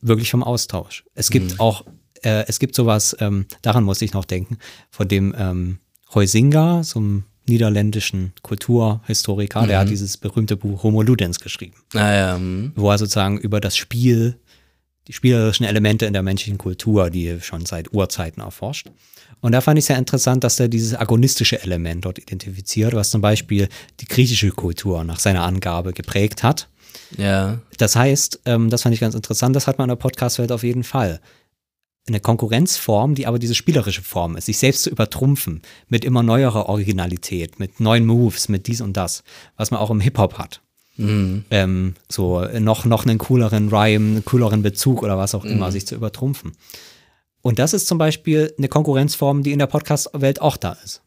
wirklich vom Austausch. Es gibt mhm. auch, äh, es gibt sowas, ähm, daran muss ich noch denken, von dem ähm, Heusinger, so einem niederländischen Kulturhistoriker, mhm. der hat mhm. dieses berühmte Buch Homo Ludens geschrieben. Ah, ja. mhm. Wo er sozusagen über das Spiel, die spielerischen Elemente in der menschlichen Kultur, die er schon seit Urzeiten erforscht. Und da fand ich sehr interessant, dass er dieses agonistische Element dort identifiziert, was zum Beispiel die griechische Kultur nach seiner Angabe geprägt hat. Ja. Das heißt, ähm, das fand ich ganz interessant, das hat man in der Podcast-Welt auf jeden Fall. Eine Konkurrenzform, die aber diese spielerische Form ist, sich selbst zu übertrumpfen mit immer neuerer Originalität, mit neuen Moves, mit dies und das, was man auch im Hip-Hop hat. Mhm. Ähm, so noch, noch einen cooleren Rhyme, einen cooleren Bezug oder was auch immer, mhm. sich zu übertrumpfen. Und das ist zum Beispiel eine Konkurrenzform, die in der Podcast-Welt auch da ist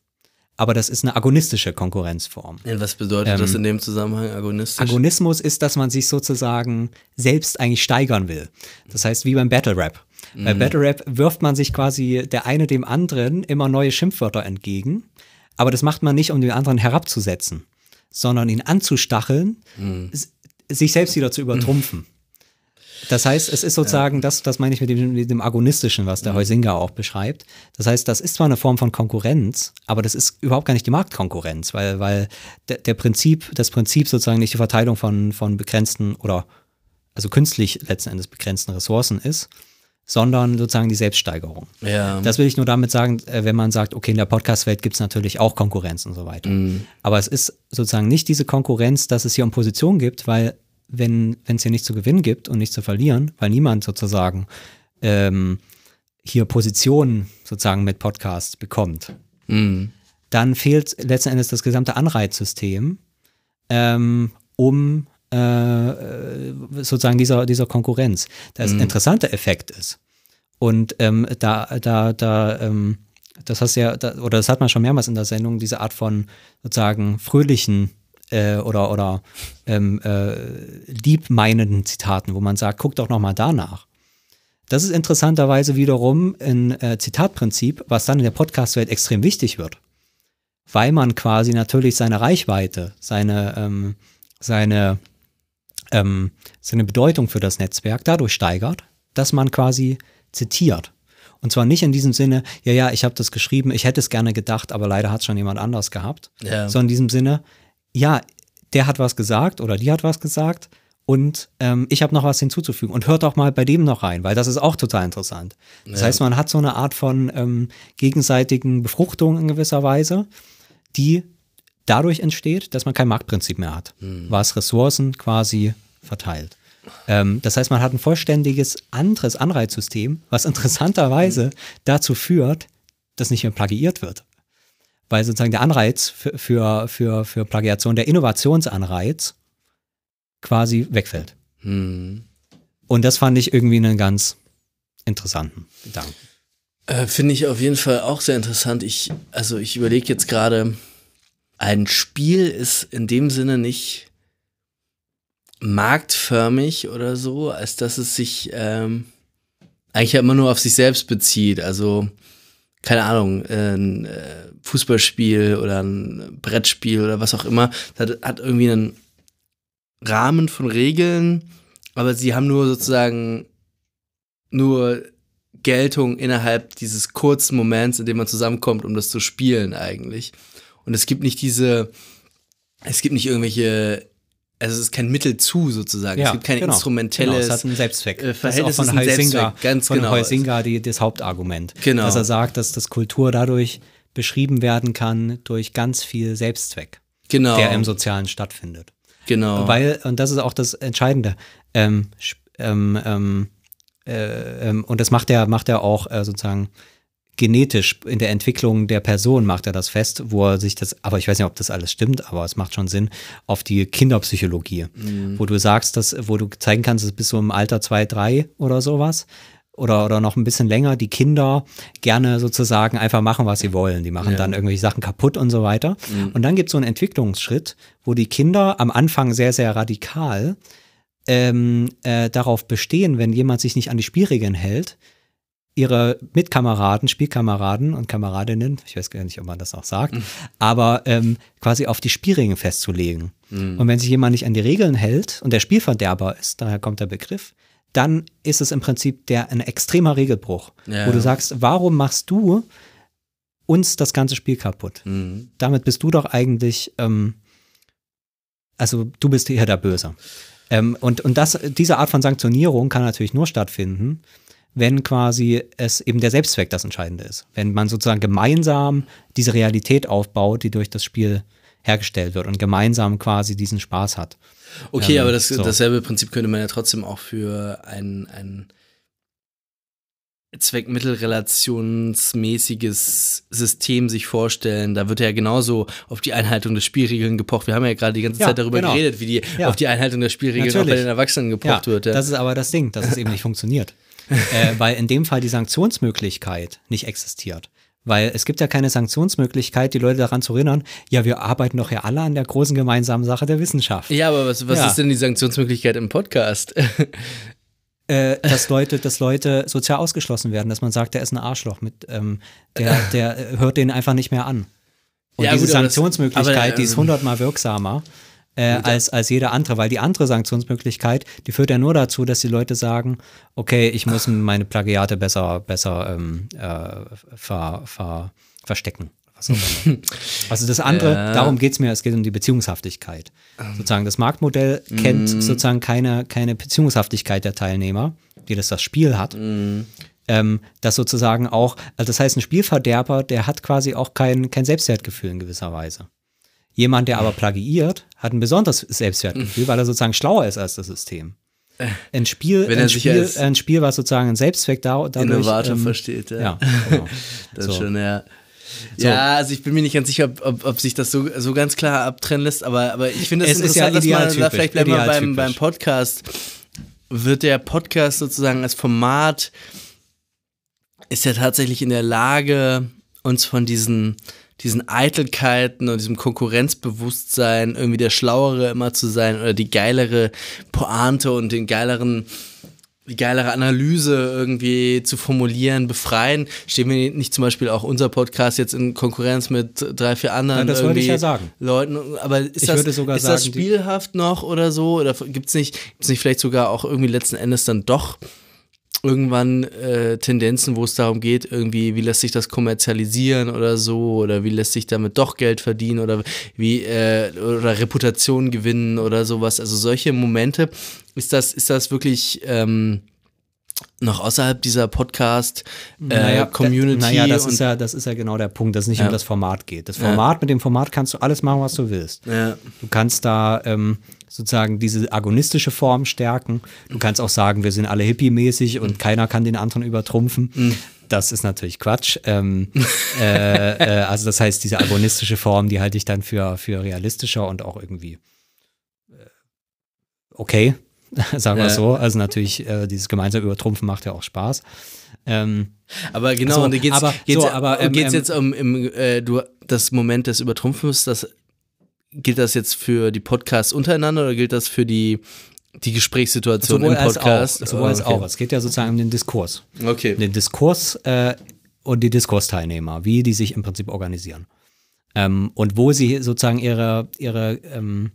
aber das ist eine agonistische Konkurrenzform. Ja, was bedeutet ähm, das in dem Zusammenhang agonistisch? Agonismus ist, dass man sich sozusagen selbst eigentlich steigern will. Das heißt, wie beim Battle Rap. Mhm. Bei Battle Rap wirft man sich quasi der eine dem anderen immer neue Schimpfwörter entgegen, aber das macht man nicht, um den anderen herabzusetzen, sondern ihn anzustacheln, mhm. sich selbst wieder zu übertrumpfen. Das heißt, es ist sozusagen, ja. das, das meine ich mit dem, mit dem Agonistischen, was der mhm. Heusinger auch beschreibt. Das heißt, das ist zwar eine Form von Konkurrenz, aber das ist überhaupt gar nicht die Marktkonkurrenz, weil, weil der, der Prinzip, das Prinzip sozusagen nicht die Verteilung von, von begrenzten oder also künstlich letzten Endes begrenzten Ressourcen ist, sondern sozusagen die Selbststeigerung. Ja. Das will ich nur damit sagen, äh, wenn man sagt, okay, in der Podcast-Welt gibt es natürlich auch Konkurrenz und so weiter. Mhm. Aber es ist sozusagen nicht diese Konkurrenz, dass es hier um Position gibt, weil wenn es hier nichts zu gewinnen gibt und nichts zu verlieren, weil niemand sozusagen ähm, hier Positionen sozusagen mit Podcasts bekommt, mhm. dann fehlt letzten Endes das gesamte Anreizsystem, ähm, um äh, sozusagen dieser, dieser Konkurrenz. Das mhm. interessante Effekt ist, Und ähm, da, da, da, ähm, das hast ja, da, oder das hat man schon mehrmals in der Sendung, diese Art von sozusagen fröhlichen äh, oder, oder ähm, äh, liebmeinenden Zitaten, wo man sagt, guck doch nochmal danach. Das ist interessanterweise wiederum ein äh, Zitatprinzip, was dann in der Podcast-Welt extrem wichtig wird. Weil man quasi natürlich seine Reichweite, seine, ähm, seine, ähm, seine Bedeutung für das Netzwerk dadurch steigert, dass man quasi zitiert. Und zwar nicht in diesem Sinne, ja, ja, ich habe das geschrieben, ich hätte es gerne gedacht, aber leider hat es schon jemand anders gehabt. Ja. Sondern in diesem Sinne, ja, der hat was gesagt oder die hat was gesagt und ähm, ich habe noch was hinzuzufügen. Und hört doch mal bei dem noch rein, weil das ist auch total interessant. Das Ja. heißt, man hat so eine Art von ähm, gegenseitigen Befruchtung in gewisser Weise, die dadurch entsteht, dass man kein Marktprinzip mehr hat, was Ressourcen quasi verteilt. Ähm, das heißt, man hat ein vollständiges anderes Anreizsystem, was interessanterweise dazu führt, dass nicht mehr plagiiert wird. Weil sozusagen der Anreiz für, für, für, für Plagiation, der Innovationsanreiz quasi wegfällt. Hm. Und das fand ich irgendwie einen ganz interessanten Gedanken. Äh, Finde ich auf jeden Fall auch sehr interessant. Ich, also ich überlege jetzt gerade, ein Spiel ist in dem Sinne nicht marktförmig oder so, als dass es sich ähm, eigentlich ja immer nur auf sich selbst bezieht. Also, keine Ahnung, äh, ein äh, Fußballspiel oder ein Brettspiel oder was auch immer, das hat, hat irgendwie einen Rahmen von Regeln, aber sie haben nur sozusagen nur Geltung innerhalb dieses kurzen Moments, in dem man zusammenkommt, um das zu spielen eigentlich. Und es gibt nicht diese, es gibt nicht irgendwelche, also es ist kein Mittel zu sozusagen. es gibt kein genau. instrumentelles. Genau, es hat einen Selbstzweck. äh, das ist auch Verhältnis von ist Heisinger, Selbstzweck, ganz von genau. Heisinger die, das Hauptargument. Genau. Dass er sagt, dass das Kultur dadurch beschrieben werden kann durch ganz viel Selbstzweck, genau. der im Sozialen stattfindet. genau. Weil, und das ist auch das Entscheidende, ähm, ähm, ähm, äh, ähm, und das macht er, macht er auch äh, sozusagen genetisch in der Entwicklung der Person macht er das fest, wo er sich das, aber ich weiß nicht, ob das alles stimmt, aber es macht schon Sinn, auf die Kinderpsychologie, wo du sagst, dass, wo du zeigen kannst, dass bis so im Alter zwei, drei oder sowas, oder, oder noch ein bisschen länger, die Kinder gerne sozusagen einfach machen, was sie wollen. Die machen Ja. dann irgendwelche Sachen kaputt und so weiter. Und dann gibt es so einen Entwicklungsschritt, wo die Kinder am Anfang sehr, sehr radikal ähm, äh, darauf bestehen, wenn jemand sich nicht an die Spielregeln hält, ihre Mitkameraden, Spielkameraden und Kameradinnen, ich weiß gar nicht, ob man das auch sagt, aber ähm, quasi auf die Spielregeln festzulegen. Und wenn sich jemand nicht an die Regeln hält und der Spielverderber ist, daher kommt der Begriff, dann ist es im Prinzip der ein extremer Regelbruch, Ja. wo du sagst, warum machst du uns das ganze Spiel kaputt? Mhm. damit bist du doch eigentlich, ähm, also du bist hier der Böse. Ähm, und und das, diese Art von Sanktionierung kann natürlich nur stattfinden, wenn quasi es eben der Selbstzweck das Entscheidende ist. Wenn man sozusagen gemeinsam diese Realität aufbaut, die durch das Spiel hergestellt wird und gemeinsam quasi diesen Spaß hat. Okay, Ähm, aber das, so. dasselbe Prinzip könnte man ja trotzdem auch für ein, ein zweckmittelrelationsmäßiges System sich vorstellen. Da wird ja genauso auf die Einhaltung der Spielregeln gepocht. Wir haben ja gerade die ganze Ja, Zeit darüber genau. geredet, wie die Ja. auf die Einhaltung der Spielregeln auch bei Natürlich. den Erwachsenen gepocht wird. Ja. Das ist aber das Ding, dass es eben nicht funktioniert. Äh, weil in dem Fall die Sanktionsmöglichkeit nicht existiert. Weil es gibt ja keine Sanktionsmöglichkeit, die Leute daran zu erinnern, ja, wir arbeiten doch ja alle an der großen gemeinsamen Sache der Wissenschaft. ja, aber was, was Ja. ist denn die Sanktionsmöglichkeit im Podcast? Äh, dass Leute, dass Leute sozial ausgeschlossen werden, dass man sagt, der ist ein Arschloch mit, ähm, der, der hört den einfach nicht mehr an. Und Ja, diese gut, aber das- Sanktionsmöglichkeit, aber, die ist ähm, hundertmal wirksamer äh, als, als jede andere, weil die andere Sanktionsmöglichkeit, die führt ja nur dazu, dass die Leute sagen, okay, ich muss meine Plagiate besser, besser ähm, äh, ver, ver, verstecken. Also das andere, Ja. darum geht es mir, es geht um die Beziehungshaftigkeit. Sozusagen das Marktmodell kennt sozusagen keine, keine Beziehungshaftigkeit der Teilnehmer, die das das Spiel hat ähm, das sozusagen auch, also das heißt, ein Spielverderber, der hat quasi auch kein, kein Selbstwertgefühl in gewisser Weise. Jemand, der aber plagiiert, hat ein besonderes Selbstwertgefühl, weil er sozusagen schlauer ist als das System. Ein Spiel, ein Spiel, ein Spiel, was sozusagen einen Selbstzweck da, dadurch, Innovator ähm, versteht, ja. Ja, genau. Das So. schon, ja. Ja, also ich bin mir nicht ganz sicher, ob, ob, ob sich das so, so ganz klar abtrennen lässt, aber, aber ich finde es Es ist ja interessant, dass man da vielleicht bleiben wir beim, beim Podcast. Wird der Podcast sozusagen als Format ist ja tatsächlich in der Lage, uns von diesen, diesen Eitelkeiten und diesem Konkurrenzbewusstsein irgendwie der Schlauere immer zu sein oder die geilere Pointe und den geileren die geilere Analyse irgendwie zu formulieren, befreien. Stehen wir nicht zum Beispiel auch unser Podcast jetzt in Konkurrenz mit drei, vier anderen Ja, das wollte ich ja sagen. Leuten? Aber ist, Ich das, ist das sagen, die- spielhaft noch oder so? Oder gibt es nicht, gibt's nicht vielleicht sogar auch irgendwie letzten Endes dann doch irgendwann äh, Tendenzen, wo es darum geht, irgendwie, wie lässt sich das kommerzialisieren oder so, oder wie lässt sich damit doch Geld verdienen oder wie äh, oder Reputation gewinnen oder sowas. Also solche Momente, ist das, ist das wirklich ähm, noch außerhalb dieser Podcast äh, Community Naja, das ist, ja, das ist ja genau der Punkt, dass es nicht Ja. um das Format geht. Das Format, mit dem Format kannst du alles machen, was du willst. ja. Du kannst da ähm, sozusagen diese agonistische Form stärken. Du kannst auch sagen, wir sind alle hippie-mäßig und keiner kann den anderen übertrumpfen. Das ist natürlich Quatsch. Ähm, äh, äh, also das heißt, diese agonistische Form, die halte ich dann für, für realistischer und auch irgendwie äh, okay, sagen wir Ja. so. Also natürlich, äh, dieses gemeinsam Übertrumpfen macht ja auch Spaß. Ähm, Aber genau, So, und da geht's, aber- geht's, so, aber, ähm, geht's ähm, jetzt um im, äh, du, das Moment des Übertrumpfens, das gilt das jetzt für die Podcasts untereinander oder gilt das für die, die Gesprächssituation sowohl im als Podcast? auch. Sowohl als okay. auch. Es geht ja sozusagen um den Diskurs. Okay. den Diskurs äh, und die Diskursteilnehmer, wie die sich im Prinzip organisieren. Ähm, und wo sie sozusagen ihre, ihre, ähm,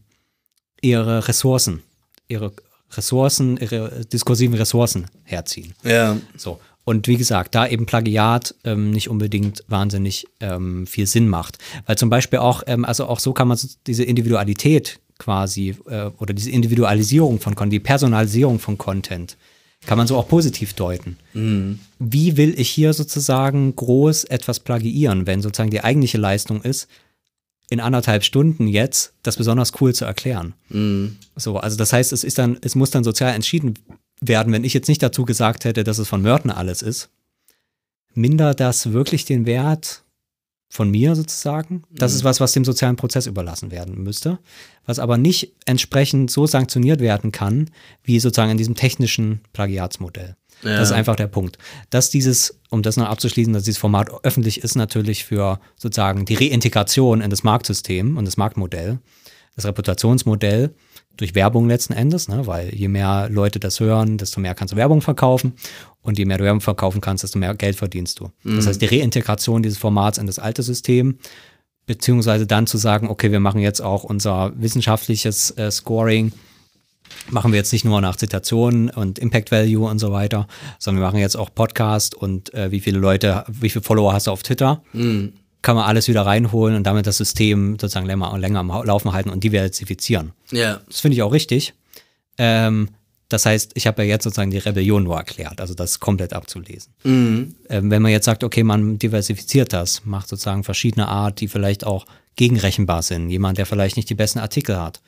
ihre Ressourcen, ihre Ressourcen, ihre diskursiven Ressourcen herziehen. Ja. So. Und wie gesagt, da eben Plagiat ähm, nicht unbedingt wahnsinnig ähm, viel Sinn macht. Weil zum Beispiel auch, ähm, also auch so kann man diese Individualität quasi äh, oder diese Individualisierung von Content, die Personalisierung von Content, kann man so auch positiv deuten. Wie will ich hier sozusagen groß etwas plagiieren, wenn sozusagen die eigentliche Leistung ist, in anderthalb Stunden jetzt das besonders cool zu erklären? So, also das heißt, es ist dann, es muss dann sozial entschieden werden, wenn ich jetzt nicht dazu gesagt hätte, dass es von Mörten alles ist, mindert das wirklich den Wert von mir sozusagen? Das ist was, was dem sozialen Prozess überlassen werden müsste, was aber nicht entsprechend so sanktioniert werden kann, wie sozusagen in diesem technischen Plagiatsmodell. Das ist einfach der Punkt. Dass dieses, um das noch abzuschließen, dass dieses Format öffentlich ist, natürlich für sozusagen die Reintegration in das Marktsystem und das Marktmodell, das Reputationsmodell durch Werbung letzten Endes, ne? weil je mehr Leute das hören, desto mehr kannst du Werbung verkaufen und je mehr du Werbung verkaufen kannst, desto mehr Geld verdienst du. Das heißt, die Reintegration dieses Formats in das alte System, beziehungsweise dann zu sagen, okay, wir machen jetzt auch unser wissenschaftliches äh, Scoring, machen wir jetzt nicht nur nach Zitationen und Impact Value und so weiter, sondern wir machen jetzt auch Podcast und äh, wie viele Leute, wie viele Follower hast du auf Twitter, kann man alles wieder reinholen und damit das System sozusagen länger, länger am Laufen halten und diversifizieren. Ja. Das finde ich auch richtig. Ähm, das heißt, ich habe ja jetzt sozusagen die Rebellion nur erklärt, also das komplett abzulesen. Ähm, wenn man jetzt sagt, okay, man diversifiziert das, macht sozusagen verschiedene Art, die vielleicht auch gegenrechenbar sind. Jemand, der vielleicht nicht die besten Artikel hat,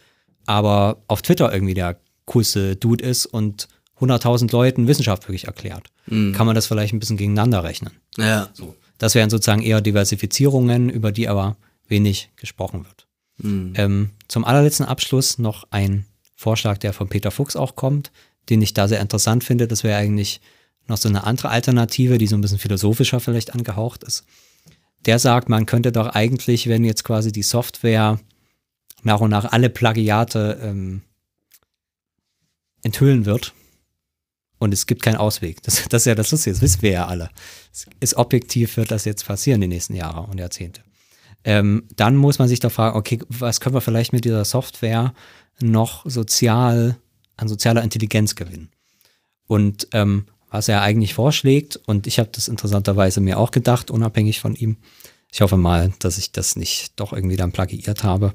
aber auf Twitter irgendwie der coolste Dude ist und 100.000 Leuten Wissenschaft wirklich erklärt, kann man das vielleicht ein bisschen gegeneinander rechnen. Ja. Das wären sozusagen eher Diversifizierungen, über die aber wenig gesprochen wird. Ähm, zum allerletzten Abschluss noch ein Vorschlag, der von Peter Fuchs auch kommt, den ich da sehr interessant finde. Das wäre eigentlich noch so eine andere Alternative, die so ein bisschen philosophischer vielleicht angehaucht ist. Der sagt, man könnte doch eigentlich, wenn jetzt quasi die Software nach und nach alle Plagiate ähm, enthüllen wird, und es gibt keinen Ausweg. Das, das ist ja das Lustige, das wissen wir ja alle. Ist objektiv, wird das jetzt passieren die nächsten Jahre und Jahrzehnte. Ähm, dann muss man sich doch fragen, okay, was können wir vielleicht mit dieser Software noch sozial, an sozialer Intelligenz gewinnen? Und ähm, was er eigentlich vorschlägt, und ich habe das interessanterweise mir auch gedacht, unabhängig von ihm. Ich hoffe mal, dass ich das nicht doch irgendwie dann plagiiert habe,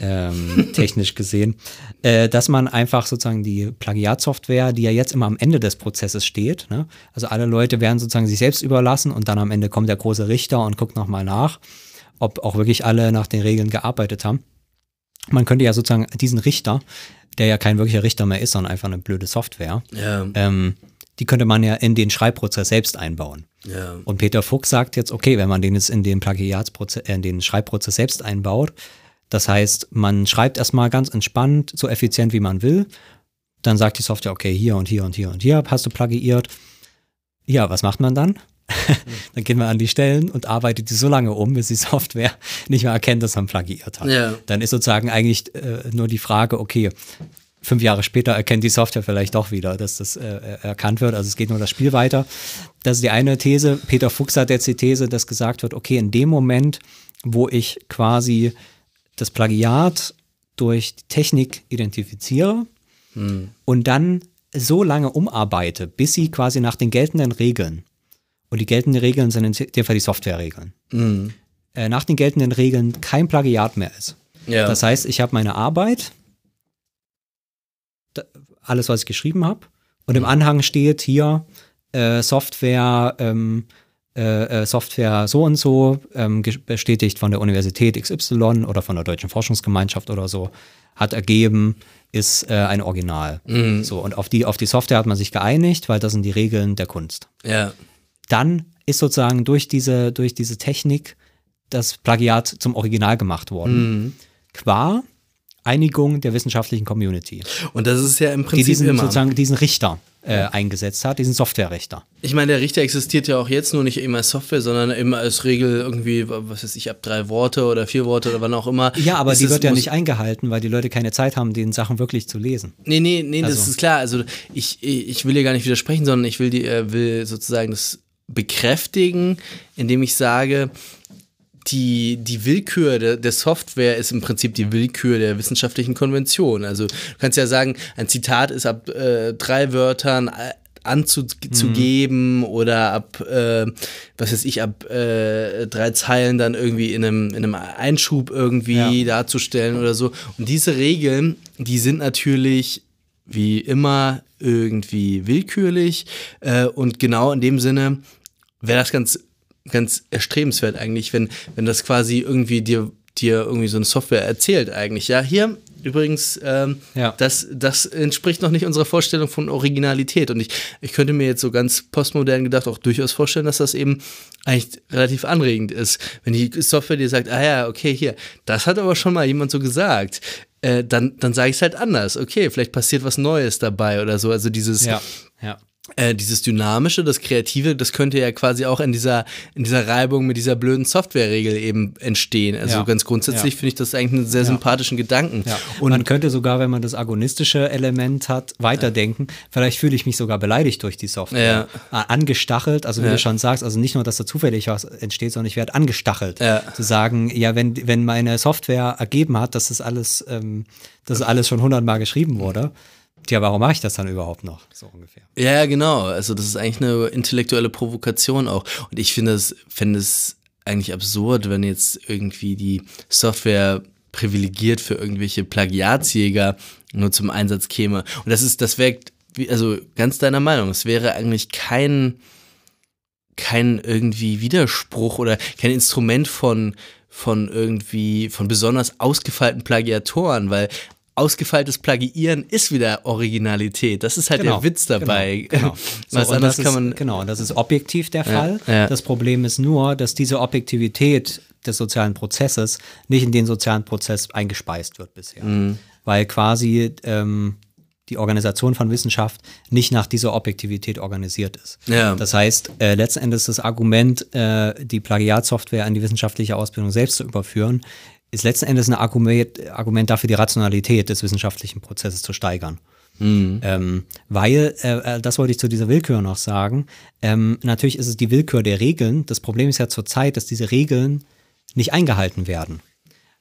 ähm, technisch gesehen, äh, dass man einfach sozusagen die Plagiatsoftware, die ja jetzt immer am Ende des Prozesses steht, ne? also alle Leute werden sozusagen sich selbst überlassen und dann am Ende kommt der große Richter und guckt nochmal nach, ob auch wirklich alle nach den Regeln gearbeitet haben. Man könnte ja sozusagen diesen Richter, der ja kein wirklicher Richter mehr ist, sondern einfach eine blöde Software, Ja. ähm, die könnte man ja in den Schreibprozess selbst einbauen. Ja. Und Peter Fuchs sagt jetzt, okay, wenn man den jetzt in den Plagiatsprozess, äh, in den Schreibprozess selbst einbaut, das heißt, man schreibt erstmal ganz entspannt, so effizient wie man will, dann sagt die Software, okay, hier und hier und hier und hier hast du plagiiert. Ja, was macht man dann? dann gehen wir an die Stellen und arbeitet die so lange um, bis die Software nicht mehr erkennt, dass man plagiiert hat. Ja. Dann ist sozusagen eigentlich äh, nur die Frage, okay, fünf Jahre später erkennt die Software vielleicht doch wieder, dass das äh, erkannt wird. Also es geht nur das Spiel weiter. Das ist die eine These. Peter Fuchs hat jetzt die These, dass gesagt wird, okay, in dem Moment, wo ich quasi das Plagiat durch die Technik identifiziere und dann so lange umarbeite, bis sie quasi nach den geltenden Regeln, und die geltenden Regeln sind in dem Fall die Softwareregeln, äh, nach den geltenden Regeln kein Plagiat mehr ist. Ja. Das heißt, ich habe meine Arbeit, alles, was ich geschrieben habe, und im Anhang steht hier äh, Software, ähm, äh, äh, Software so und so, ähm, bestätigt von der Universität XY oder von der Deutschen Forschungsgemeinschaft oder so, hat ergeben, ist äh, ein Original. So, und auf die, auf die Software hat man sich geeinigt, weil das sind die Regeln der Kunst ja. dann ist sozusagen durch diese, durch diese Technik das Plagiat zum Original gemacht worden. Qua Einigung der wissenschaftlichen Community, Und das ist ja im die Prinzip diesen, immer. sozusagen diesen Richter äh, eingesetzt hat, diesen Softwarerichter. Ich meine, der Richter existiert ja auch jetzt nur nicht immer als Software, sondern immer als Regel irgendwie, was weiß ich, ab drei Worte oder vier Worte oder wann auch immer. Ja, aber Ist die wird ja nicht eingehalten, weil die Leute keine Zeit haben, den Sachen wirklich zu lesen. Nee, nee, nee, das Also- ist klar. Also ich, ich will dir gar nicht widersprechen, sondern ich will, die, äh, will sozusagen das bekräftigen, indem ich sage, die, die Willkür der, der Software ist im Prinzip die Willkür der wissenschaftlichen Konvention. Also du kannst ja sagen, ein Zitat ist ab äh, drei Wörtern äh, anzugeben oder ab, äh, was weiß ich, ab äh, drei Zeilen dann irgendwie in einem, in einem Einschub irgendwie Ja. darzustellen oder so. Und diese Regeln, die sind natürlich wie immer irgendwie willkürlich äh, und genau in dem Sinne wäre das ganz, ganz erstrebenswert eigentlich, wenn, wenn das quasi irgendwie dir, dir irgendwie so eine Software erzählt eigentlich. Ja, hier übrigens, ähm, Ja. das, das entspricht noch nicht unserer Vorstellung von Originalität und ich, ich könnte mir jetzt so ganz postmodern gedacht auch durchaus vorstellen, dass das eben eigentlich relativ anregend ist, wenn die Software dir sagt, ah ja, okay, hier, das hat aber schon mal jemand so gesagt, äh, dann, dann sage ich es halt anders. Okay, vielleicht passiert was Neues dabei oder so. Also dieses, ja. Äh, dieses Dynamische, das Kreative, das könnte ja quasi auch in dieser, in dieser Reibung mit dieser blöden Softwareregel eben entstehen. Also Ja. ganz grundsätzlich Ja. finde ich das eigentlich einen sehr sympathischen Gedanken. Ja. Und man könnte sogar, wenn man das agonistische Element hat, weiterdenken. Vielleicht fühle ich mich sogar beleidigt durch die Software. Angestachelt, also wie Ja. du schon sagst, also nicht nur, dass da zufällig was entsteht, sondern ich werde angestachelt. Ja. Zu sagen, ja, wenn, wenn meine Software ergeben hat, dass das alles, ähm, dass alles schon hundertmal geschrieben wurde, tja, warum mache ich das dann überhaupt noch? So ungefähr. Ja, ja, genau. Also das ist eigentlich eine intellektuelle Provokation auch. Und ich finde es, finde es eigentlich absurd, wenn jetzt irgendwie die Software privilegiert für irgendwelche Plagiatsjäger nur zum Einsatz käme. Und das ist, das wie- also ganz deiner Meinung, es wäre eigentlich kein, kein irgendwie Widerspruch oder kein Instrument von, von irgendwie, von besonders ausgefeilten Plagiatoren, weil ausgefeiltes Plagiieren ist wieder Originalität. Das ist halt der Witz dabei. Genau. genau. So, Was anderes das kann man. ist, genau, das ist objektiv der Fall. ja. Das Problem ist nur, dass diese Objektivität des sozialen Prozesses nicht in den sozialen Prozess eingespeist wird bisher. Mhm. Weil quasi ähm, die Organisation von Wissenschaft nicht nach dieser Objektivität organisiert ist. Ja. Das heißt, äh, letzten Endes das Argument, äh, die Plagiatsoftware an die wissenschaftliche Ausbildung selbst zu überführen, ist letzten Endes ein Argument, Argument dafür, die Rationalität des wissenschaftlichen Prozesses zu steigern. Ähm, weil, äh, äh, das wollte ich zu dieser Willkür noch sagen, ähm, natürlich ist es die Willkür der Regeln. Das Problem ist ja zurzeit, dass diese Regeln nicht eingehalten werden.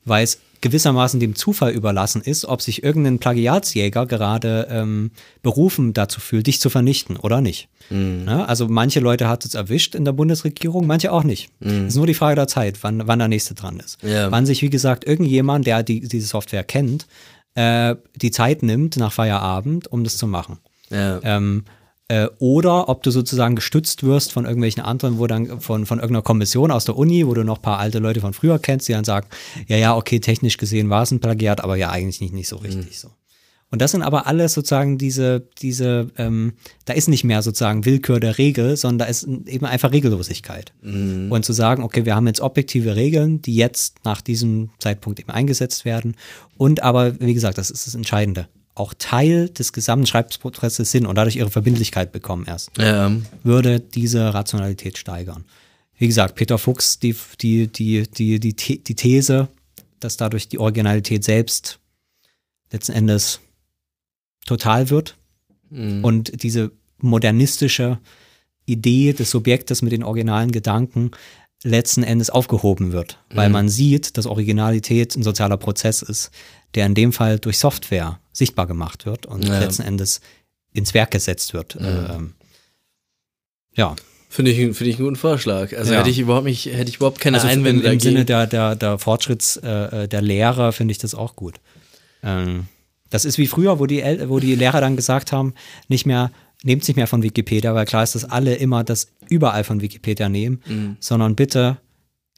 Weil es gewissermaßen dem Zufall überlassen ist, ob sich irgendein Plagiatsjäger gerade ähm, berufen dazu fühlt, dich zu vernichten oder nicht. Ja, also manche Leute hat es erwischt in der Bundesregierung, manche auch nicht. Es ist nur die Frage der Zeit, wann, wann der nächste dran ist. Ja. Wann sich, wie gesagt, irgendjemand, der die, diese Software kennt, äh, die Zeit nimmt nach Feierabend, um das zu machen. Ja. Ähm, äh, oder ob du sozusagen gestützt wirst von irgendwelchen anderen, wo dann von, von irgendeiner Kommission aus der Uni, wo du noch ein paar alte Leute von früher kennst, die dann sagen, ja, ja, okay, technisch gesehen war es ein Plagiat, aber ja, eigentlich nicht, nicht so richtig so. Und das sind aber alles sozusagen diese, diese, ähm, da ist nicht mehr sozusagen Willkür der Regel, sondern da ist eben einfach Regellosigkeit. Und zu sagen, okay, wir haben jetzt objektive Regeln, die jetzt nach diesem Zeitpunkt eben eingesetzt werden. Und aber, wie gesagt, das ist das Entscheidende, auch Teil des gesamten Schreibprozesses sind und dadurch ihre Verbindlichkeit bekommen erst, Ja. würde diese Rationalität steigern. Wie gesagt, Peter Fuchs, die, die, die, die, die, die These, dass dadurch die Originalität selbst letzten Endes total wird Mhm. und diese modernistische Idee des Subjektes mit den originalen Gedanken letzten Endes aufgehoben wird, weil Mhm. man sieht, dass Originalität ein sozialer Prozess ist, der in dem Fall durch Software sichtbar gemacht wird und Ja. letzten Endes ins Werk gesetzt wird. Ähm, ja, Finde ich, finde ich einen guten Vorschlag. Also Ja. hätte ich überhaupt nicht, hätte ich überhaupt keine also im, Einwände im dagegen. Sinne der, der, der Fortschritts äh, äh, der Lehrer finde ich das auch gut. Ähm, das ist wie früher, wo die, El wo die Lehrer dann gesagt haben, nicht mehr, nehmt nicht mehr von Wikipedia, weil klar ist, dass alle immer das überall von Wikipedia nehmen, Mhm. sondern bitte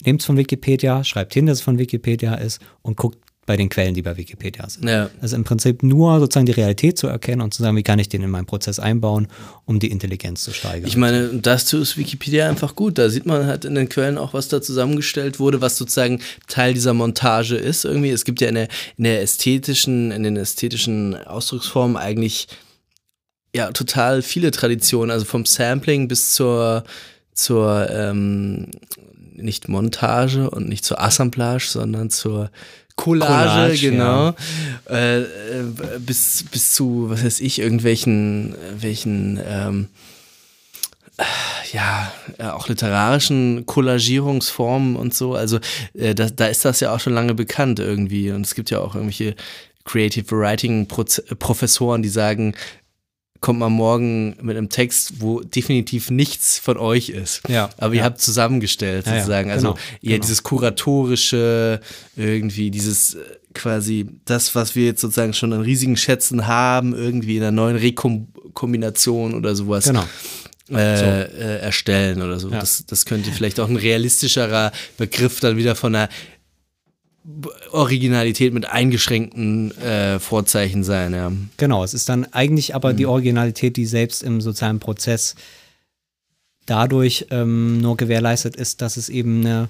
nehmt es von Wikipedia, schreibt hin, dass es von Wikipedia ist und guckt bei den Quellen, die bei Wikipedia sind. ja. Also im Prinzip nur sozusagen die Realität zu erkennen und zu sagen, wie kann ich den in meinen Prozess einbauen, um die Intelligenz zu steigern. Ich meine, dazu ist Wikipedia einfach gut. Da sieht man halt in den Quellen auch, was da zusammengestellt wurde, was sozusagen Teil dieser Montage ist. Irgendwie, es gibt ja in der, in der ästhetischen, in den ästhetischen Ausdrucksformen eigentlich ja total viele Traditionen, also vom Sampling bis zur, zur ähm, nicht Montage und nicht zur Assemblage, sondern zur Collage, Collage, genau. Äh, äh, bis, bis zu, was weiß ich, irgendwelchen welchen, ähm, ja, äh, auch literarischen Collagierungsformen und so. Also äh, da, da ist das ja auch schon lange bekannt irgendwie. Und es gibt ja auch irgendwelche Creative Writing Professoren, die sagen, kommt mal morgen mit einem Text, wo definitiv nichts von euch ist. Ja, Aber ihr ja. habt zusammengestellt Ja, ja, sozusagen. Also genau, ihr genau. dieses kuratorische, irgendwie dieses äh, quasi das, was wir jetzt sozusagen schon an riesigen Schätzen haben, irgendwie in einer neuen Rekombination oder sowas genau. äh, äh, erstellen oder so. Ja. Das, das könnte vielleicht auch ein realistischerer Begriff dann wieder von einer Originalität mit eingeschränkten äh, Vorzeichen sein, ja. Genau, es ist dann eigentlich aber Mhm. die Originalität, die selbst im sozialen Prozess dadurch ähm, nur gewährleistet ist, dass es eben eine,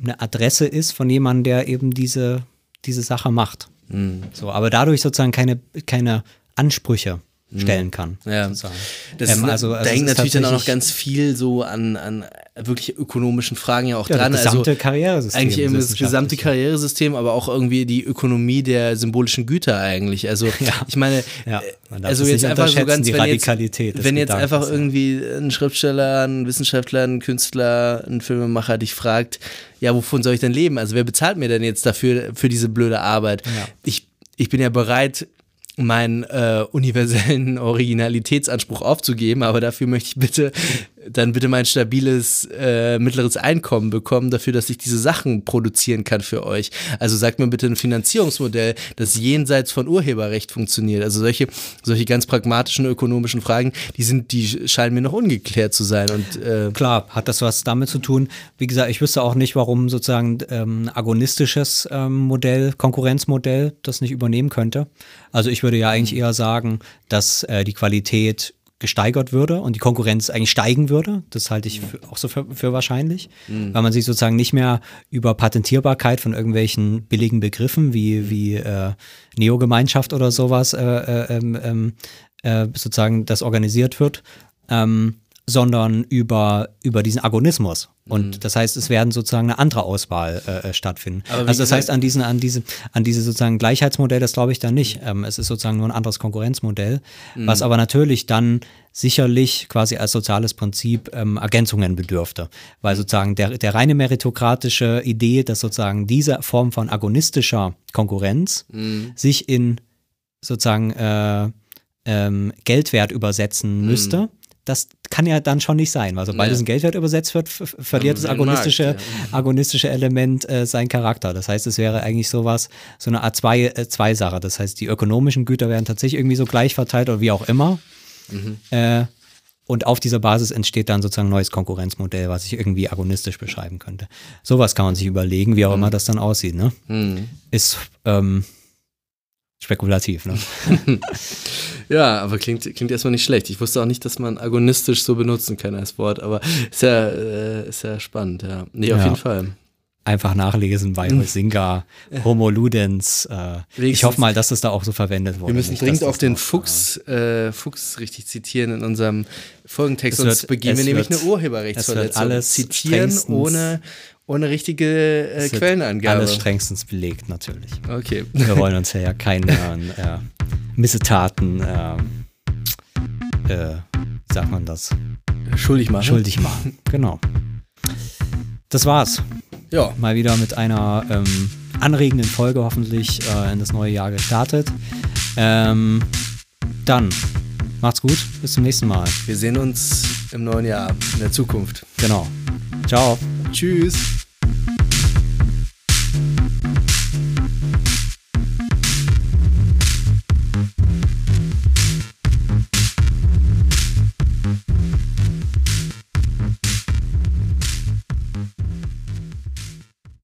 eine Adresse ist von jemandem, der eben diese, diese Sache macht. Mhm. So, aber dadurch sozusagen keine, keine Ansprüche stellen kann. Mhm. Ja. sozusagen. Das Ähm, also- also da hängt natürlich dann auch noch ganz viel so an, an wirklich ökonomischen Fragen ja auch Ja, dran. das gesamte also Karrieresystem. eigentlich eben das gesamte Karrieresystem, aber auch irgendwie die Ökonomie der symbolischen Güter eigentlich. Also ich meine, Ja, äh, also jetzt einfach so ganz, die wenn jetzt, Radikalität des wenn jetzt einfach ja. irgendwie ein Schriftsteller, ein Wissenschaftler, ein Künstler, ein Filmemacher dich fragt, ja, wovon soll ich denn leben? Also wer bezahlt mir denn jetzt dafür, für diese blöde Arbeit? Ja. Ich, ich bin ja bereit, meinen äh, universellen Originalitätsanspruch aufzugeben, aber dafür möchte ich bitte dann bitte mein stabiles äh, mittleres Einkommen bekommen dafür, dass ich diese Sachen produzieren kann für euch. Also sagt mir bitte ein Finanzierungsmodell, das jenseits von Urheberrecht funktioniert. Also solche solche ganz pragmatischen ökonomischen Fragen, die sind die scheinen mir noch ungeklärt zu sein und äh, Klar, hat das was damit zu tun. Wie gesagt, ich wüsste auch nicht, warum sozusagen ähm, ein agonistisches ähm, Modell, Konkurrenzmodell, das nicht übernehmen könnte. Also ich würde ja eigentlich eher sagen, dass äh, die Qualität gesteigert würde und die Konkurrenz eigentlich steigen würde. Das halte ich für, auch so für, für wahrscheinlich, weil man sich sozusagen nicht mehr über Patentierbarkeit von irgendwelchen billigen Begriffen wie, wie äh, Neogemeinschaft oder sowas äh, äh, ähm, ähm, äh, sozusagen das organisiert wird, ähm, sondern über, über diesen Agonismus. Und das heißt, es werden sozusagen eine andere Auswahl äh, äh, stattfinden. Also das heißt, an diesen, an diese, an diese sozusagen Gleichheitsmodell, das glaube ich dann nicht. Ähm, es ist sozusagen nur ein anderes Konkurrenzmodell, was aber natürlich dann sicherlich quasi als soziales Prinzip ähm, Ergänzungen bedürfte. Weil sozusagen der, der reine meritokratische Idee, dass sozusagen diese Form von agonistischer Konkurrenz sich in sozusagen äh, ähm, Geldwert übersetzen müsste. Das kann ja dann schon nicht sein, weil sobald Ja. es in Geldwert übersetzt wird, verliert das einen Markt, agonistische, ja. agonistische Element äh, seinen Charakter. Das heißt, es wäre eigentlich sowas, so eine Art zwei, äh, Zweisache. Das heißt, die ökonomischen Güter werden tatsächlich irgendwie so gleich verteilt oder wie auch immer. Mhm. Äh, und auf dieser Basis entsteht dann sozusagen ein neues Konkurrenzmodell, was ich irgendwie agonistisch beschreiben könnte. Sowas kann man sich überlegen, wie auch Mhm. immer das dann aussieht. Ne? Ist ähm, spekulativ. Ne? Ja, aber klingt, klingt erstmal nicht schlecht. Ich wusste auch nicht, dass man agonistisch so benutzen kann als Wort, aber ist ja, äh, ist ja spannend, ja. Nee, auf Ja. jeden Fall. einfach nachlesen bei Huizinga, Homo Ludens. Äh, ich hoffe mal, dass das da auch so verwendet wurde. Wir müssen Nicht, dringend auf den noch, Fuchs, äh, Fuchs richtig zitieren in unserem Folgentext, sonst begehen wir nämlich wird- eine Urheberrechtsverletzung. alles zitieren ohne, ohne richtige äh, Quellenangabe. Alles strengstens belegt, natürlich. okay. Wir wollen uns ja, ja keine äh, Missetaten, äh, äh, wie sagt man das, Schuldig machen. schuldig machen. Genau. Das war's. Ja. Mal wieder mit einer ähm, anregenden Folge hoffentlich äh, in das neue Jahr gestartet. Ähm, dann macht's gut, bis zum nächsten Mal. Wir sehen uns im neuen Jahr, in der Zukunft. Genau. Ciao. Tschüss.